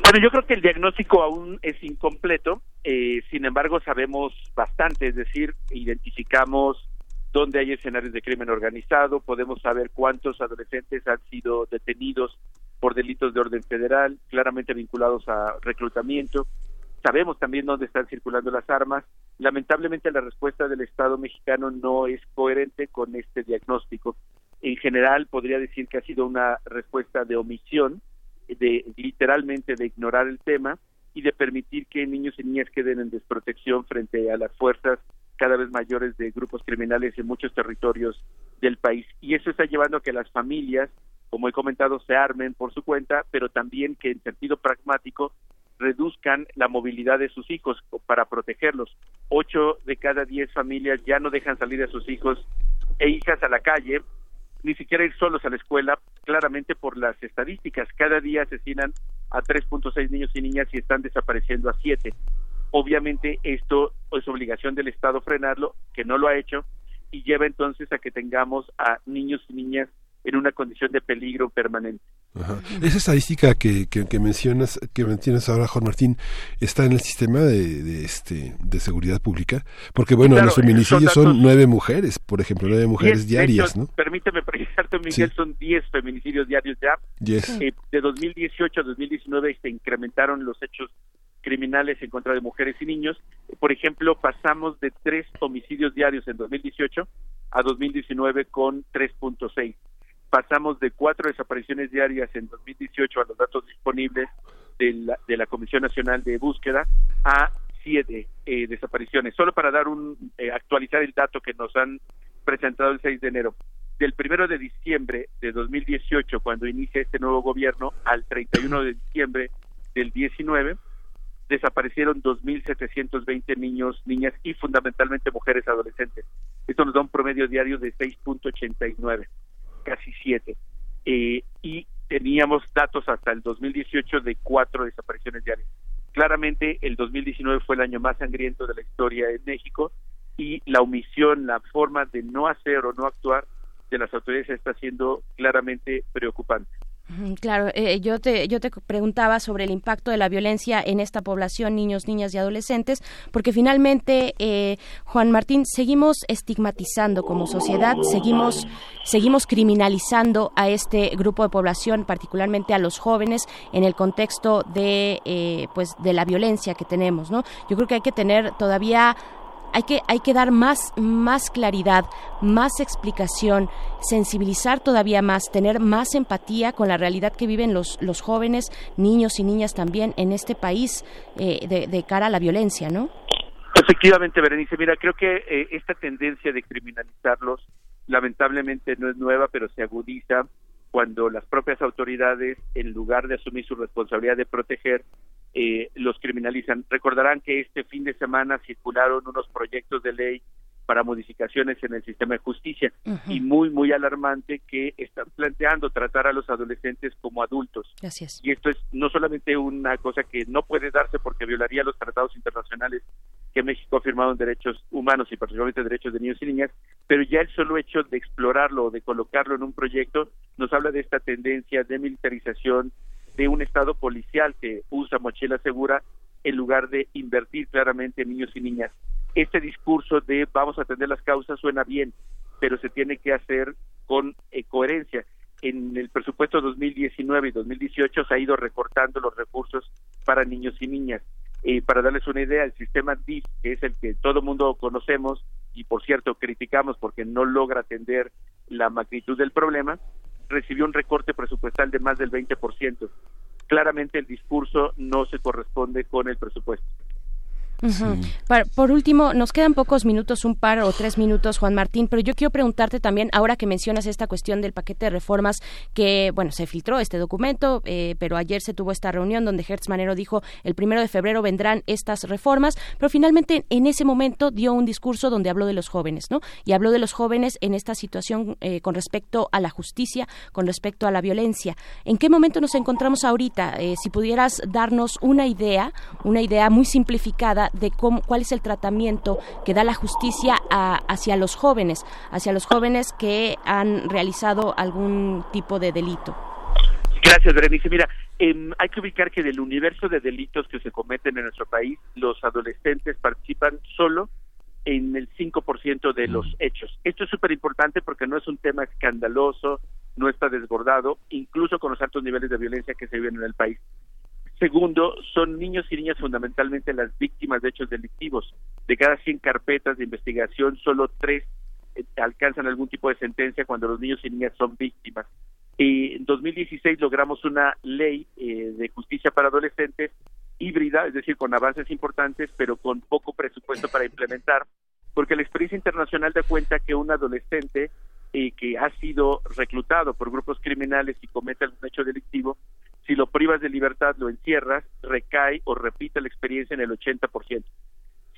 Bueno, yo creo que el diagnóstico aún es incompleto, eh, sin embargo sabemos bastante, es decir, identificamos dónde hay escenarios de crimen organizado, podemos saber cuántos adolescentes han sido detenidos por delitos de orden federal, claramente vinculados a reclutamiento, sabemos también dónde están circulando las armas. Lamentablemente la respuesta del Estado mexicano no es coherente con este diagnóstico. En general podría decir que ha sido una respuesta de omisión, de literalmente de ignorar el tema y de permitir que niños y niñas queden en desprotección frente a las fuerzas cada vez mayores de grupos criminales en muchos territorios del país. Y eso está llevando a que las familias, como he comentado, se armen por su cuenta, pero también que en sentido pragmático reduzcan la movilidad de sus hijos para protegerlos. Ocho de cada diez familias ya no dejan salir a sus hijos e hijas a la calle, ni siquiera ir solos a la escuela, claramente por las estadísticas. Cada día asesinan a 3.6 niños y niñas y están desapareciendo a 7. Obviamente esto es obligación del Estado frenarlo, que no lo ha hecho, y lleva entonces a que tengamos a niños y niñas en una condición de peligro permanente.
Esa estadística que, que, mencionas que mencionas ahora, Juan Martín, está en el sistema de, este de seguridad pública, porque bueno, los feminicidios son, nueve mujeres, por ejemplo, nueve mujeres diarias, ¿no?
Permíteme precisarte, Miguel, son diez feminicidios diarios ya. Eh, de 2018 a 2019 se incrementaron los hechos criminales en contra de mujeres y niños. Por ejemplo, pasamos de tres homicidios diarios en 2018 a 2019 con 3.6 pasamos de cuatro desapariciones diarias en 2018 a los datos disponibles de la, de la Comisión Nacional de Búsqueda a siete eh, desapariciones. Solo para dar un eh, actualizar el dato que nos han presentado el 6 de enero. Del primero de diciembre de 2018, cuando inicia este nuevo gobierno, al 31 de diciembre del 19, desaparecieron 2.720 niños, niñas y fundamentalmente mujeres adolescentes. Esto nos da un promedio diario de 6.89 casi siete. Eh, y teníamos datos hasta el 2018 de cuatro desapariciones diarias. Claramente el 2019 fue el año más sangriento de la historia en México y la omisión, la forma de no hacer o no actuar de las autoridades está siendo claramente preocupante.
Claro, eh, yo te yo te preguntaba sobre el impacto de la violencia en esta población, niños, niñas y adolescentes, porque finalmente, eh, Juan Martín, seguimos estigmatizando como sociedad, seguimos seguimos criminalizando a este grupo de población, particularmente a los jóvenes, en el contexto de eh, pues de la violencia que tenemos, ¿no? Yo creo que hay que tener todavía hay que hay que dar más más claridad, más explicación, sensibilizar todavía más, tener más empatía con la realidad que viven los los jóvenes, niños y niñas también en este país eh, de, de cara a la violencia, ¿no?
Efectivamente, Berenice, mira, creo que eh, esta tendencia de criminalizarlos lamentablemente no es nueva, pero se agudiza cuando las propias autoridades, en lugar de asumir su responsabilidad de proteger, eh, los criminalizan. Recordarán que este fin de semana circularon unos proyectos de ley para modificaciones en el sistema de justicia y muy muy alarmante que están planteando tratar a los adolescentes como adultos. Y esto es no solamente una cosa que no puede darse porque violaría los tratados internacionales que México ha firmado en derechos humanos y particularmente derechos de niños y niñas, pero ya el solo hecho de explorarlo, de colocarlo en un proyecto, nos habla de esta tendencia de militarización de un Estado policial que usa mochila segura en lugar de invertir claramente en niños y niñas. Este discurso de vamos a atender las causas suena bien, pero se tiene que hacer con eh, coherencia. En el presupuesto 2019 y 2018 se ha ido recortando los recursos para niños y niñas. Eh, para darles una idea, el sistema DIF, que es el que todo mundo conocemos y por cierto criticamos porque no logra atender la magnitud del problema, recibió un recorte presupuestal de más del 20%. Claramente el discurso no se corresponde con el presupuesto
por último, nos quedan pocos minutos, un par o tres minutos, Juan Martín, pero yo quiero preguntarte también, ahora que mencionas esta cuestión del paquete de reformas, que, bueno, se filtró este documento, eh, pero ayer se tuvo esta reunión donde Hertz Manero dijo el primero de febrero vendrán estas reformas, pero finalmente en ese momento dio un discurso donde habló de los jóvenes, ¿no? Y habló de los jóvenes en esta situación eh, con respecto a la justicia, con respecto a la violencia. ¿En qué momento nos encontramos ahorita? Eh, si pudieras darnos una idea, una idea muy simplificada de cómo, cuál es el tratamiento que da la justicia hacia los jóvenes, hacia los jóvenes que han realizado algún tipo de delito.
Gracias, Berenice. Mira, em, hay que ubicar que del universo de delitos que se cometen en nuestro país, los adolescentes participan solo en el 5% de los hechos. Esto es súper importante porque no es un tema escandaloso, no está desbordado, incluso con los altos niveles de violencia que se viven en el país. Segundo, son niños y niñas fundamentalmente las víctimas de hechos delictivos. De cada 100 carpetas de investigación, solo tres eh, alcanzan algún tipo de sentencia cuando los niños y niñas son víctimas. Y en 2016 logramos una ley eh, de justicia para adolescentes híbrida, es decir, con avances importantes, pero con poco presupuesto para implementar, porque la experiencia internacional da cuenta que un adolescente eh, que ha sido reclutado por grupos criminales y comete algún hecho delictivo si lo privas de libertad, lo encierras, recae o repite la experiencia en el 80%.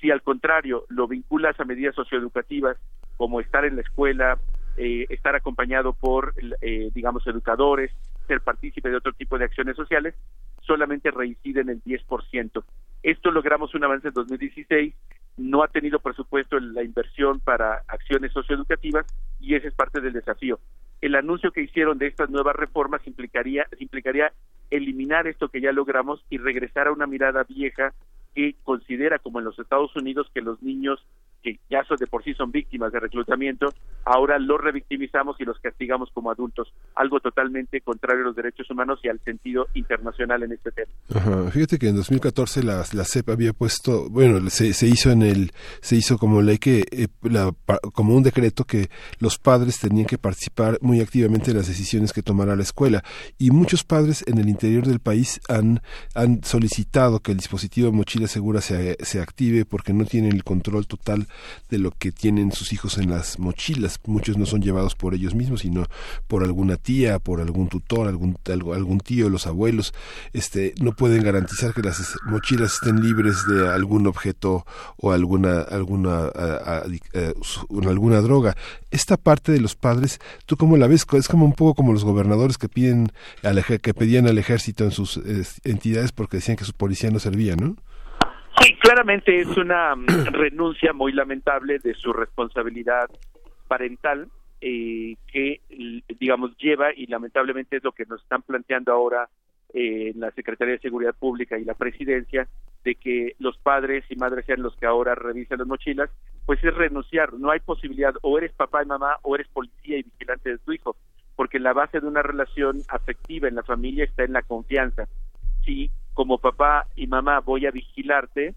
Si al contrario lo vinculas a medidas socioeducativas como estar en la escuela, eh, estar acompañado por, eh, digamos, educadores, ser partícipe de otro tipo de acciones sociales, solamente reincide en el 10%. Esto logramos un avance en 2016, no ha tenido presupuesto la inversión para acciones socioeducativas y ese es parte del desafío. El anuncio que hicieron de estas nuevas reformas implicaría, implicaría eliminar esto que ya logramos y regresar a una mirada vieja que considera, como en los Estados Unidos, que los niños que ya son de por sí son víctimas de reclutamiento, ahora los revictimizamos y los castigamos como adultos, algo totalmente contrario a los derechos humanos y al sentido internacional en este tema.
Fíjate que en 2014 la, la CEP había puesto, bueno, se, se hizo en el, se hizo como ley que, eh, la, como un decreto que los padres tenían que participar muy activamente en las decisiones que tomara la escuela y muchos padres en el interior del país han, han solicitado que el dispositivo de mochila segura se, se active porque no tienen el control total de lo que tienen sus hijos en las mochilas. Muchos no son llevados por ellos mismos, sino por alguna tía, por algún tutor, algún, algún tío, los abuelos. Este, no pueden garantizar que las mochilas estén libres de algún objeto o alguna, alguna, alguna droga. Esta parte de los padres, ¿tú cómo la ves? Es como un poco como los gobernadores que piden que pedían al ejército en sus entidades porque decían que su policía no servía, ¿no?
Sí, claramente es una mm, renuncia muy lamentable de su responsabilidad parental eh, que, digamos, lleva y lamentablemente es lo que nos están planteando ahora eh, en la Secretaría de Seguridad Pública y la Presidencia, de que los padres y madres sean los que ahora revisen las mochilas, pues es renunciar. No hay posibilidad, o eres papá y mamá, o eres policía y vigilante de tu hijo, porque la base de una relación afectiva en la familia está en la confianza. Si como papá y mamá voy a vigilarte,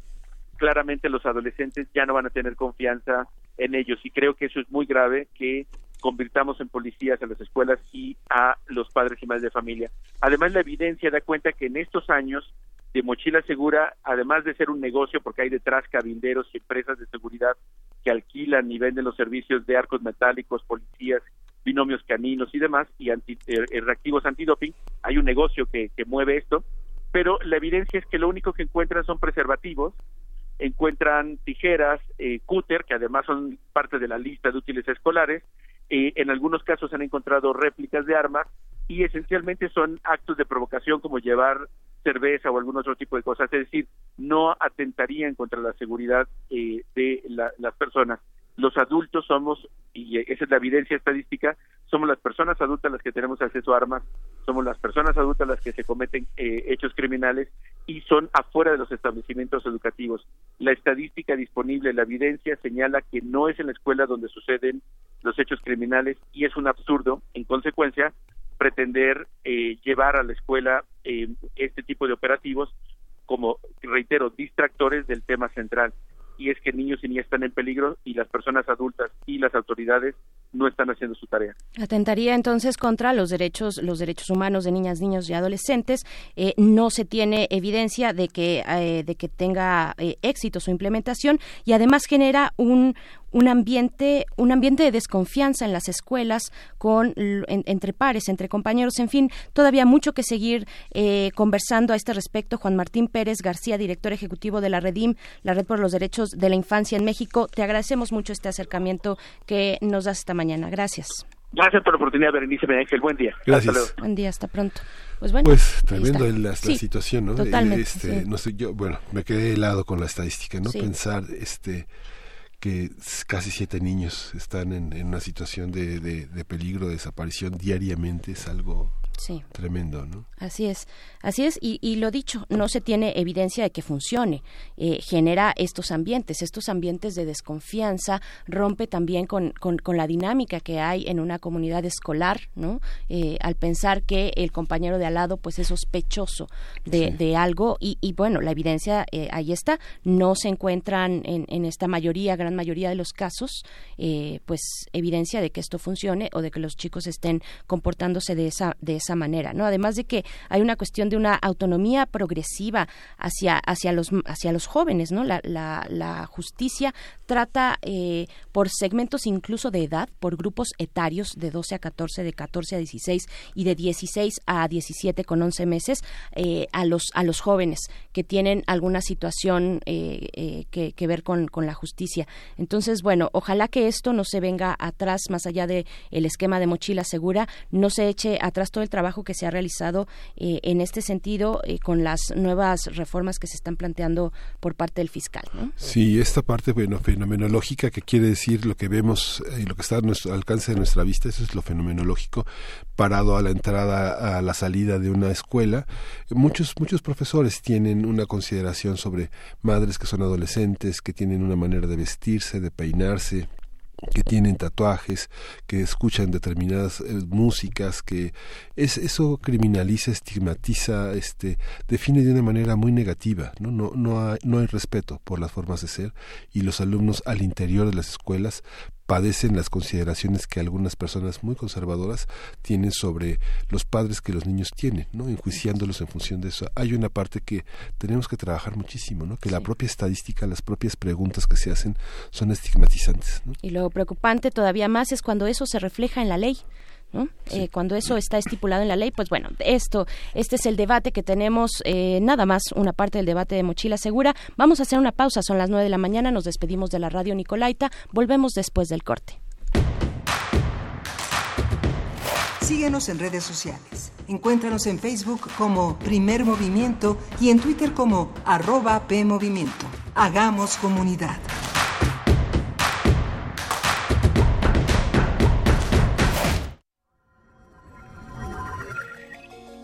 claramente los adolescentes ya no van a tener confianza en ellos y creo que eso es muy grave que convirtamos en policías a las escuelas y a los padres y madres de familia. Además, la evidencia da cuenta que en estos años de mochila segura, además de ser un negocio, porque hay detrás cabilderos y empresas de seguridad que alquilan y venden los servicios de arcos metálicos, policías, binomios caninos y demás, y anti, eh, eh, reactivos antidoping, hay un negocio que, que mueve esto, pero la evidencia es que lo único que encuentran son preservativos, encuentran tijeras, eh, cúter, que además son parte de la lista de útiles escolares, eh, en algunos casos han encontrado réplicas de armas y esencialmente son actos de provocación como llevar cerveza o algún otro tipo de cosas, es decir, no atentarían contra la seguridad eh, de las personas. Los adultos somos, y esa es la evidencia estadística, somos las personas adultas las que tenemos acceso a armas, somos las personas adultas las que se cometen eh, hechos criminales y son afuera de los establecimientos educativos. La estadística disponible, la evidencia señala que no es en la escuela donde suceden los hechos criminales y es un absurdo, en consecuencia, pretender eh, llevar a la escuela eh, este tipo de operativos como, reitero, distractores del tema central y es que niños y niñas están en peligro y las personas adultas y las autoridades no están haciendo su tarea.
Atentaría entonces contra los derechos, los derechos humanos de niñas, niños y adolescentes. Eh, no se tiene evidencia de que eh, de que tenga eh, éxito su implementación y además genera un un ambiente un ambiente de desconfianza en las escuelas con entre pares entre compañeros en fin todavía mucho que seguir conversando a este respecto Juan Martín Pérez García director ejecutivo de la Redim la Red por los Derechos de la Infancia en México te agradecemos mucho este acercamiento que nos das esta mañana. Gracias.
Gracias por la oportunidad, Berenice Ángel. Buen día.
Gracias.
Buen día, hasta pronto. Pues bueno.
Pues tremendo la, situación, ¿no?
Totalmente.
Este, no sé, yo, bueno, me quedé helado con la estadística, ¿no? Pensar, este que casi siete niños están en, una situación de, de peligro de desaparición diariamente es algo Sí. Tremendo, ¿no?
Así es, así es, y, y lo dicho, no se tiene evidencia de que funcione. Eh, genera estos ambientes, estos ambientes de desconfianza, rompe también con, con, la dinámica que hay en una comunidad escolar, ¿no? Eh, al pensar que el compañero de al lado, pues es sospechoso de, de algo, y, y, bueno, la evidencia eh, ahí está, no se encuentran en, en, esta mayoría, gran mayoría de los casos, pues evidencia de que esto funcione o de que los chicos estén comportándose de esa, de esa manera, ¿no? Además de que hay una cuestión de una autonomía progresiva hacia, hacia, los, hacia los jóvenes, ¿no? La, justicia trata eh, por segmentos incluso de edad, por grupos etarios de 12 a 14, de 14 a 16 y de 16 a 17 con 11 meses eh, a, los, a los jóvenes que tienen alguna situación eh, que, que, ver con, con la justicia. Entonces, bueno, ojalá que esto no se venga atrás, más allá del el esquema de mochila segura, no se eche atrás todo el trabajo que se ha realizado eh, en este sentido eh, con las nuevas reformas que se están planteando por parte del fiscal.
Sí, esta parte bueno, fenomenológica que quiere decir lo que vemos y lo que está a nuestro alcance de nuestra vista, eso es lo fenomenológico parado a la entrada, a la salida de una escuela. Muchos, muchos profesores tienen una consideración sobre madres que son adolescentes, que tienen una manera de vestirse, de peinarse, que tienen tatuajes, que escuchan determinadas eh, músicas, que es eso criminaliza, estigmatiza, este, define de una manera muy negativa, ¿no? No, no, hay, no hay respeto por las formas de ser y los alumnos al interior de las escuelas padecen las consideraciones que algunas personas muy conservadoras tienen sobre los padres que los niños tienen, ¿no? enjuiciándolos en función de eso. Hay una parte que tenemos que trabajar muchísimo, ¿no? que la propia estadística, las propias preguntas que se hacen son estigmatizantes.
Y lo preocupante todavía más es cuando eso se refleja en la ley. Eh, cuando eso está estipulado en la ley, pues bueno, esto, este es el debate que tenemos, eh, nada más una parte del debate de Mochila Segura. Vamos a hacer una pausa, son las nueve de la mañana, nos despedimos de la radio Nicolaita, volvemos después del corte.
Síguenos en redes sociales. Encuéntranos en Facebook como Primer Movimiento y en Twitter como arroba PMovimiento. Hagamos comunidad.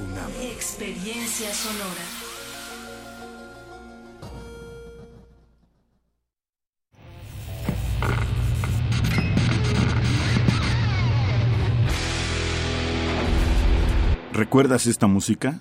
UNAM.
Experiencia sonora.
¿Recuerdas esta música?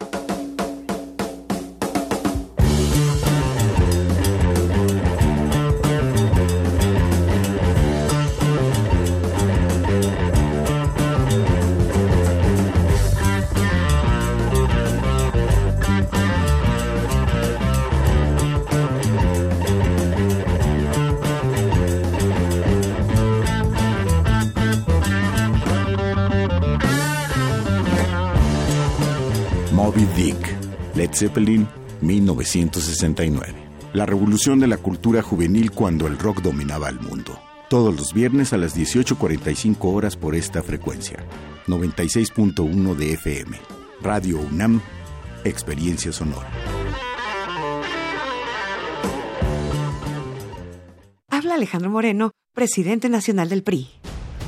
Zeppelin, 1969. La revolución de la cultura juvenil cuando el rock dominaba el mundo. Todos los viernes a las 18.45 horas por esta frecuencia. 96.1 de FM. Radio UNAM, Experiencia Sonora.
Habla Alejandro Moreno, presidente nacional del PRI.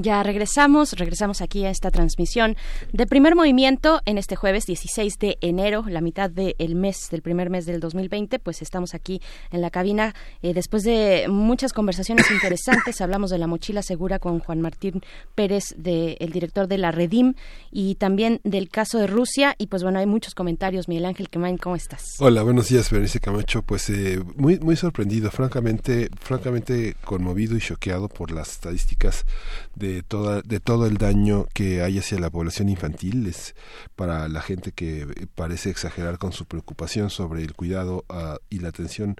Ya regresamos, regresamos aquí a esta transmisión de primer movimiento en este jueves 16 de enero, la mitad del mes, del primer mes del 2020, pues estamos aquí en la cabina eh, después de muchas conversaciones interesantes, hablamos de la mochila segura con Juan Martín Pérez, de, el director de la Redim, y también del caso de Rusia, y pues bueno, hay muchos comentarios, Miguel Ángel Quemain, ¿cómo estás?
Hola, buenos días, Berenice Camacho, pues eh, muy, muy sorprendido, francamente, francamente conmovido y choqueado por las estadísticas de de toda de todo el daño que hay hacia la población infantil es para la gente que parece exagerar con su preocupación sobre el cuidado ah, y la atención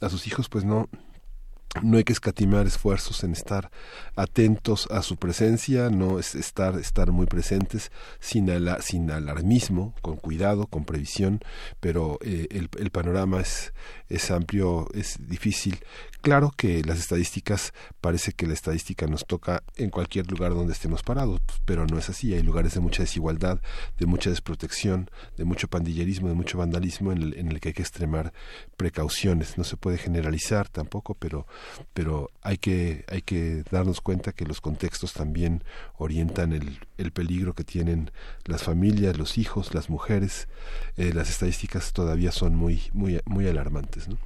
a sus hijos pues no no hay que escatimar esfuerzos en estar atentos a su presencia, no es estar, estar muy presentes sin, sin alarmismo, con cuidado, con previsión, pero eh, el, el, panorama es, es amplio, es difícil. Claro que las estadísticas, parece que la estadística nos toca en cualquier lugar donde estemos parados, pero no es así. Hay lugares de mucha desigualdad, de mucha desprotección, de mucho pandillerismo, de mucho vandalismo en el, en el que hay que extremar precauciones. No se puede generalizar tampoco, pero, pero hay, que, hay que darnos cuenta que los contextos también orientan el, el peligro que tienen las familias, los hijos, las mujeres. Eh, las estadísticas todavía son muy, muy, muy alarmantes. ¿no?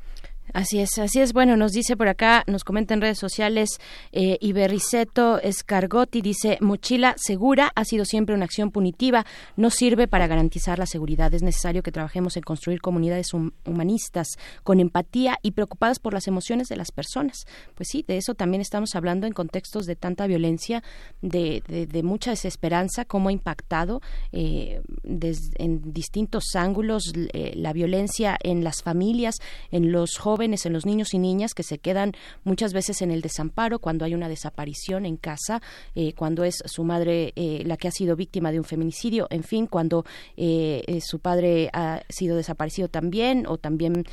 Así es, así es. Bueno, nos dice por acá, nos comenta en redes sociales, eh, Iberriceto Escargotti dice, mochila segura ha sido siempre una acción punitiva, no sirve para garantizar la seguridad. Es necesario que trabajemos en construir comunidades humanistas, con empatía y preocupadas por las emociones de las personas. Pues sí, de eso también estamos hablando en contextos de tanta violencia, de, de, mucha desesperanza, cómo ha impactado eh, en distintos ángulos eh, la violencia en las familias, en los jóvenes, en los niños y niñas que se quedan muchas veces en el desamparo cuando hay una desaparición en casa, eh, cuando es su madre eh, la que ha sido víctima de un feminicidio, en fin, cuando eh, su padre ha sido desaparecido también o también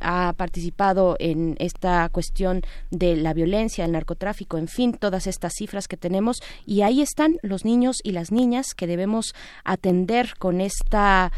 ha participado en esta cuestión de la violencia, el narcotráfico, en fin, todas estas cifras que tenemos. Y ahí están los niños y las niñas que debemos atender con esta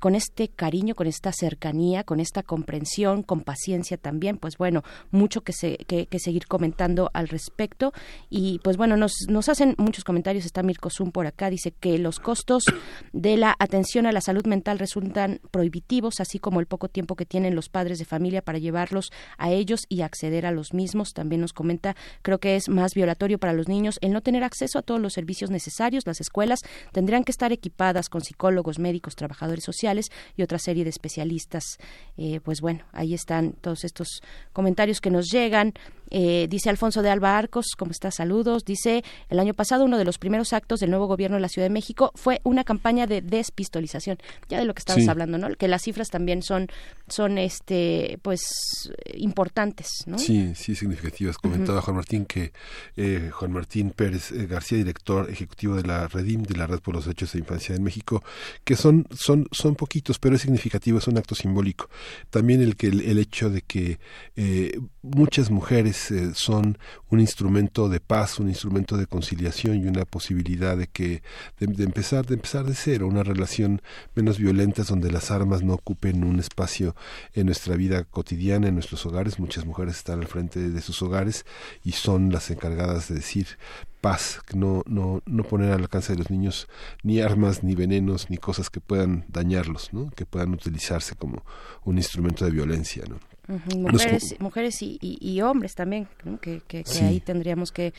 con este cariño, con esta cercanía, con esta comprensión, compasión ciencia también, pues bueno, mucho que, se, que, seguir comentando al respecto. Y pues bueno, nos, nos hacen muchos comentarios, está Mirko Zoom por acá, dice que los costos de la atención a la salud mental resultan prohibitivos, así como el poco tiempo que tienen los padres de familia para llevarlos a ellos y acceder a los mismos. También nos comenta, creo que es más violatorio para los niños el no tener acceso a todos los servicios necesarios. Las escuelas tendrían que estar equipadas con psicólogos, médicos, trabajadores sociales y otra serie de especialistas. Eh, pues bueno, ahí están todos estos comentarios que nos llegan. Eh, dice Alfonso de Alba Arcos, ¿cómo está? Saludos. Dice, el año pasado uno de los primeros actos del nuevo gobierno de la Ciudad de México fue una campaña de despistolización. Ya de lo que estabas hablando, ¿no? Que las cifras también son, son este, pues, importantes, ¿no?
Sí, sí, significativas. Comentaba Juan Martín que eh, Juan Martín Pérez eh, García, director ejecutivo de la Redim, de la Red por los Hechos de Infancia en México, que son, son, son poquitos, pero es significativo, es un acto simbólico. También el que el hecho de que muchas mujeres eh, son un instrumento de paz, un instrumento de conciliación y una posibilidad de que de, empezar de empezar de cero, una relación menos violenta donde las armas no ocupen un espacio en nuestra vida cotidiana, en nuestros hogares. Muchas mujeres están al frente de sus hogares y son las encargadas de decir paz, no, no, no poner al alcance de los niños ni armas, ni venenos, ni cosas que puedan dañarlos, ¿no? que puedan utilizarse como un instrumento de violencia. ¿no?
Mujeres, mujeres y, hombres también, que, ahí tendríamos que,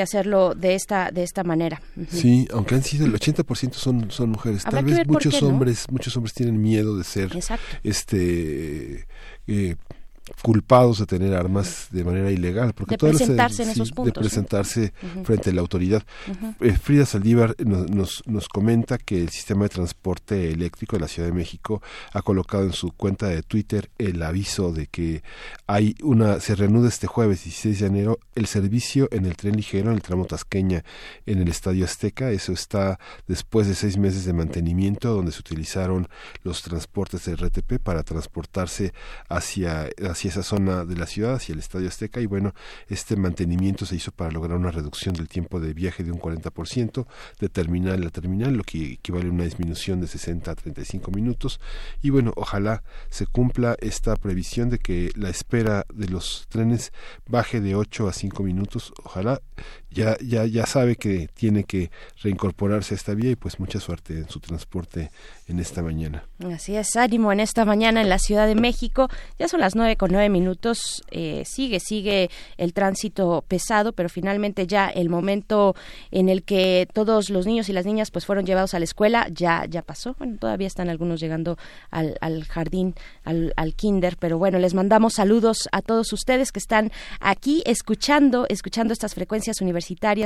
hacerlo de esta de esta manera.
Sí, aunque han sido el 80% son son mujeres. Tal vez muchos hombres muchos hombres tienen miedo de ser este eh, culpados de tener armas de manera ilegal porque
de presentarse en esos puntos
de presentarse frente a la autoridad. Eh, Frida Saldívar nos, nos, comenta que el sistema de transporte eléctrico de la Ciudad de México ha colocado en su cuenta de Twitter el aviso de que hay una se reanuda este jueves 16 de enero el servicio en el tren ligero en el tramo Tasqueña en el Estadio Azteca. Eso está después de seis meses de mantenimiento donde se utilizaron los transportes de RTP para transportarse hacia hacia esa zona de la ciudad, hacia el Estadio Azteca, y bueno, este mantenimiento se hizo para lograr una reducción del tiempo de viaje de un 40% de terminal a terminal, lo que equivale a una disminución de 60 a 35 minutos, y bueno, ojalá se cumpla esta previsión de que la espera de los trenes baje de 8 a 5 minutos, ojalá ya, ya, ya sabe que tiene que reincorporarse a esta vía y pues mucha suerte en su transporte en esta mañana.
Así es, ánimo en esta mañana en la Ciudad de México. Ya son las nueve con nueve minutos. Eh, sigue, sigue el tránsito pesado, pero finalmente ya el momento en el que todos los niños y las niñas pues fueron llevados a la escuela ya, ya pasó. Bueno, todavía están algunos llegando al, al jardín, al, al kinder, pero bueno, les mandamos saludos a todos ustedes que están aquí escuchando, escuchando estas frecuencias universitarias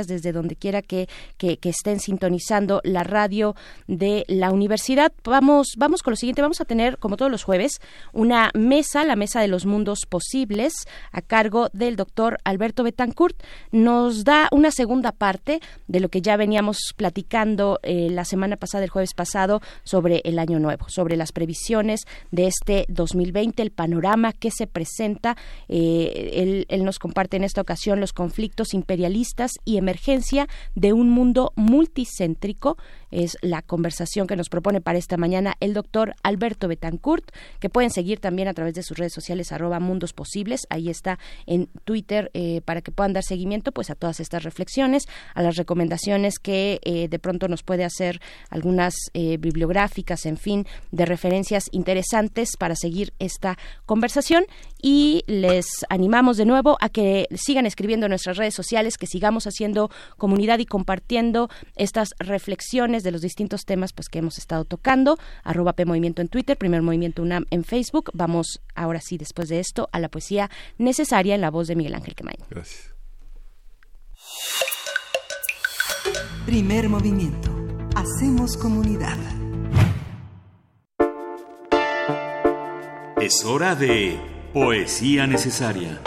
desde donde quiera que, estén sintonizando la radio de la universidad vamos, vamos con lo siguiente. Vamos a tener, como todos los jueves, una mesa, la mesa de los mundos posibles, a cargo del doctor Alberto Betancourt. Nos da una segunda parte de lo que ya veníamos platicando eh, la semana pasada, el jueves pasado, sobre el año nuevo, sobre las previsiones de este 2020, el panorama que se presenta. Eh, él, nos comparte en esta ocasión los conflictos imperialistas y emergencia de un mundo multicéntrico. Es la conversación que nos propone para esta mañana el doctor Alberto Betancourt, que pueden seguir también a través de sus redes sociales arroba mundos posibles. Ahí está en Twitter eh, para que puedan dar seguimiento pues a todas estas reflexiones, a las recomendaciones que eh, de pronto nos puede hacer algunas eh, bibliográficas, en fin, de referencias interesantes para seguir esta conversación y les animamos de nuevo a que sigan escribiendo en nuestras redes sociales, que sigamos haciendo comunidad y compartiendo estas reflexiones de los distintos temas pues que hemos estado tocando. Arroba P Movimiento en Twitter, Primer Movimiento UNAM en Facebook. Vamos ahora sí, después de esto, a la poesía necesaria en la voz de Miguel Ángel Quemain.
Gracias.
Primer movimiento. Hacemos comunidad.
Es hora de poesía necesaria.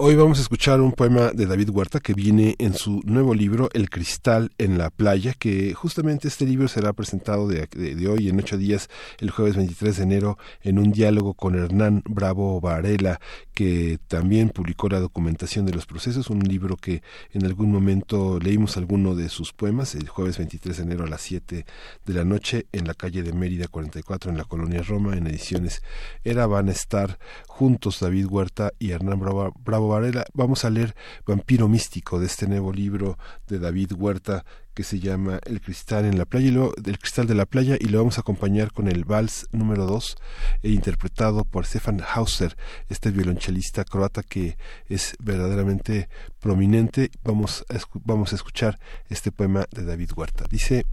Hoy vamos a escuchar un poema de David Huerta que viene en su nuevo libro El cristal en la playa, que justamente este libro será presentado de, hoy en ocho días, el jueves 23 de enero, en un diálogo con Hernán Bravo Varela, que también publicó la documentación de los procesos, un libro que en algún momento leímos alguno de sus poemas, el jueves 23 de enero a las 7 de la noche en la calle de Mérida 44 en la colonia Roma, en ediciones Era van a estar juntos David Huerta y Hernán Bravo, Bravo Vamos a leer Vampiro Místico de este nuevo libro de David Huerta que se llama El cristal en la playa y El cristal de la playa y lo vamos a acompañar con el vals número 2 e interpretado por Stefan Hauser, este violonchelista croata que es verdaderamente prominente. Vamos a escuchar este poema de David Huerta. Dice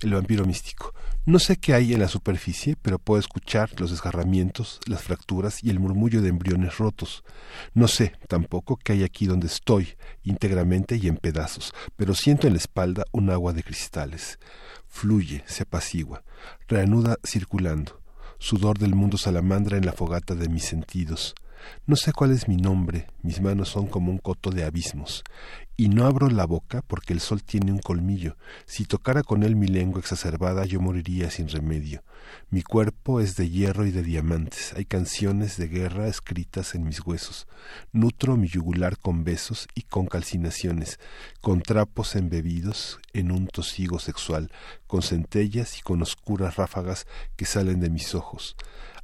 El vampiro místico. No sé qué hay en la superficie, pero puedo escuchar los desgarramientos, las fracturas y el murmullo de embriones rotos. No sé tampoco qué hay aquí donde estoy, íntegramente y en pedazos, pero siento en la espalda un agua de cristales. Fluye, se apacigua, reanuda circulando. Sudor del mundo salamandra en la fogata de mis sentidos. No sé cuál es mi nombre, mis manos son como un coto de abismos, y no abro la boca porque el sol tiene un colmillo. Si tocara con él mi lengua exacerbada, yo moriría sin remedio. Mi cuerpo es de hierro y de diamantes. Hay canciones de guerra escritas en mis huesos. Nutro mi yugular con besos y con calcinaciones, con trapos embebidos en un tosigo sexual, con centellas y con oscuras ráfagas que salen de mis ojos.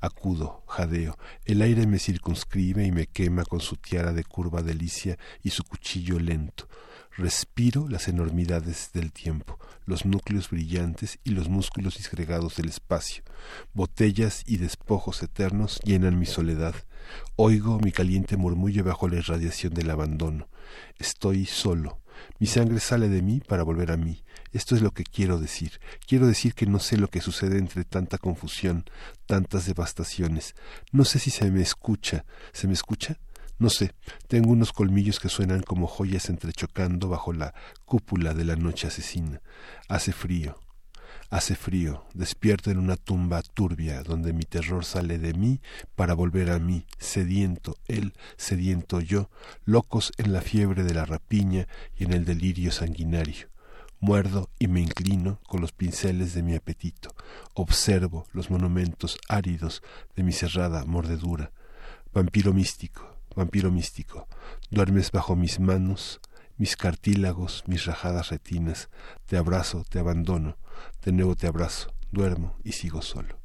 Acudo, jadeo, el aire me circunscribe y me quema con su tiara de curva delicia y su cuchillo lento. Respiro las enormidades del tiempo, los núcleos brillantes y los músculos disgregados del espacio. Botellas y despojos eternos llenan mi soledad. Oigo mi caliente murmullo bajo la irradiación del abandono. Estoy solo. Mi sangre sale de mí para volver a mí. Esto es lo que quiero decir. Quiero decir que no sé lo que sucede entre tanta confusión, tantas devastaciones. No sé si se me escucha. ¿Se me escucha? No sé, tengo unos colmillos que suenan como joyas entrechocando bajo la cúpula de la noche asesina. Hace frío, hace frío, despierto en una tumba turbia donde mi terror sale de mí para volver a mí, sediento él, sediento yo, locos en la fiebre de la rapiña y en el delirio sanguinario. Muerdo y me inclino con los pinceles de mi apetito. Observo los monumentos áridos de mi cerrada mordedura. Vampiro místico, vampiro místico, duermes bajo mis manos, mis cartílagos, mis rajadas retinas. Te abrazo, te abandono, de nuevo te abrazo, duermo y sigo solo.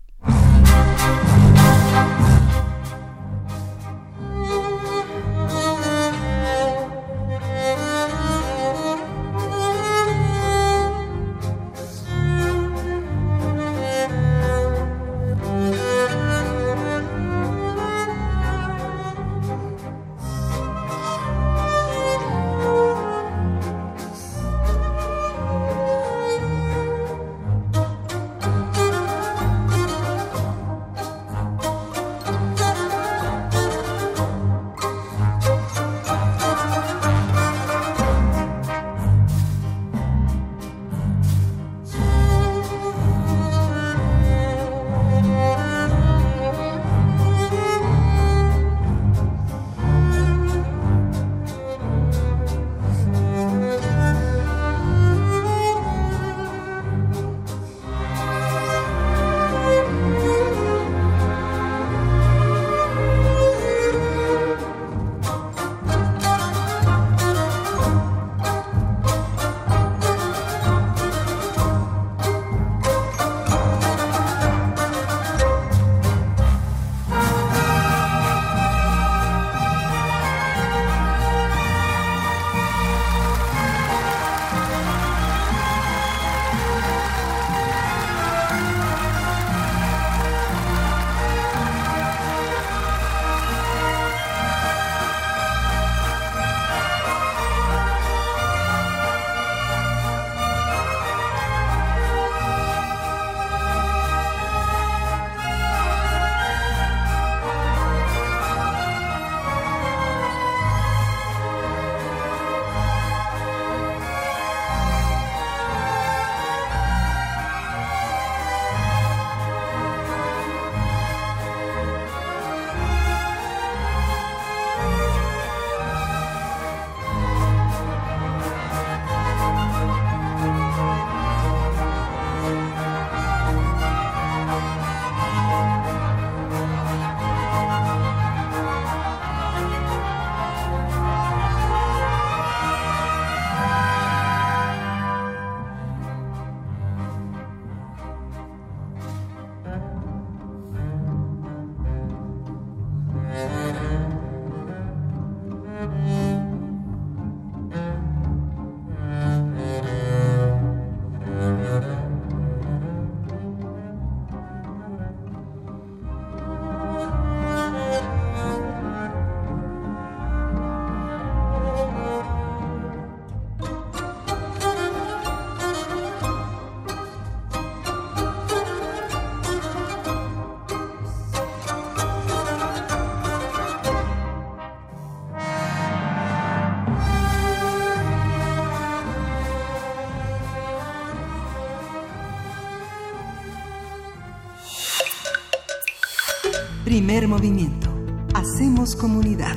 Primer movimiento. Hacemos comunidad.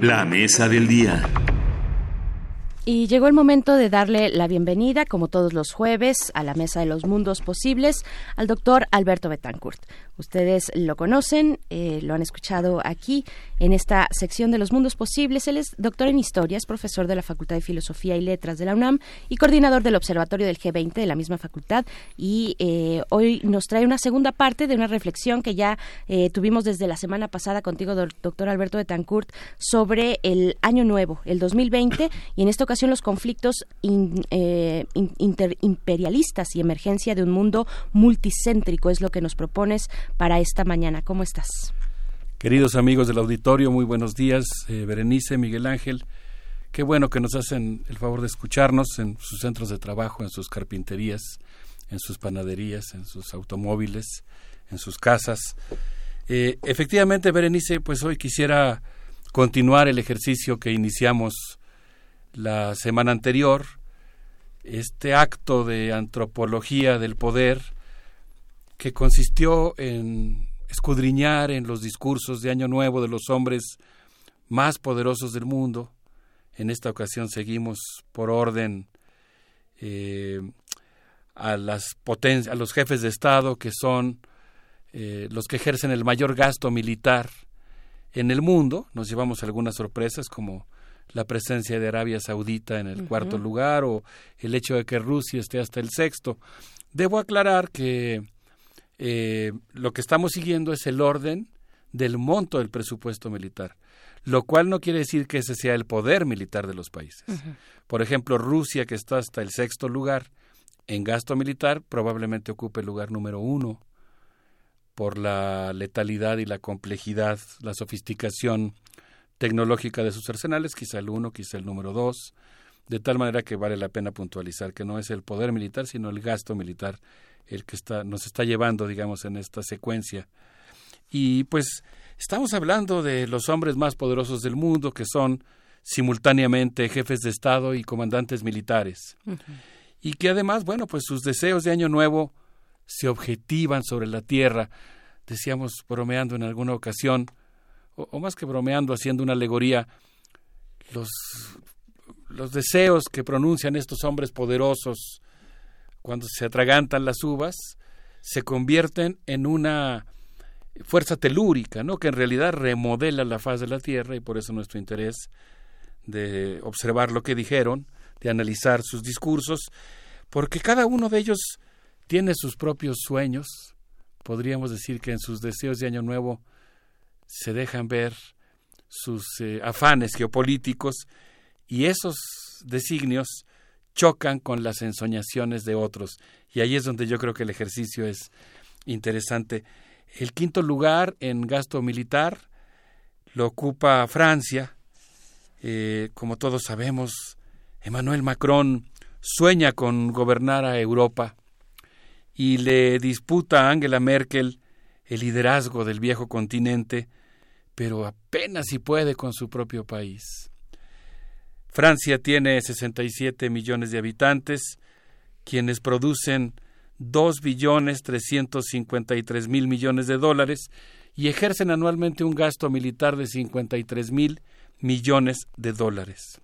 La mesa del día.
Y llegó el momento de darle la bienvenida, como todos los jueves, a la Mesa de los Mundos Posibles, al doctor Alberto Betancourt. Ustedes lo conocen, eh, lo han escuchado aquí en esta sección de los mundos posibles. Él es doctor en historias, profesor de la Facultad de Filosofía y Letras de la UNAM y coordinador del Observatorio del G20 de la misma facultad. Y eh, hoy nos trae una segunda parte de una reflexión que ya eh, tuvimos desde la semana pasada contigo, doctor Alberto Betancourt, sobre el año nuevo, el 2020, y en esta ocasión los conflictos interimperialistas y emergencia de un mundo multicéntrico es lo que nos propones para esta mañana. ¿Cómo estás?
Queridos amigos del auditorio, muy buenos días. Eh, Berenice, Miguel Ángel, qué bueno que nos hacen el favor de escucharnos en sus centros de trabajo, en sus carpinterías, en sus panaderías, en sus automóviles, en sus casas. Eh, efectivamente, Berenice, pues hoy quisiera continuar el ejercicio que iniciamos la semana anterior, este acto de antropología del poder, que consistió en escudriñar en los discursos de Año Nuevo de los hombres más poderosos del mundo. En esta ocasión seguimos por orden eh, a, las a los jefes de Estado que son eh, los que ejercen el mayor gasto militar en el mundo. Nos llevamos algunas sorpresas como la presencia de Arabia Saudita en el cuarto lugar o el hecho de que Rusia esté hasta el sexto. Debo aclarar que eh, lo que estamos siguiendo es el orden del monto del presupuesto militar, lo cual no quiere decir que ese sea el poder militar de los países. Por ejemplo, Rusia, que está hasta el sexto lugar en gasto militar, probablemente ocupe el lugar número uno por la letalidad y la complejidad, la sofisticación tecnológica de sus arsenales, quizá el uno, quizá el número dos, de tal manera que vale la pena puntualizar que no es el poder militar, sino el gasto militar el que está, nos está llevando, digamos, en esta secuencia. Y pues estamos hablando de los hombres más poderosos del mundo, que son simultáneamente jefes de Estado y comandantes militares. Y que además, bueno, pues sus deseos de Año Nuevo se objetivan sobre la tierra. Decíamos, bromeando en alguna ocasión, o, más que bromeando, haciendo una alegoría, los, los deseos que pronuncian estos hombres poderosos cuando se atragantan las uvas, se convierten en una fuerza telúrica, ¿no? que en realidad remodela la faz de la Tierra y por eso nuestro interés de observar lo que dijeron, de analizar sus discursos, porque cada uno de ellos tiene sus propios sueños, podríamos decir que en sus deseos de Año Nuevo se dejan ver sus eh, afanes geopolíticos y esos designios chocan con las ensoñaciones de otros. Y ahí es donde yo creo que el ejercicio es interesante. El quinto lugar en gasto militar lo ocupa Francia. Eh, como todos sabemos, Emmanuel Macron sueña con gobernar a Europa y le disputa a Angela Merkel el liderazgo del viejo continente, pero apenas si puede con su propio país. Francia tiene 67 millones de habitantes, quienes producen 2 billones 353 mil millones de dólares y ejercen anualmente un gasto militar de 53 mil millones de dólares.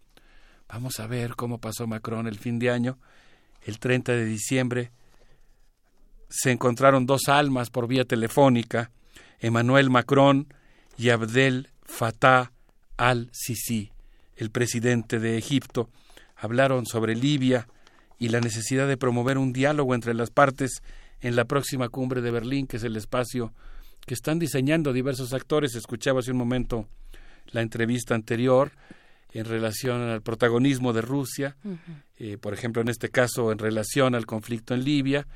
Vamos a ver cómo pasó Macron el fin de año. El 30 de diciembre se encontraron dos almas por vía telefónica, Emmanuel Macron y Abdel Fattah al-Sisi el presidente de Egipto, hablaron sobre Libia y la necesidad de promover un diálogo entre las partes en la próxima cumbre de Berlín, que es el espacio que están diseñando diversos actores. Escuchaba hace un momento la entrevista anterior en relación al protagonismo de Rusia, eh, por ejemplo, en este caso en relación al conflicto en Libia,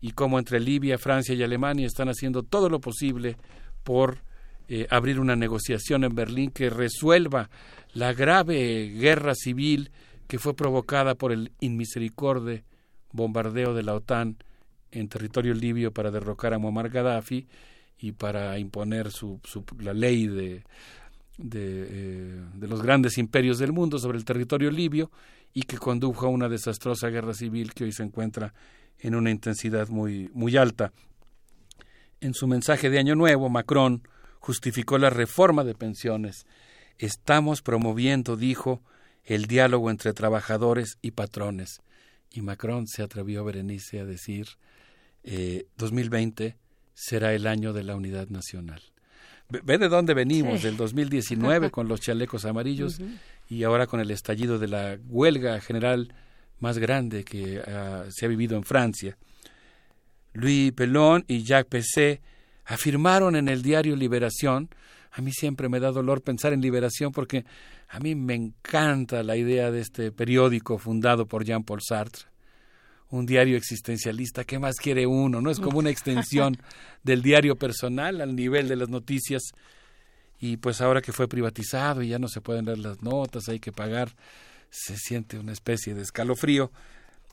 y cómo entre Libia, Francia y Alemania están haciendo todo lo posible por eh, abrir una negociación en Berlín que resuelva la grave guerra civil que fue provocada por el inmisericorde bombardeo de la OTAN en territorio libio para derrocar a Muammar Gaddafi y para imponer su, la ley de, eh, de, los grandes imperios del mundo sobre el territorio libio y que condujo a una desastrosa guerra civil que hoy se encuentra en una intensidad muy, muy alta. En su mensaje de Año Nuevo, Macron justificó la reforma de pensiones. Estamos promoviendo, dijo, el diálogo entre trabajadores y patrones. Y Macron se atrevió, Berenice, a decir, eh, 2020 será el año de la unidad nacional. Ve, de dónde venimos, del 2019 con los chalecos amarillos y ahora con el estallido de la huelga general más grande que ah, se ha vivido en Francia. Louis Pelon y Jacques Pessé afirmaron en el diario Liberación, a mí siempre me da dolor pensar en Liberación porque a mí me encanta la idea de este periódico fundado por Jean-Paul Sartre, un diario existencialista, ¿qué más quiere uno? No es como una extensión del diario personal al nivel de las noticias. Y pues ahora que fue privatizado y ya no se pueden leer las notas, hay que pagar, se siente una especie de escalofrío.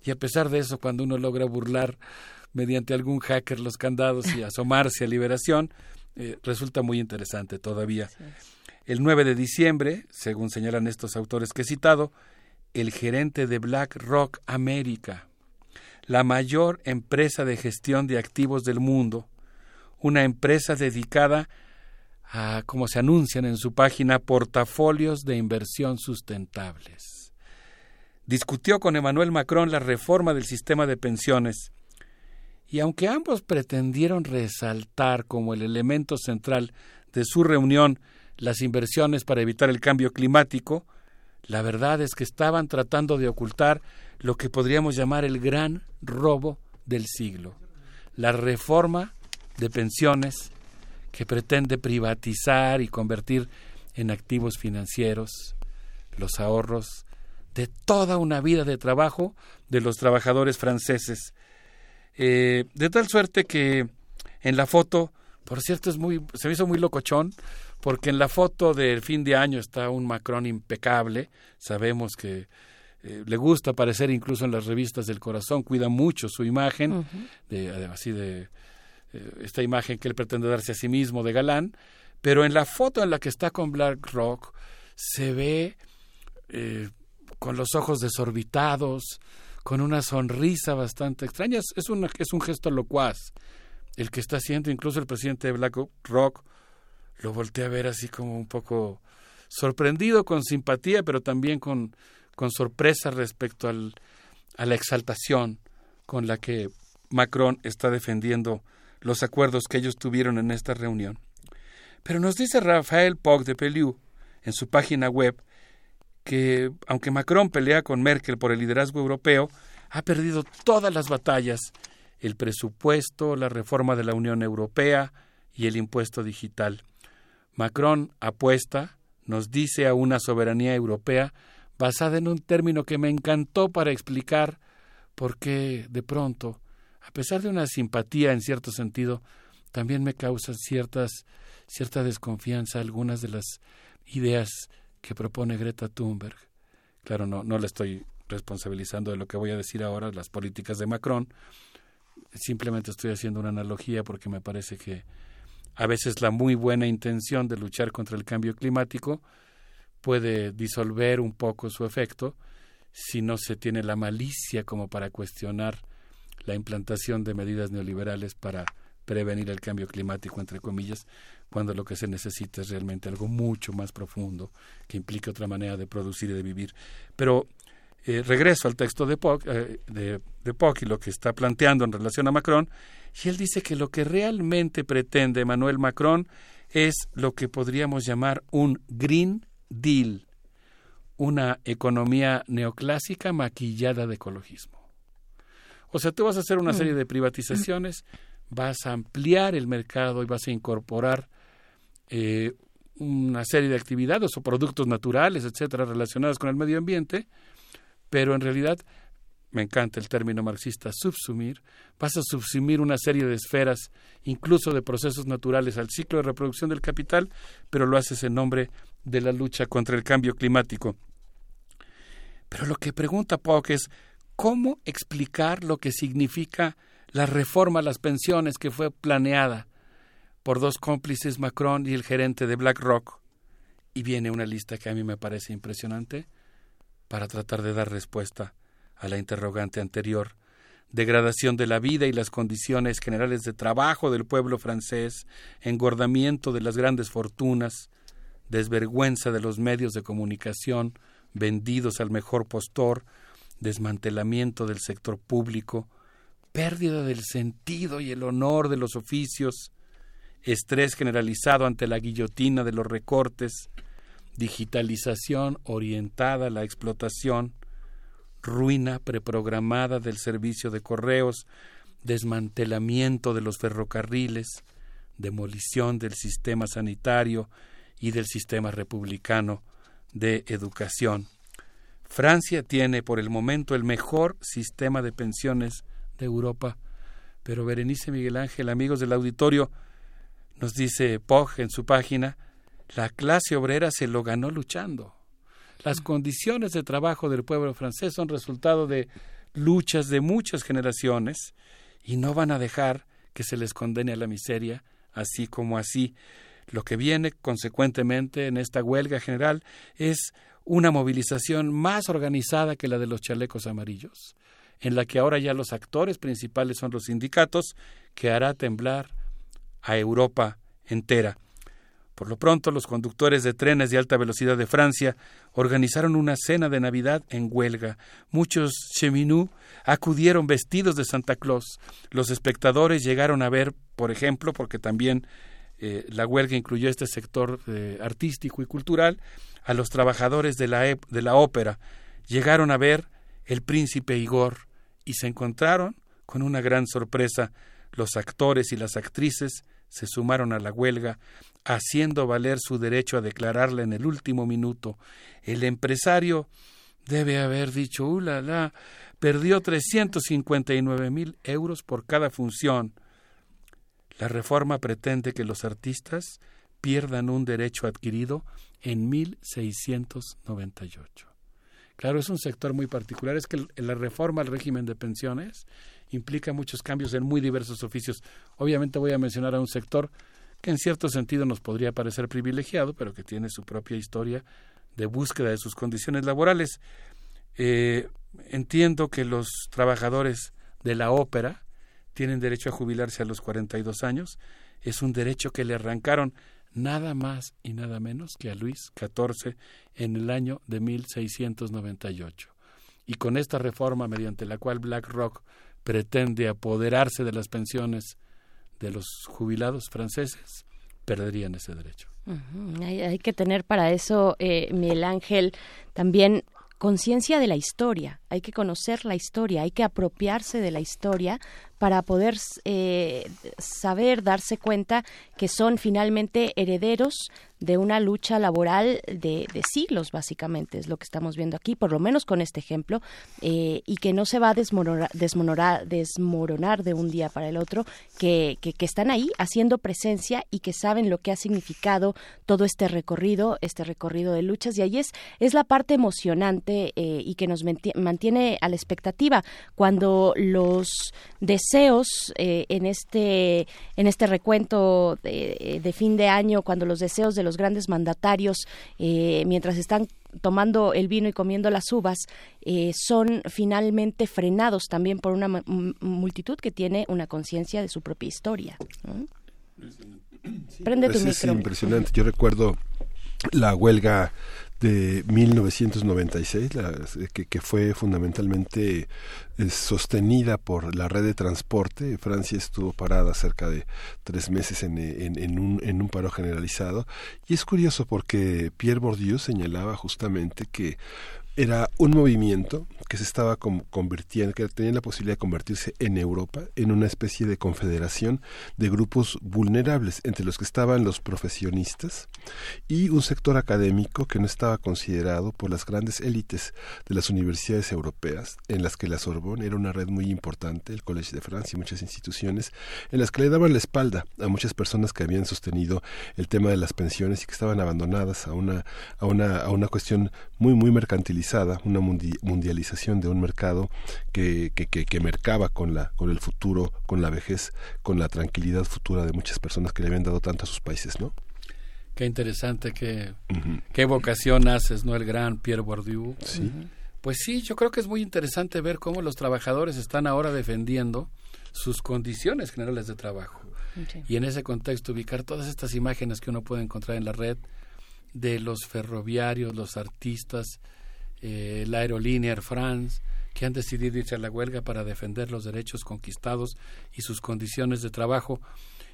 Y a pesar de eso, cuando uno logra burlar mediante algún hacker los candados y asomarse a liberación, eh, resulta muy interesante todavía. El 9 de diciembre, según señalan estos autores que he citado, el gerente de BlackRock América, la mayor empresa de gestión de activos del mundo, una empresa dedicada a, como se anuncian en su página, portafolios de inversión sustentables. Discutió con Emmanuel Macron la reforma del sistema de pensiones y aunque ambos pretendieron resaltar como el elemento central de su reunión las inversiones para evitar el cambio climático, la verdad es que estaban tratando de ocultar lo que podríamos llamar el gran robo del siglo, la reforma de pensiones que pretende privatizar y convertir en activos financieros los ahorros de toda una vida de trabajo de los trabajadores franceses. Eh, de tal suerte que en la foto, por cierto, es muy, se me hizo muy locochón, porque en la foto del fin de año está un Macron impecable. Sabemos que eh, le gusta aparecer incluso en las revistas del corazón, cuida mucho su imagen, de, así de eh, esta imagen que él pretende darse a sí mismo de galán, pero en la foto en la que está con Black Rock se ve eh, con los ojos desorbitados, con una sonrisa bastante extraña. Es, es, un gesto locuaz el que está haciendo, incluso el presidente de Black Rock lo voltea a ver así como un poco sorprendido, con simpatía, pero también con, con sorpresa respecto al, a la exaltación con la que Macron está defendiendo los acuerdos que ellos tuvieron en esta reunión. Pero nos dice Rafael Poc de Peliu en su página web que, aunque Macron pelea con Merkel por el liderazgo europeo, ha perdido todas las batallas, el presupuesto, la reforma de la Unión Europea y el impuesto digital. Macron apuesta, nos dice, a una soberanía europea basada en un término que me encantó para explicar por qué de pronto, a pesar de una simpatía en cierto sentido, también me causa ciertas, cierta desconfianza algunas de las ideas que propone Greta Thunberg. Claro, no, no le estoy responsabilizando de lo que voy a decir ahora, las políticas de Macron. Simplemente estoy haciendo una analogía porque me parece que a veces la muy buena intención de luchar contra el cambio climático puede disolver un poco su efecto si no se tiene la malicia como para cuestionar la implantación de medidas neoliberales para prevenir el cambio climático, entre comillas, cuando lo que se necesita es realmente algo mucho más profundo, que implique otra manera de producir y de vivir. Pero eh, regreso al texto de Poc, eh, de, de Poc y lo que está planteando en relación a Macron, y él dice que lo que realmente pretende Emmanuel Macron es lo que podríamos llamar un Green Deal, una economía neoclásica maquillada de ecologismo. O sea, tú vas a hacer una mm. serie de privatizaciones, vas a ampliar el mercado y vas a incorporar eh, una serie de actividades o productos naturales, etcétera, relacionados con el medio ambiente, pero en realidad, me encanta el término marxista, subsumir, vas a subsumir una serie de esferas, incluso de procesos naturales, al ciclo de reproducción del capital, pero lo haces en nombre de la lucha contra el cambio climático. Pero lo que pregunta Pock es cómo explicar lo que significa la reforma a las pensiones que fue planeada por dos cómplices, Macron y el gerente de BlackRock. Y viene una lista que a mí me parece impresionante para tratar de dar respuesta a la interrogante anterior degradación de la vida y las condiciones generales de trabajo del pueblo francés, engordamiento de las grandes fortunas, desvergüenza de los medios de comunicación vendidos al mejor postor, desmantelamiento del sector público, pérdida del sentido y el honor de los oficios, estrés generalizado ante la guillotina de los recortes, digitalización orientada a la explotación, ruina preprogramada del servicio de correos, desmantelamiento de los ferrocarriles, demolición del sistema sanitario y del sistema republicano de educación. Francia tiene por el momento el mejor sistema de pensiones de Europa, pero Berenice Miguel Ángel, amigos del auditorio, nos dice Pog en su página, la clase obrera se lo ganó luchando. Las condiciones de trabajo del pueblo francés son resultado de luchas de muchas generaciones y no van a dejar que se les condene a la miseria así como así. Lo que viene consecuentemente en esta huelga general es una movilización más organizada que la de los chalecos amarillos, en la que ahora ya los actores principales son los sindicatos, que hará temblar a Europa entera. Por lo pronto, los conductores de trenes de alta velocidad de Francia organizaron una cena de Navidad en huelga. Muchos cheminú acudieron vestidos de Santa Claus. Los espectadores llegaron a ver, por ejemplo, porque también eh, la huelga incluyó este sector eh, artístico y cultural, a los trabajadores de la, de la ópera. Llegaron a ver El Príncipe Igor y se encontraron con una gran sorpresa. Los actores y las actrices se sumaron a la huelga, haciendo valer su derecho a declararla en el último minuto. El empresario debe haber dicho, ¡uh, la, la! Perdió 359 mil euros por cada función. La reforma pretende que los artistas pierdan un derecho adquirido en 1698. Claro, es un sector muy particular. Es que la reforma al régimen de pensiones implica muchos cambios en muy diversos oficios. Obviamente voy a mencionar a un sector que en cierto sentido nos podría parecer privilegiado, pero que tiene su propia historia de búsqueda de sus condiciones laborales. Eh, entiendo que los trabajadores de la ópera tienen derecho a jubilarse a los 42 años. Es un derecho que le arrancaron nada más y nada menos que a Luis XIV en el año de 1698. Y con esta reforma mediante la cual BlackRock pretende apoderarse de las pensiones de los jubilados franceses, perderían ese derecho.
hay, que tener para eso, eh, Miguel Ángel, también conciencia de la historia, hay que conocer la historia, hay que apropiarse de la historia para poder eh, saber, darse cuenta que son finalmente herederos de una lucha laboral de, siglos, básicamente, es lo que estamos viendo aquí, por lo menos con este ejemplo, eh, y que no se va a desmoronar, desmoronar, de un día para el otro, que, están ahí haciendo presencia y que saben lo que ha significado todo este recorrido, este recorrido de luchas, y ahí es, es la parte emocionante eh, y que nos mantiene a la expectativa. Cuando los deseos eh, en este en este recuento de, fin de año cuando los deseos de los grandes mandatarios eh, mientras están tomando el vino y comiendo las uvas eh, son finalmente frenados también por una multitud que tiene una conciencia de su propia historia
Prende tu es impresionante. Yo recuerdo la huelga de 1996, que, que, fue fundamentalmente eh, sostenida por la red de transporte. Francia estuvo parada cerca de tres meses en, en, un, en un paro generalizado. Y es curioso porque Pierre Bourdieu señalaba justamente que era un movimiento que se estaba convirtiendo, que tenía la posibilidad de convertirse en Europa en una especie de confederación de grupos vulnerables, entre los que estaban los profesionistas y un sector académico que no estaba considerado por las grandes élites de las universidades europeas, en las que la Sorbonne era una red muy importante, el Collège de Francia y muchas instituciones, en las que le daban la espalda a muchas personas que habían sostenido el tema de las pensiones y que estaban abandonadas a una, a una, a una cuestión muy, muy mercantilizada, una mundialización de un mercado que, que, que, mercaba con, la, con el futuro, con la vejez, con la tranquilidad futura de muchas personas que le habían dado tanto a sus países, ¿no?
Qué interesante, qué, qué vocación haces, ¿no? El gran Pierre Bourdieu.
Sí.
Pues sí, yo creo que es muy interesante ver cómo los trabajadores están ahora defendiendo sus condiciones generales de trabajo. Y en ese contexto ubicar todas estas imágenes que uno puede encontrar en la red de los ferroviarios, los artistas, eh, la aerolínea Air France, que han decidido irse a la huelga para defender los derechos conquistados y sus condiciones de trabajo.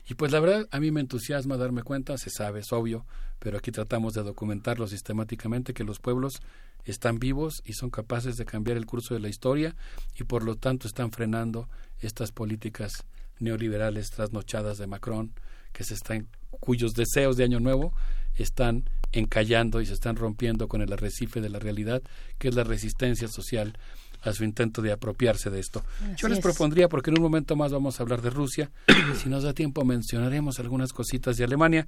Y pues la verdad a mí me entusiasma darme cuenta, se sabe, es obvio, pero aquí tratamos de documentarlo sistemáticamente, que los pueblos están vivos y son capaces de cambiar el curso de la historia y por lo tanto están frenando estas políticas neoliberales trasnochadas de Macron, que se están, cuyos deseos de año nuevo están encallando y se están rompiendo con el arrecife de la realidad, que es la resistencia social a su intento de apropiarse de esto. Yo les propondría, porque en un momento más vamos a hablar de Rusia, si nos da tiempo mencionaremos algunas cositas de Alemania,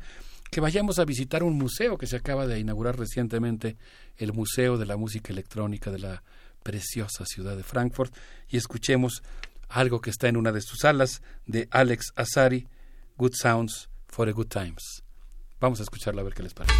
que vayamos a visitar un museo que se acaba de inaugurar recientemente, el Museo de la Música Electrónica de la preciosa ciudad de Frankfurt, y escuchemos algo que está en una de sus salas de Alex Azari, Good Sounds for a Good Times. Vamos a escucharlo a ver qué les parece.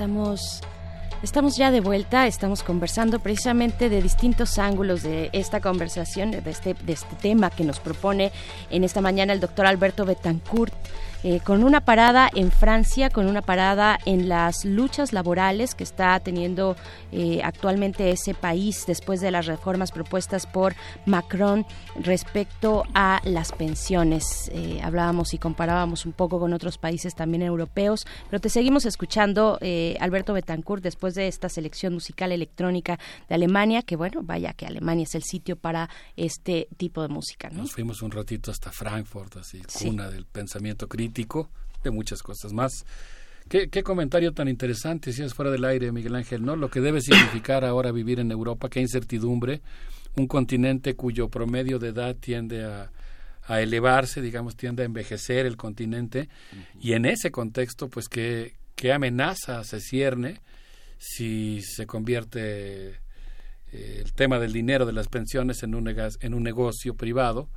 Estamos Estamos ya de vuelta, estamos conversando precisamente de distintos ángulos de esta conversación, de este, de este tema que nos propone en esta mañana el doctor Alberto Betancourt. Eh, con una parada en Francia, con una parada en las luchas laborales que está teniendo eh, actualmente ese país después de las reformas propuestas por Macron respecto a las pensiones. Eh, hablábamos y comparábamos un poco con otros países también europeos, pero te seguimos escuchando, Alberto Betancourt, después de esta selección musical electrónica de Alemania, que bueno, vaya que Alemania es el sitio para este tipo de música.
Nos fuimos un ratito hasta Frankfurt, así, cuna del pensamiento crítico de muchas cosas más. ¿Qué, comentario tan interesante, si es fuera del aire, Miguel Ángel, ¿no? Lo que debe significar ahora vivir en Europa, qué incertidumbre, un continente cuyo promedio de edad tiende a, elevarse, digamos, tiende a envejecer el continente, y en ese contexto, pues, qué, qué amenaza se cierne si se convierte eh, el tema del dinero de las pensiones en un, en un negocio privado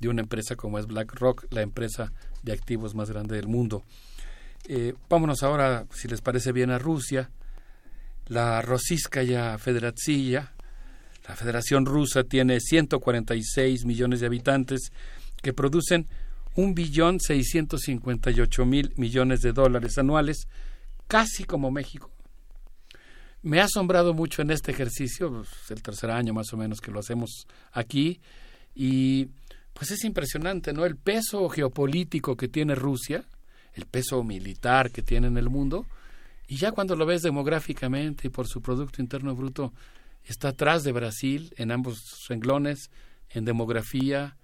de una empresa como es BlackRock, la empresa de activos más grande del mundo. Eh, vámonos ahora, si les parece bien, a Rusia. La Rossískaya Federatsiya, la Federación Rusa, tiene 146 millones de habitantes que producen un billón ocho mil millones de dólares anuales, casi como México. Me ha asombrado mucho en este ejercicio, pues, el tercer año más o menos que lo hacemos aquí, y pues es impresionante, ¿no? El peso geopolítico que tiene Rusia, el peso militar que tiene en el mundo, y ya cuando lo ves demográficamente y por su Producto Interno Bruto, está atrás de Brasil en ambos renglones, en demografía,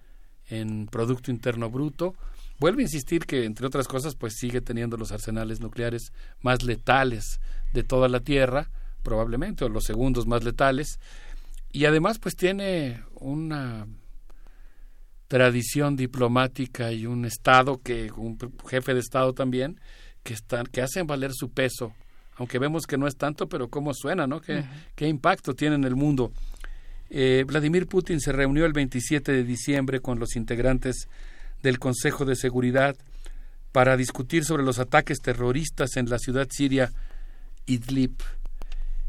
en Producto Interno Bruto. Vuelve a insistir que, entre otras cosas, pues sigue teniendo los arsenales nucleares más letales de toda la Tierra, probablemente, o los segundos más letales, y además pues tiene una tradición diplomática y un Estado que, un jefe de Estado también, que, están, que hacen valer su peso, aunque vemos que no es tanto, pero cómo suena, ¿no? ¿Qué, qué impacto tiene en el mundo? Eh, Vladimir Putin se reunió el 27 de diciembre con los integrantes del Consejo de Seguridad para discutir sobre los ataques terroristas en la ciudad siria Idlib.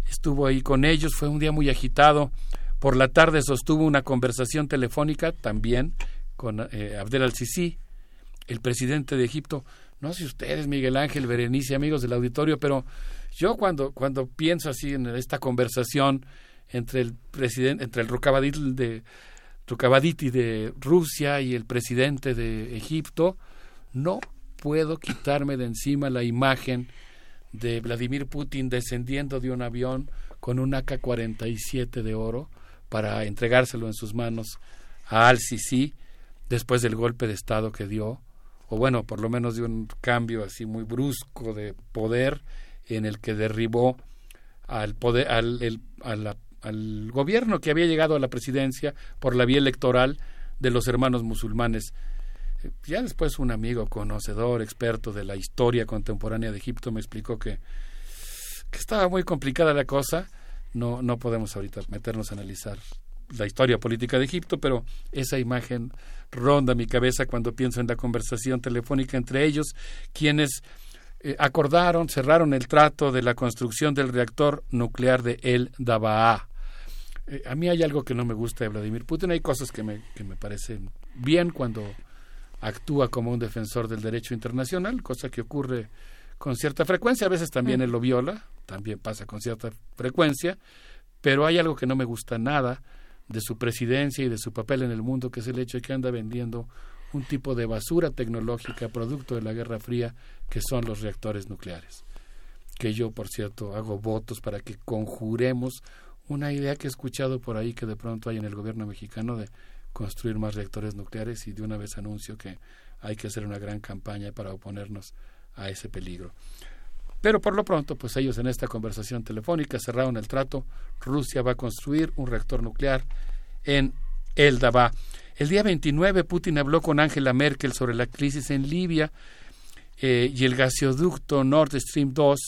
Estuvo ahí con ellos, fue un día muy agitado. Por la tarde sostuvo una conversación telefónica también con eh, Abdel al-Sisi, el presidente de Egipto. No sé ustedes, Miguel Ángel, Berenice, amigos del auditorio, pero yo cuando, cuando pienso así en esta conversación entre el presidente, entre el de de Rusia y el presidente de Egipto, no puedo quitarme de encima la imagen de Vladimir Putin descendiendo de un avión con un AK-47 de oro para entregárselo en sus manos a Al-Sisi después del golpe de Estado que dio, o bueno, por lo menos de un cambio así muy brusco de poder en el que derribó al poder, al, el, al gobierno que había llegado a la presidencia por la vía electoral de los hermanos musulmanes. Eh, ya después un amigo conocedor, experto de la historia contemporánea de Egipto me explicó que, que estaba muy complicada la cosa. No, no podemos ahorita meternos a analizar la historia política de Egipto, pero esa imagen ronda mi cabeza cuando pienso en la conversación telefónica entre ellos, quienes eh, acordaron, cerraron el trato de la construcción del reactor nuclear de El Dabaa. Eh, a mí hay algo que no me gusta de Vladimir Putin. Hay cosas que me, que me parecen bien cuando actúa como un defensor del derecho internacional, cosa que ocurre con cierta frecuencia. A veces también mm. él lo viola, también pasa con cierta frecuencia. Pero hay algo que no me gusta nada de su presidencia y de su papel en el mundo, que es el hecho de que anda vendiendo un tipo de basura tecnológica producto de la Guerra Fría, que son los reactores nucleares. Que yo, por cierto, hago votos para que conjuremos una idea que he escuchado por ahí que de pronto hay en el gobierno mexicano de construir más reactores nucleares y de una vez anuncio que hay que hacer una gran campaña para oponernos a ese peligro. Pero por lo pronto, pues ellos en esta conversación telefónica cerraron el trato. Rusia va a construir un reactor nuclear en Eldabá. El día 29 Putin habló con Angela Merkel sobre la crisis en Libia eh, y el gasoducto Nord Stream 2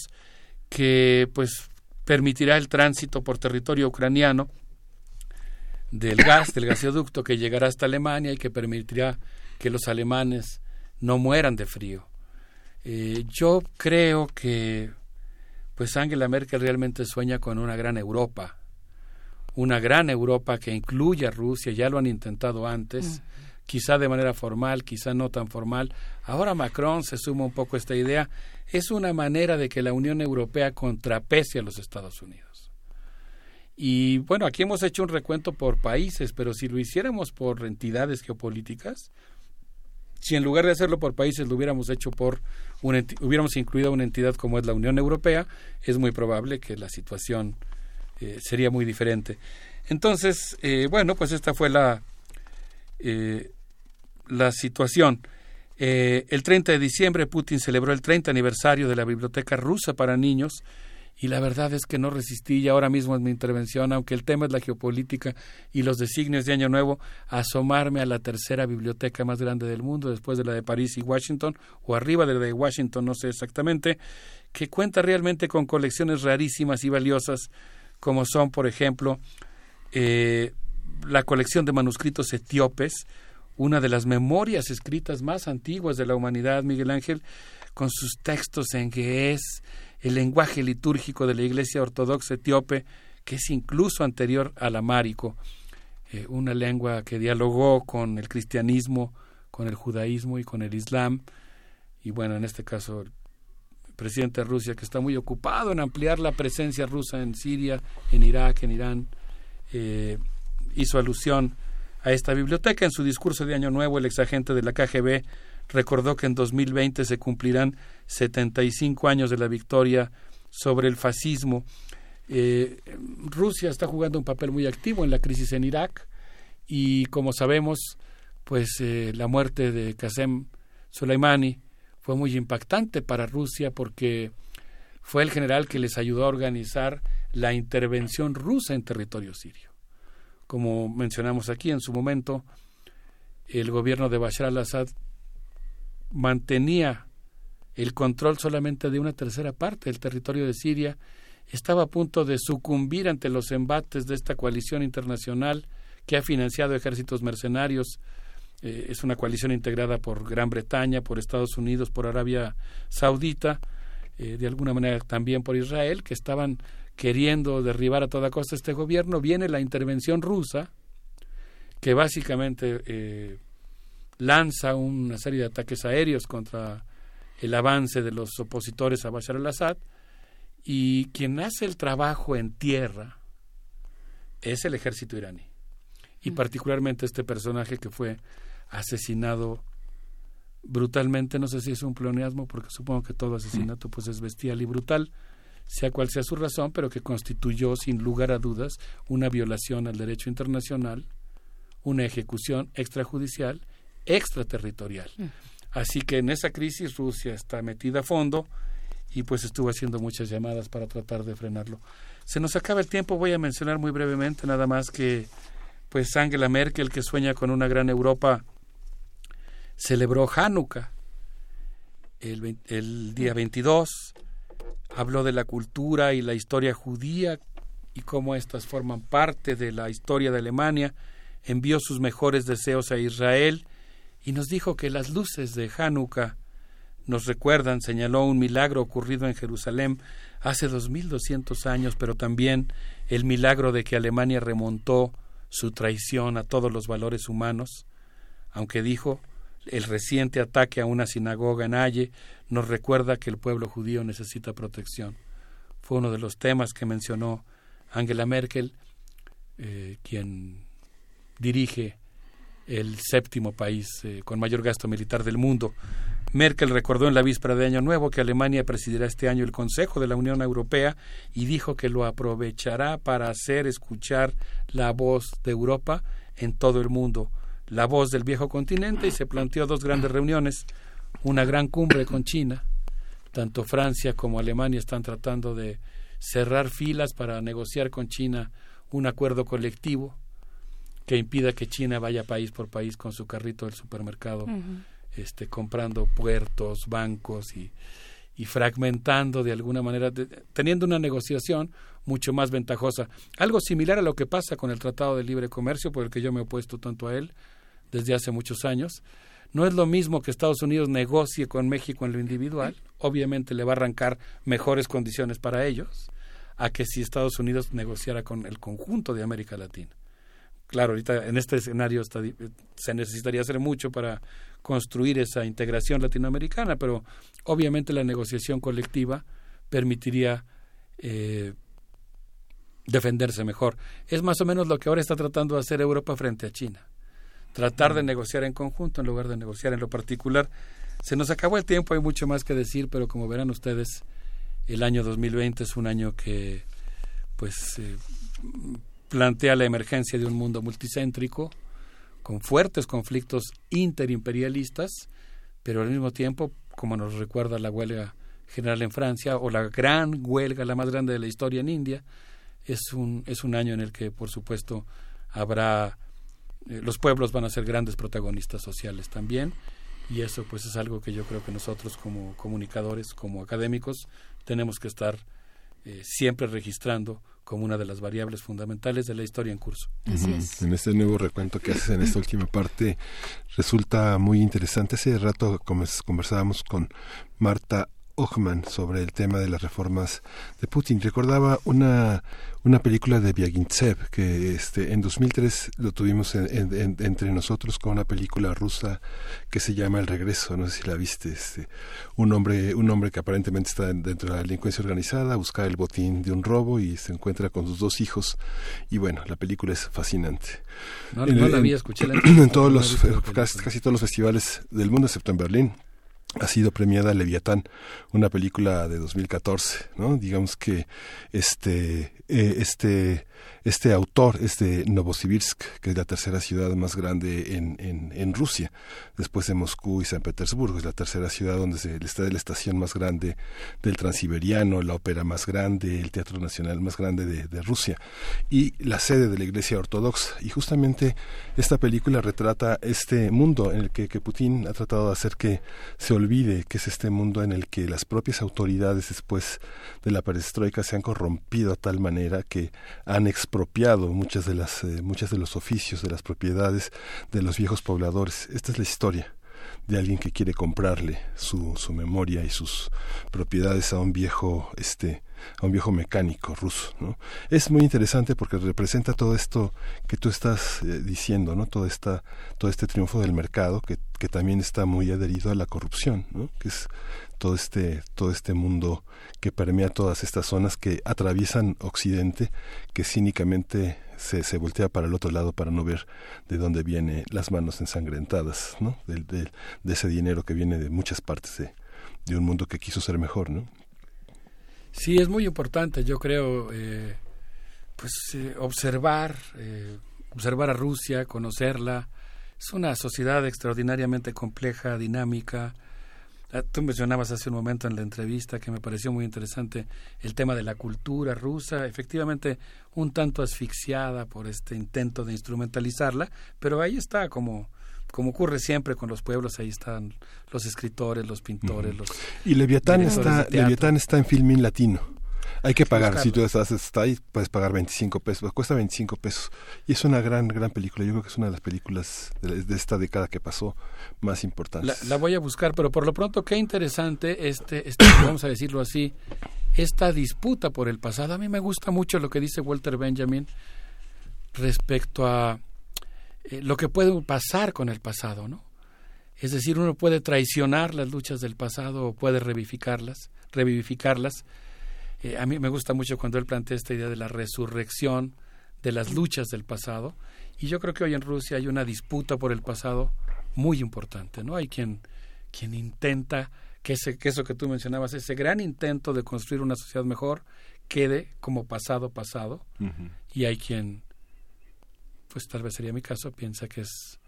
que pues permitirá el tránsito por territorio ucraniano del gas, del gasoducto que llegará hasta Alemania y que permitirá que los alemanes no mueran de frío. Eh, yo creo que pues Angela Merkel realmente sueña con una gran Europa, una gran Europa que incluya a Rusia, ya lo han intentado antes, quizá de manera formal, quizá no tan formal. Ahora Macron se suma un poco a esta idea. Es una manera de que la Unión Europea contrapese a los Estados Unidos. Y bueno, aquí hemos hecho un recuento por países, pero si lo hiciéramos por entidades geopolíticas, si en lugar de hacerlo por países lo hubiéramos hecho por hubiéramos incluido una entidad como es la Unión Europea, es muy probable que la situación eh, sería muy diferente. Entonces, eh, bueno, pues esta fue la eh, la situación. El 30 de diciembre Putin celebró el 30 aniversario de la Biblioteca Rusa para Niños y la verdad es que no resistí y ahora mismo en mi intervención, aunque el tema es la geopolítica y los designios de Año Nuevo, asomarme a la tercera biblioteca más grande del mundo después de la de París y Washington, o arriba de la de Washington, no sé exactamente, que cuenta realmente con colecciones rarísimas y valiosas como son, por ejemplo, eh, la colección de manuscritos etíopes, una de las memorias escritas más antiguas de la humanidad, Miguel Ángel, con sus textos en que es el lenguaje litúrgico de la Iglesia Ortodoxa etíope, que es incluso anterior al amárico, eh, una lengua que dialogó con el cristianismo, con el judaísmo y con el islam, y bueno, en este caso el presidente de Rusia, que está muy ocupado en ampliar la presencia rusa en Siria, en Irak, en Irán, eh, hizo alusión a esta biblioteca. En su discurso de Año Nuevo, el exagente de la KGB recordó que en 2020 se cumplirán 75 años de la victoria sobre el fascismo. Eh, Rusia está jugando un papel muy activo en la crisis en Irak y como sabemos, pues eh, la muerte de Qasem Soleimani fue muy impactante para Rusia porque fue el general que les ayudó a organizar la intervención rusa en territorio sirio. Como mencionamos aquí en su momento, el gobierno de Bashar al-Assad mantenía el control solamente de una tercera parte del territorio de Siria, estaba a punto de sucumbir ante los embates de esta coalición internacional que ha financiado ejércitos mercenarios. Eh, es una coalición integrada por Gran Bretaña, por Estados Unidos, por Arabia Saudita, eh, de alguna manera también por Israel, que estaban queriendo derribar a toda costa este gobierno. Viene la intervención rusa, que básicamente eh, lanza una serie de ataques aéreos contra el avance de los opositores a Bashar al-Assad, y quien hace el trabajo en tierra es el ejército iraní y particularmente este personaje que fue asesinado brutalmente, no sé si es un pleonasmo, porque supongo que todo asesinato pues es bestial y brutal, sea cual sea su razón, pero que constituyó sin lugar a dudas una violación al derecho internacional, una ejecución extrajudicial, extraterritorial. Así que en esa crisis Rusia está metida a fondo y pues estuvo haciendo muchas llamadas para tratar de frenarlo. Se nos acaba el tiempo, voy a mencionar muy brevemente nada más que pues Angela Merkel, que sueña con una gran Europa, celebró Hanukkah el, el día 22, habló de la cultura y la historia judía y cómo éstas forman parte de la historia de Alemania, envió sus mejores deseos a Israel y nos dijo que las luces de Hanukkah nos recuerdan, señaló un milagro ocurrido en Jerusalén hace 2200 años, pero también el milagro de que Alemania remontó su traición a todos los valores humanos, aunque dijo el reciente ataque a una sinagoga en Halle nos recuerda que el pueblo judío necesita protección. Fue uno de los temas que mencionó Angela Merkel, eh, quien dirige el séptimo país eh, con mayor gasto militar del mundo. Merkel recordó en la víspera de Año Nuevo que Alemania presidirá este año el Consejo de la Unión Europea y dijo que lo aprovechará para hacer escuchar la voz de Europa en todo el mundo, la voz del viejo continente y se planteó dos grandes reuniones, una gran cumbre con China, tanto Francia como Alemania están tratando de cerrar filas para negociar con China un acuerdo colectivo que impida que China vaya país por país con su carrito del supermercado este, comprando puertos, bancos y, y fragmentando de alguna manera, teniendo una negociación mucho más ventajosa. Algo similar a lo que pasa con el Tratado de Libre Comercio, por el que yo me he opuesto tanto a él desde hace muchos años. No es lo mismo que Estados Unidos negocie con México en lo individual, obviamente le va a arrancar mejores condiciones para ellos, a que si Estados Unidos negociara con el conjunto de América Latina. Claro, ahorita en este escenario se necesitaría hacer mucho para construir esa integración latinoamericana, pero obviamente la negociación colectiva permitiría eh, defenderse mejor. Es más o menos lo que ahora está tratando de hacer Europa frente a China. Tratar de negociar en conjunto en lugar de negociar en lo particular. Se nos acabó el tiempo, hay mucho más que decir, pero como verán ustedes, el año 2020 es un año que pues eh, plantea la emergencia de un mundo multicéntrico, con fuertes conflictos interimperialistas, pero al mismo tiempo, como nos recuerda la huelga general en Francia o la gran huelga, la más grande de la historia en India, es un, es un año en el que, por supuesto, habrá, eh, los pueblos van a ser grandes protagonistas sociales también, y eso pues es algo que yo creo que nosotros como comunicadores, como académicos, tenemos que estar eh, siempre registrando como una de las variables fundamentales de la historia en curso.
En este nuevo recuento que haces en esta última parte resulta muy interesante. Hace rato conversábamos con Marta Ochman sobre el tema de las reformas de Putin. Recordaba una, una película de Vyagintsev que este, en 2003 lo tuvimos entre nosotros con una película rusa que se llama El Regreso, no sé si la viste, este, un hombre, un hombre que aparentemente está dentro de la delincuencia organizada, busca el botín de un robo y se encuentra con sus dos hijos y bueno, la película es fascinante.
No, la había escuchado.
En, todos los, casi, casi todos los festivales del mundo, excepto en Berlín, ha sido premiada Leviatán, una película de 2014, ¿no? Digamos que este eh, este este autor es de Novosibirsk, que es la tercera ciudad más grande en, en, Rusia, después de Moscú y San Petersburgo, es la tercera ciudad donde se, está la estación más grande del Transiberiano, la ópera más grande, el Teatro Nacional más grande de, de Rusia y la sede de la Iglesia Ortodoxa. Y justamente esta película retrata este mundo en el que, Putin ha tratado de hacer que se olvide que es este mundo en el que las propias autoridades después de la perestroika se han corrompido a tal manera que han expropiado muchas de las eh, muchas de los oficios de las propiedades de los viejos pobladores. Esta es la historia de alguien que quiere comprarle su, su memoria y sus propiedades a un viejo este a un viejo mecánico ruso ¿no? es muy interesante porque representa todo esto que tú estás eh, diciendo no todo esta todo este triunfo del mercado que, que también está muy adherido a la corrupción ¿no? que es todo este todo este mundo que permea todas estas zonas que atraviesan Occidente, que cínicamente se, se voltea para el otro lado para no ver de dónde vienen las manos ensangrentadas, ¿no? De, de, ese dinero que viene de muchas partes de, de, un mundo que quiso ser mejor, ¿no?
Sí, es muy importante, yo creo, eh, pues eh, observar, eh, observar a Rusia, conocerla. Es una sociedad extraordinariamente compleja, dinámica, Ah, tú mencionabas hace un momento en la entrevista que me pareció muy interesante el tema de la cultura rusa, efectivamente un tanto asfixiada por este intento de instrumentalizarla, pero ahí está como como ocurre siempre con los pueblos, ahí están los escritores, los pintores, los
Y Leviatán está Leviatán está en filming latino. Hay que pagar, si tú estás está ahí, puedes pagar 25 pesos, cuesta 25 pesos. Y es una gran, gran película. Yo creo que es una de las películas de, esta década que pasó más importantes.
La, voy a buscar, pero por lo pronto, qué interesante este, este vamos a decirlo así, esta disputa por el pasado. A mí me gusta mucho lo que dice Walter Benjamin respecto a eh, lo que puede pasar con el pasado, ¿no? Es decir, uno puede traicionar las luchas del pasado o puede revivificarlas, revivificarlas eh, a mí me gusta mucho cuando él plantea esta idea de la resurrección de las luchas del pasado. Y yo creo que hoy en Rusia hay una disputa por el pasado muy importante, ¿no? Hay quien, quien intenta que, ese, que eso que tú mencionabas, ese gran intento de construir una sociedad mejor, quede como pasado pasado. Y hay quien, pues tal vez sería mi caso, piensa que es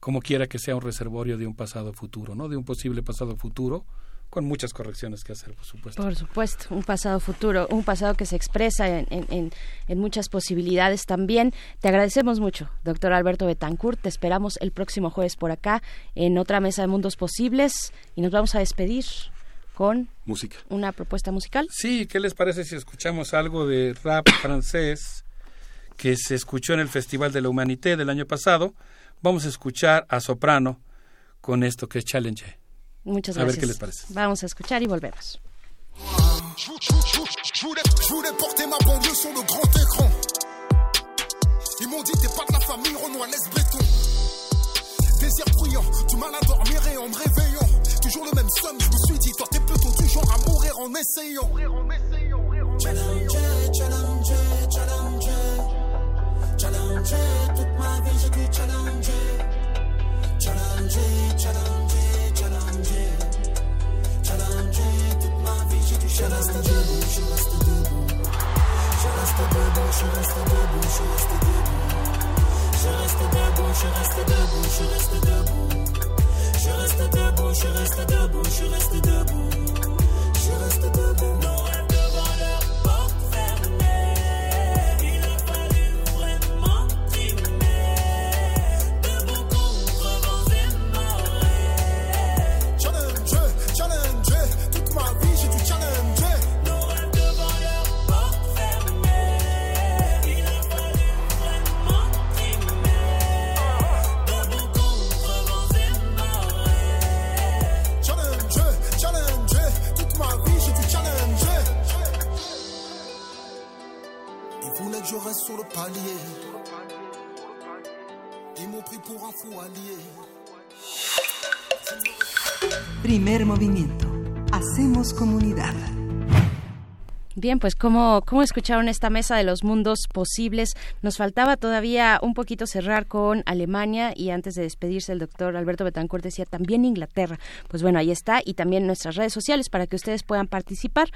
como quiera que sea un reservorio de un pasado futuro, ¿no? De un posible pasado futuro con muchas correcciones que hacer, por supuesto.
Por supuesto, un pasado futuro, un pasado que se expresa en, en, en, muchas posibilidades también. Te agradecemos mucho, doctor Alberto Betancourt. Te esperamos el próximo jueves por acá en otra mesa de mundos posibles y nos vamos a despedir con
música.
Una propuesta musical.
Sí, ¿qué les parece si escuchamos algo de rap francés que se escuchó en el Festival de la Humanité del año pasado? Vamos a escuchar a soprano con esto que es Challenge.
Muchas gracias.
A ver qué les parece.
Vamos a escuchar y volvemos.
Je voulais porter ma banlieue sur le grand écran. Ils m'ont dit t'es pas de la famille Renoir, laisse béton. Désir bruyant, du mal à dormir et en me réveillant. Toujours le même somme, je me suis dit toi t'es plutôt du genre à mourir en essayant. Challenger, challenger, challenger. Challenger, toute ma vie j'ai dû challenger. Challenger, challenger. Je reste debout, je reste debout. Je reste debout, je reste debout, je reste debout. Je reste debout, je reste debout, je reste debout. Je reste debout, je reste debout, je reste debout. Je reste debout.
Bien, pues como, como escucharon esta mesa de los mundos posibles, nos faltaba todavía un poquito cerrar con Alemania y antes de despedirse el doctor Alberto Betancourt decía también Inglaterra. Pues bueno, ahí está y también nuestras redes sociales para que ustedes puedan participar.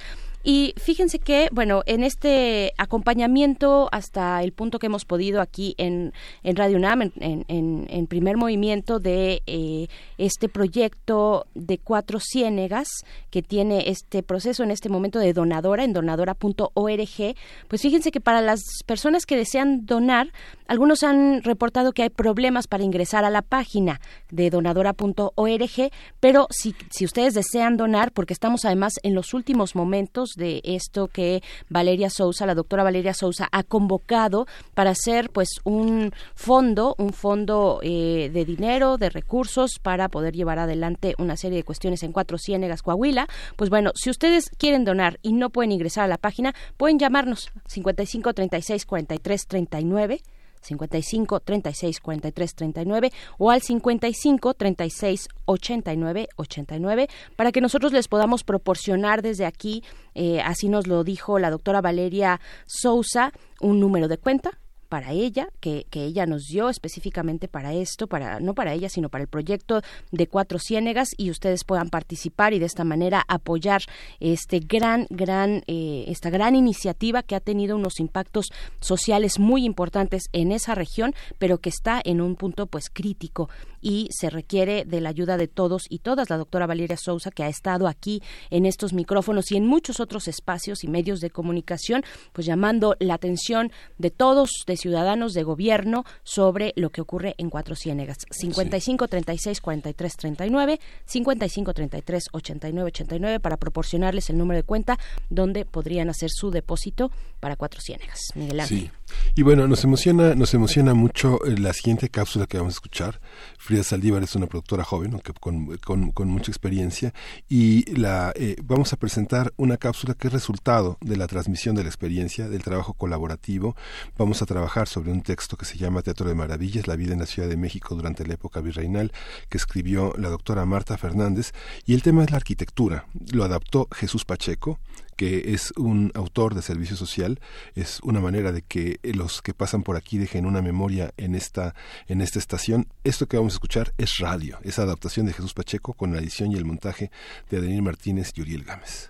Y fíjense que, bueno, en este acompañamiento hasta el punto que hemos podido aquí en, en Radio UNAM, en, en, primer movimiento de eh, este proyecto de Cuatro Ciénegas, que tiene este proceso en este momento de donadora, en donadora.org, pues fíjense que para las personas que desean donar, algunos han reportado que hay problemas para ingresar a la página de donadora.org, pero si, si ustedes desean donar, porque estamos además en los últimos momentos de esto que Valeria Sousa, la doctora Valeria Sousa, ha convocado para hacer pues un fondo, un fondo eh, de dinero, de recursos para poder llevar adelante una serie de cuestiones en Cuatro Ciénegas, Coahuila. Pues bueno, si ustedes quieren donar y no pueden ingresar a la página, pueden llamarnos 55 36 43 39 55 36 43 39 o al 55 36 89 89 para que nosotros les podamos proporcionar desde aquí, eh, así nos lo dijo la doctora Valeria Sousa, un número de cuenta para ella, que, que, ella nos dio específicamente para esto, para no para ella, sino para el proyecto de Cuatro Ciénegas y ustedes puedan participar y de esta manera apoyar este gran, gran, eh, esta gran iniciativa que ha tenido unos impactos sociales muy importantes en esa región, pero que está en un punto pues crítico y se requiere de la ayuda de todos y todas. La doctora Valeria Sousa, que ha estado aquí en estos micrófonos y en muchos otros espacios y medios de comunicación, pues llamando la atención de todos, de ciudadanos, de gobierno, sobre lo que ocurre en Cuatro Ciénegas. 55 36 43 39, 55 33 89 89 para proporcionarles el número de cuenta donde podrían hacer su depósito para Cuatro Ciénegas. Miguel Ángel.
Sí. Y bueno, nos emociona, nos emociona mucho eh, la siguiente cápsula que vamos a escuchar. Frida Saldívar es una productora joven, aunque con, con, con, mucha experiencia, y la eh, vamos a presentar una cápsula que es resultado de la transmisión de la experiencia, del trabajo colaborativo. Vamos a trabajar sobre un texto que se llama Teatro de Maravillas, la vida en la Ciudad de México durante la época virreinal, que escribió la doctora Marta Fernández, y el tema es la arquitectura. Lo adaptó Jesús Pacheco, que es un autor de servicio social, es una manera de que los que pasan por aquí dejen una memoria en esta, en esta estación. Esto que vamos a escuchar es radio, es adaptación de Jesús Pacheco con la edición y el montaje de Adenir Martínez y Uriel Gámez.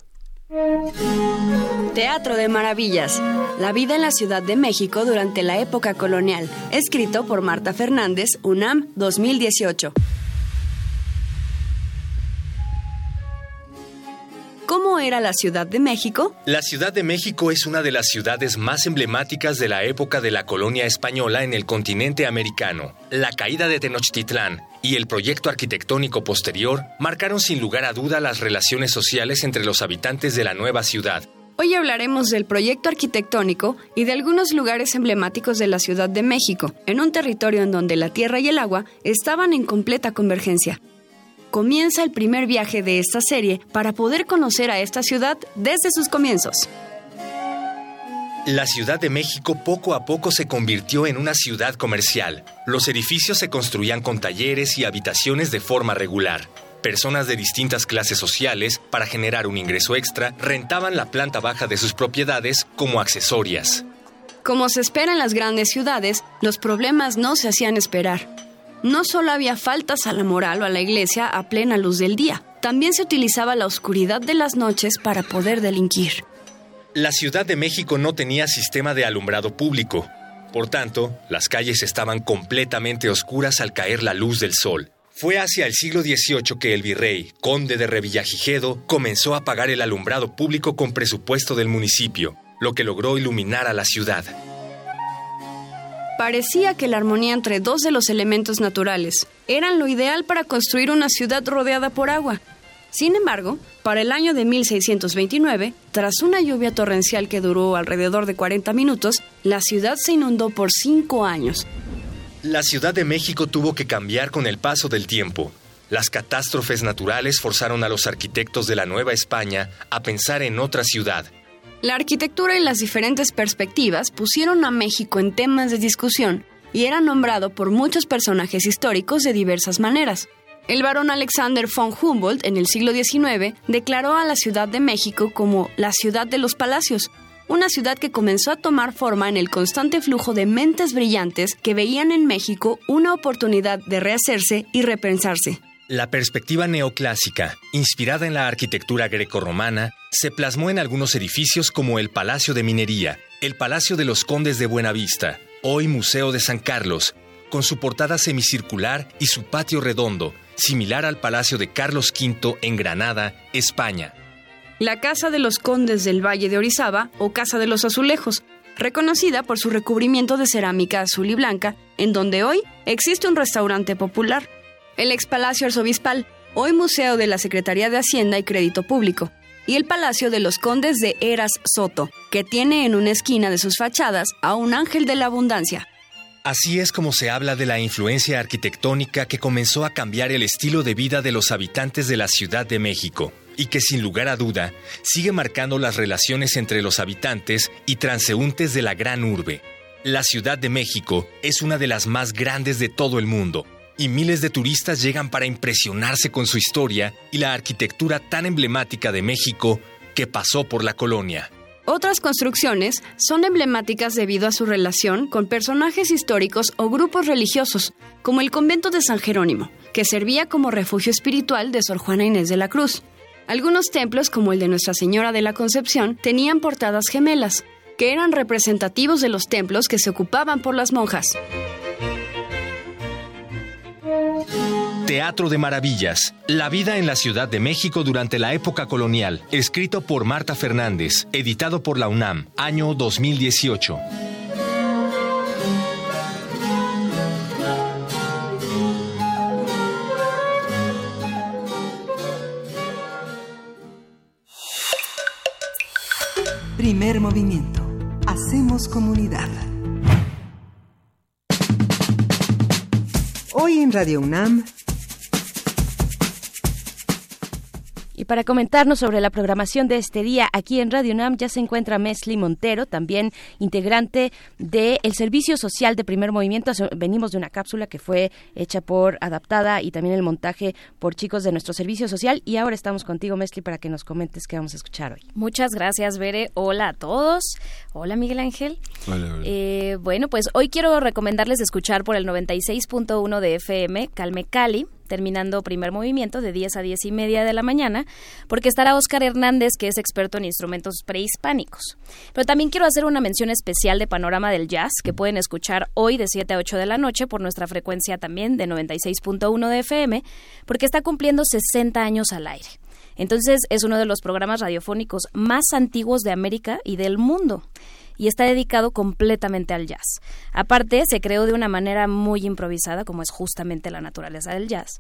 Teatro de Maravillas. La vida en la Ciudad de México durante la época colonial. Escrito por Marta Fernández, UNAM 2018. ¿Cómo era la Ciudad de México?
La Ciudad de México es una de las ciudades más emblemáticas de la época de la colonia española en el continente americano. La caída de Tenochtitlán y el proyecto arquitectónico posterior marcaron sin lugar a duda las relaciones sociales entre los habitantes de la nueva ciudad.
Hoy hablaremos del proyecto arquitectónico y de algunos lugares emblemáticos de la Ciudad de México, en un territorio en donde la tierra y el agua estaban en completa convergencia comienza el primer viaje de esta serie para poder conocer a esta ciudad desde sus comienzos.
La Ciudad de México poco a poco se convirtió en una ciudad comercial. Los edificios se construían con talleres y habitaciones de forma regular. Personas de distintas clases sociales, para generar un ingreso extra, rentaban la planta baja de sus propiedades como accesorias.
Como se espera en las grandes ciudades, los problemas no se hacían esperar. No solo había faltas a la moral o a la iglesia a plena luz del día, también se utilizaba la oscuridad de las noches para poder delinquir.
La Ciudad de México no tenía sistema de alumbrado público. Por tanto, las calles estaban completamente oscuras al caer la luz del sol. Fue hacia el siglo XVIII que el virrey, conde de Revillagigedo, comenzó a pagar el alumbrado público con presupuesto del municipio, lo que logró iluminar a la ciudad.
Parecía que la armonía entre dos de los elementos naturales eran lo ideal para construir una ciudad rodeada por agua. Sin embargo, para el año de 1629, tras una lluvia torrencial que duró alrededor de 40 minutos, la ciudad se inundó por cinco años.
La Ciudad de México tuvo que cambiar con el paso del tiempo. Las catástrofes naturales forzaron a los arquitectos de la Nueva España a pensar en otra ciudad,
La arquitectura y las diferentes perspectivas pusieron a México en temas de discusión y era nombrado por muchos personajes históricos de diversas maneras. El barón Alexander von Humboldt en el siglo XIX declaró a la Ciudad de México como la ciudad de los palacios, una ciudad que comenzó a tomar forma en el constante flujo de mentes brillantes que veían en México una oportunidad de rehacerse y repensarse.
La perspectiva neoclásica, inspirada en la arquitectura grecorromana, se plasmó en algunos edificios como el Palacio de Minería, el Palacio de los Condes de Buenavista, hoy Museo de San Carlos, con su portada semicircular y su patio redondo, similar al Palacio de Carlos V en Granada, España.
La Casa de los Condes del Valle de Orizaba o Casa de los Azulejos, reconocida por su recubrimiento de cerámica azul y blanca, en donde hoy existe un restaurante popular. El ex Palacio Arzobispal, hoy Museo de la Secretaría de Hacienda y Crédito Público, y el Palacio de los Condes de Eras Soto, que tiene en una esquina de sus fachadas a un ángel de la abundancia.
Así es como se habla de la influencia arquitectónica que comenzó a cambiar el estilo de vida de los habitantes de la Ciudad de México y que sin lugar a duda sigue marcando las relaciones entre los habitantes y transeúntes de la gran urbe. La Ciudad de México es una de las más grandes de todo el mundo y miles de turistas llegan para impresionarse con su historia y la arquitectura tan emblemática de México que pasó por la colonia.
Otras construcciones son emblemáticas debido a su relación con personajes históricos o grupos religiosos, como el convento de San Jerónimo, que servía como refugio espiritual de Sor Juana Inés de la Cruz. Algunos templos, como el de Nuestra Señora de la Concepción, tenían portadas gemelas, que eran representativos de los templos que se ocupaban por las monjas.
Teatro de Maravillas. La vida en la Ciudad de México durante la época colonial. Escrito por Marta Fernández. Editado por la UNAM. Año 2018.
Primer movimiento. Hacemos comunidad. Hoy en Radio UNAM,
Y para comentarnos sobre la programación de este día aquí en Radio UNAM ya se encuentra Mesli Montero, también integrante del Servicio Social de Primer Movimiento. Venimos de una cápsula que fue hecha por, adaptada y también el montaje por chicos de nuestro Servicio Social. Y ahora estamos contigo, Mesli, para que nos comentes qué vamos a escuchar hoy.
Muchas gracias, Bere. Hola a todos. Hola, Miguel Ángel.
Hola, hola.
Eh, bueno, pues hoy quiero recomendarles escuchar por el 96.1 de FM Calme Cali terminando primer movimiento de 10 a 10 y media de la mañana, porque estará Oscar Hernández, que es experto en instrumentos prehispánicos. Pero también quiero hacer una mención especial de Panorama del Jazz, que pueden escuchar hoy de 7 a 8 de la noche por nuestra frecuencia también de 96.1 de FM, porque está cumpliendo 60 años al aire. Entonces es uno de los programas radiofónicos más antiguos de América y del mundo y está dedicado completamente al jazz. Aparte, se creó de una manera muy improvisada, como es justamente la naturaleza del jazz.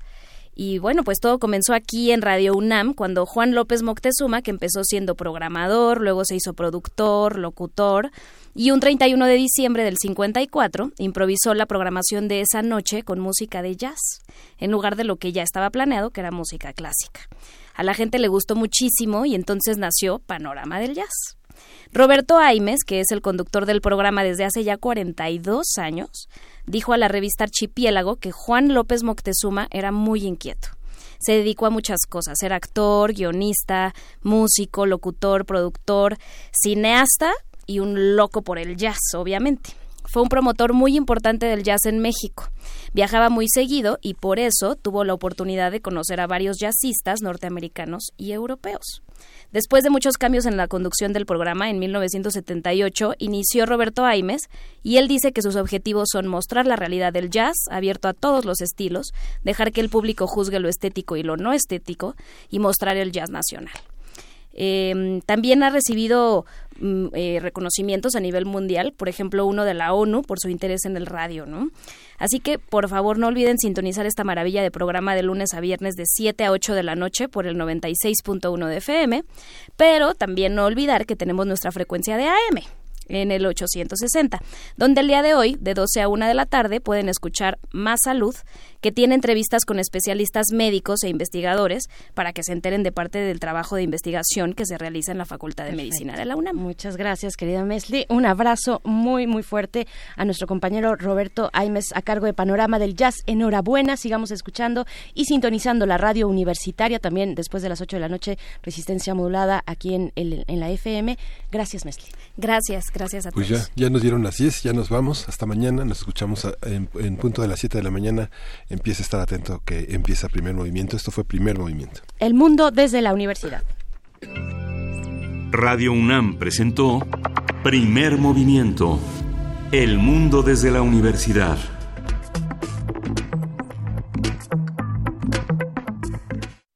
Y bueno, pues todo comenzó aquí en Radio UNAM cuando Juan López Moctezuma, que empezó siendo programador, luego se hizo productor, locutor, y un 31 de diciembre del 54 improvisó la programación de esa noche con música de jazz, en lugar de lo que ya estaba planeado, que era música clásica. A la gente le gustó muchísimo y entonces nació Panorama del Jazz. Roberto Aimes, que es el conductor del programa desde hace ya 42 años, dijo a la revista Archipiélago que Juan López Moctezuma era muy inquieto. Se dedicó a muchas cosas, era actor, guionista, músico, locutor, productor, cineasta y un loco por el jazz, obviamente. Fue un promotor muy importante del jazz en México. Viajaba muy seguido y por eso tuvo la oportunidad de conocer a varios jazzistas norteamericanos y europeos. Después de muchos cambios en la conducción del programa, en 1978 inició Roberto Aimes y él dice que sus objetivos son mostrar la realidad del jazz, abierto a todos los estilos, dejar que el público juzgue lo estético y lo no estético y mostrar el jazz nacional. Eh, también ha recibido eh, reconocimientos a nivel mundial, por ejemplo, uno de la ONU por su interés en el radio, ¿no? Así que, por favor, no olviden sintonizar esta maravilla de programa de lunes a viernes de 7 a 8 de la noche por el 96.1 de FM, pero también no olvidar que tenemos nuestra frecuencia de AM en el 860, donde el día de hoy, de 12 a 1 de la tarde, pueden escuchar Más Salud, que tiene entrevistas con especialistas médicos e investigadores para que se enteren de parte del trabajo de investigación que se realiza en la Facultad de Medicina de la UNAM.
Muchas gracias, querida Mesli. Un abrazo muy, muy fuerte a nuestro compañero Roberto Aimes a cargo de Panorama del Jazz. Enhorabuena, sigamos escuchando y sintonizando la radio universitaria también después de las 8 de la noche, resistencia modulada aquí en, el, en la FM. Gracias, Mesli.
Gracias, gracias a
pues
todos.
Pues ya, ya nos dieron las 10, ya nos vamos. Hasta mañana. Nos escuchamos en, en punto de las 7 de la mañana. Empieza a estar atento que empieza primer movimiento. Esto fue primer movimiento.
El mundo desde la universidad.
Radio UNAM presentó Primer Movimiento. El mundo desde la universidad.